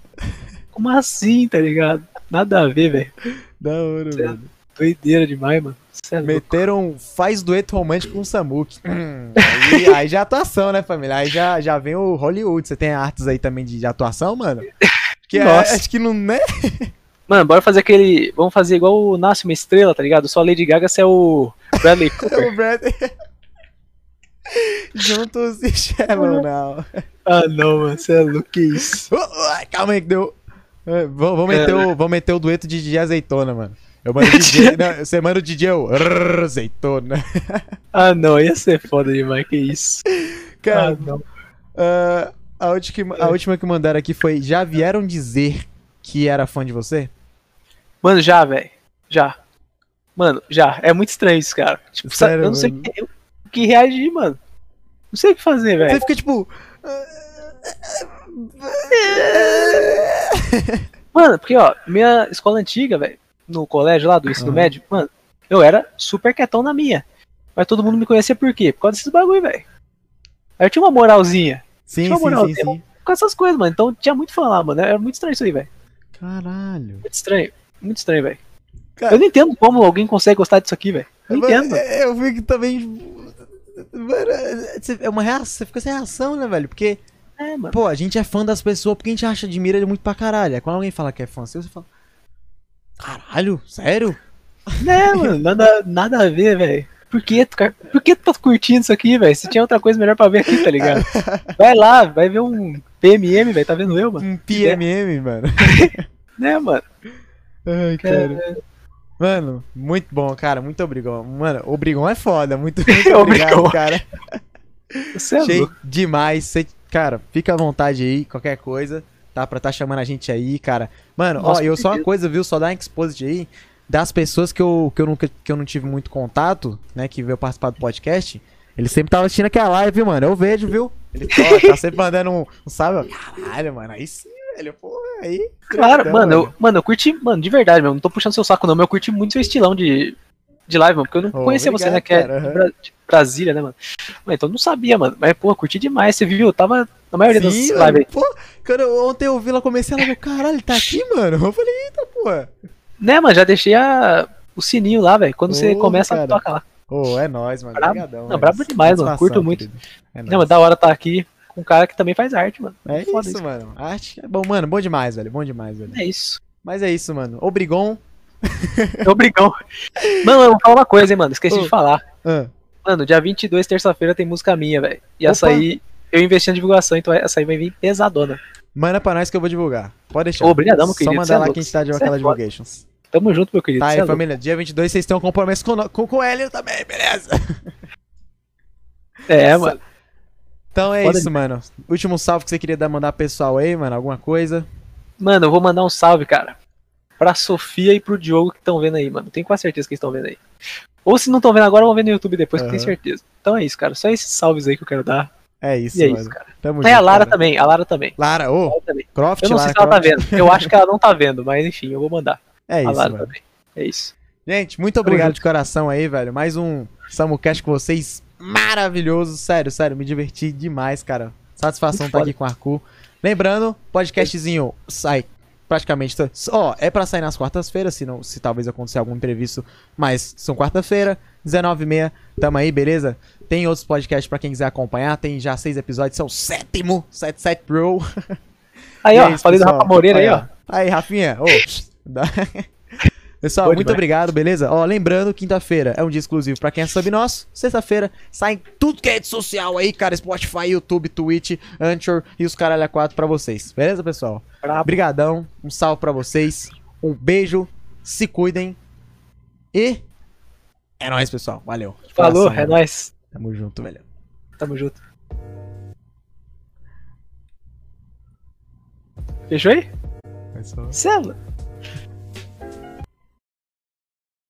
Como assim, tá ligado? Nada a ver, velho. Da hora, Certo. mano. Doideira demais, mano. Cê é. Meteram faz dueto romântico com o Samuk. Hum, aí, aí já é atuação, né, família? Aí já, já vem o Hollywood. Você tem artes aí também de, de atuação, mano? Que é- Nossa. acho que não né? Mano, bora fazer aquele. Vamos fazer igual o Nasce uma Estrela, tá ligado? Só a Lady Gaga, você é o Bradley É Cooper. o Brad. Juntos se chamam, não. ah, não, mano. Você é louco, que isso? Calma aí que deu. É, Vamos meter, o, vamos meter o dueto de DJ Azeitona, mano. Eu mando o DJ. não, você manda o DJ eu. Rrr, Azeitona. Ah, não. Ia ser foda demais, que isso? Cara, ah, não. ah, a, última, a última que mandaram aqui foi: Já vieram dizer que era fã de você? Mano, já, velho. Já. Mano, já. É muito estranho isso, cara. Tipo, Sério, eu não sei mano? que, o que reagir, mano. Não sei o que fazer, Você velho. fica tipo. Mano, porque, ó, minha escola antiga, velho, no colégio lá do ensino médio, mano, eu era super quietão na minha. Mas todo mundo me conhecia por quê? Por causa desses bagulho, velho. Aí eu tinha uma moralzinha. Sim, Tinha uma sim, moral, sim, sim. Com essas coisas, mano. Então tinha muito fã lá, mano. Era muito estranho isso aí, velho. Caralho. Muito estranho. Muito estranho, velho. Cara, Eu não entendo como alguém consegue gostar disso aqui, velho. Não entendo. É, Eu fico também. É uma reação, você fica sem reação, né, velho? Porque, É, pô, a gente é fã das pessoas porque a gente acha, admira ele muito pra caralho. Aí Quando alguém fala que é fã seu, você fala. Caralho, sério? É, mano. Nada, nada a ver, velho. Por que, tu, por que tu tá curtindo isso aqui, velho? Se tinha outra coisa melhor pra ver aqui, tá ligado? Vai lá, vai ver um PMM, velho. Tá vendo eu, mano? Um PMM, mano. Né, mano? Ai, cara. Mano, muito bom, cara. Muito obrigado. Mano, obrigão é foda. Muito, muito obrigado, Obrigão. cara. Você é Achei demais. Cê- cara, fica à vontade aí, qualquer coisa, tá? Pra tá chamando a gente aí, cara. Mano, Nossa, ó, eu só uma coisa, viu? Só dar um exposit aí das pessoas que eu, que eu nunca que eu não tive muito contato, né? Que veio participar do podcast. Ele sempre tava assistindo aquela live, mano? Eu vejo, viu? Ele tá, tá sempre mandando um, um salve. ó. Caralho, mano. Aí sim, velho. Pô, aí. Claro, mano, eu, mano, eu curti, mano, de verdade, meu. Não tô puxando seu saco, não, mas eu curti muito seu estilão de, de live, mano. Porque eu não Ô, conhecia você, obrigado, né? Que é cara, de. Bra- de Brasília, né, mano? Mas então eu não sabia, mano. Mas, pô, curti demais, você viu? Eu tava na maioria das lives mano. Pô, quando eu- ontem eu vi ela comecei ela, meu, caralho, tá aqui, mano. Eu falei, eita, porra. Né, mano, já deixei a, o sininho lá, velho. Quando você Ô, começa, cara. toca lá. Ô, é nóis, mano. Brabo. Obrigadão, Não, velho. brabo demais, mano. Curto muito. É Não, mas da hora tá aqui com um cara que também faz arte, mano. É Foda isso, isso. mano. Arte é bom, mano. Bom demais, velho. Bom demais, velho. É isso. Mas é isso, mano. Obrigon. É obrigão. Mano, eu vou falar uma coisa, hein, mano. Esqueci de falar. Ah, Mano, dia 22, terça-feira, tem música minha, velho. E essa aí, eu investi na divulgação, então essa aí vai vir pesadona. manda pra nós que eu vou divulgar. Pode deixar. Obrigadão, meu Só querido. Cê mandar é lá louco. que a gente tá de é aquela foda. divulgations. Tamo junto, meu querido. Tá aí, é família. Dia 22 vocês têm um compromisso com, com, com o Hélio também, beleza? É, mano. Então é Foda isso, mano. Último salve que você queria dar, mandar pro pessoal aí, mano. Alguma coisa. Mano, eu vou mandar um salve, cara. Pra Sofia e pro Diogo que estão vendo aí, mano. Tenho quase certeza que estão vendo aí. Ou se não estão vendo agora, vão ver no YouTube depois, que eu tenho certeza. Então é isso, cara. Só esses salves aí que eu quero dar. É isso, E é mano. isso, cara. Tamo a junto, Lara cara. também, a Lara também. Lara, ô, também. Croft, Eu não sei Lara se ela tá Croft. vendo. Eu acho que ela não tá vendo, mas enfim, eu vou mandar. É a isso, Lara mano. também. É isso. Gente, muito obrigado de coração aí, velho. Mais um Samucast com vocês. Maravilhoso. Sério, sério. Me diverti demais, cara. Satisfação estar foda. aqui com o Arcu. Lembrando, podcastzinho sai praticamente. Ó, é pra sair nas quartas-feiras, se, não, se talvez acontecer algum imprevisto. Mas são quarta-feira, 19h30. Tamo aí, beleza? Tem outros podcasts pra quem quiser acompanhar. Tem já seis episódios. Esse é o sétimo, 77 Pro. Aí, ó, é isso, falei do pessoal. Rafa Moreira aí, ó. Aí, Rafinha. Ô, dá- Pessoal, Boa muito demais. obrigado, beleza? Ó, lembrando, quinta-feira é um dia exclusivo pra quem é sub nosso. Sexta-feira sai tudo que é rede social aí, cara. Spotify, YouTube, Twitch, Anchor e os caralho a quatro pra vocês. Beleza, pessoal? Brabo. Obrigadão, um salve pra vocês. Um beijo, se cuidem. E é nóis, pessoal. Valeu. Falou, coração, é mano. nóis. Tamo junto, velho. Tamo junto. Fechou aí? Só- Cela.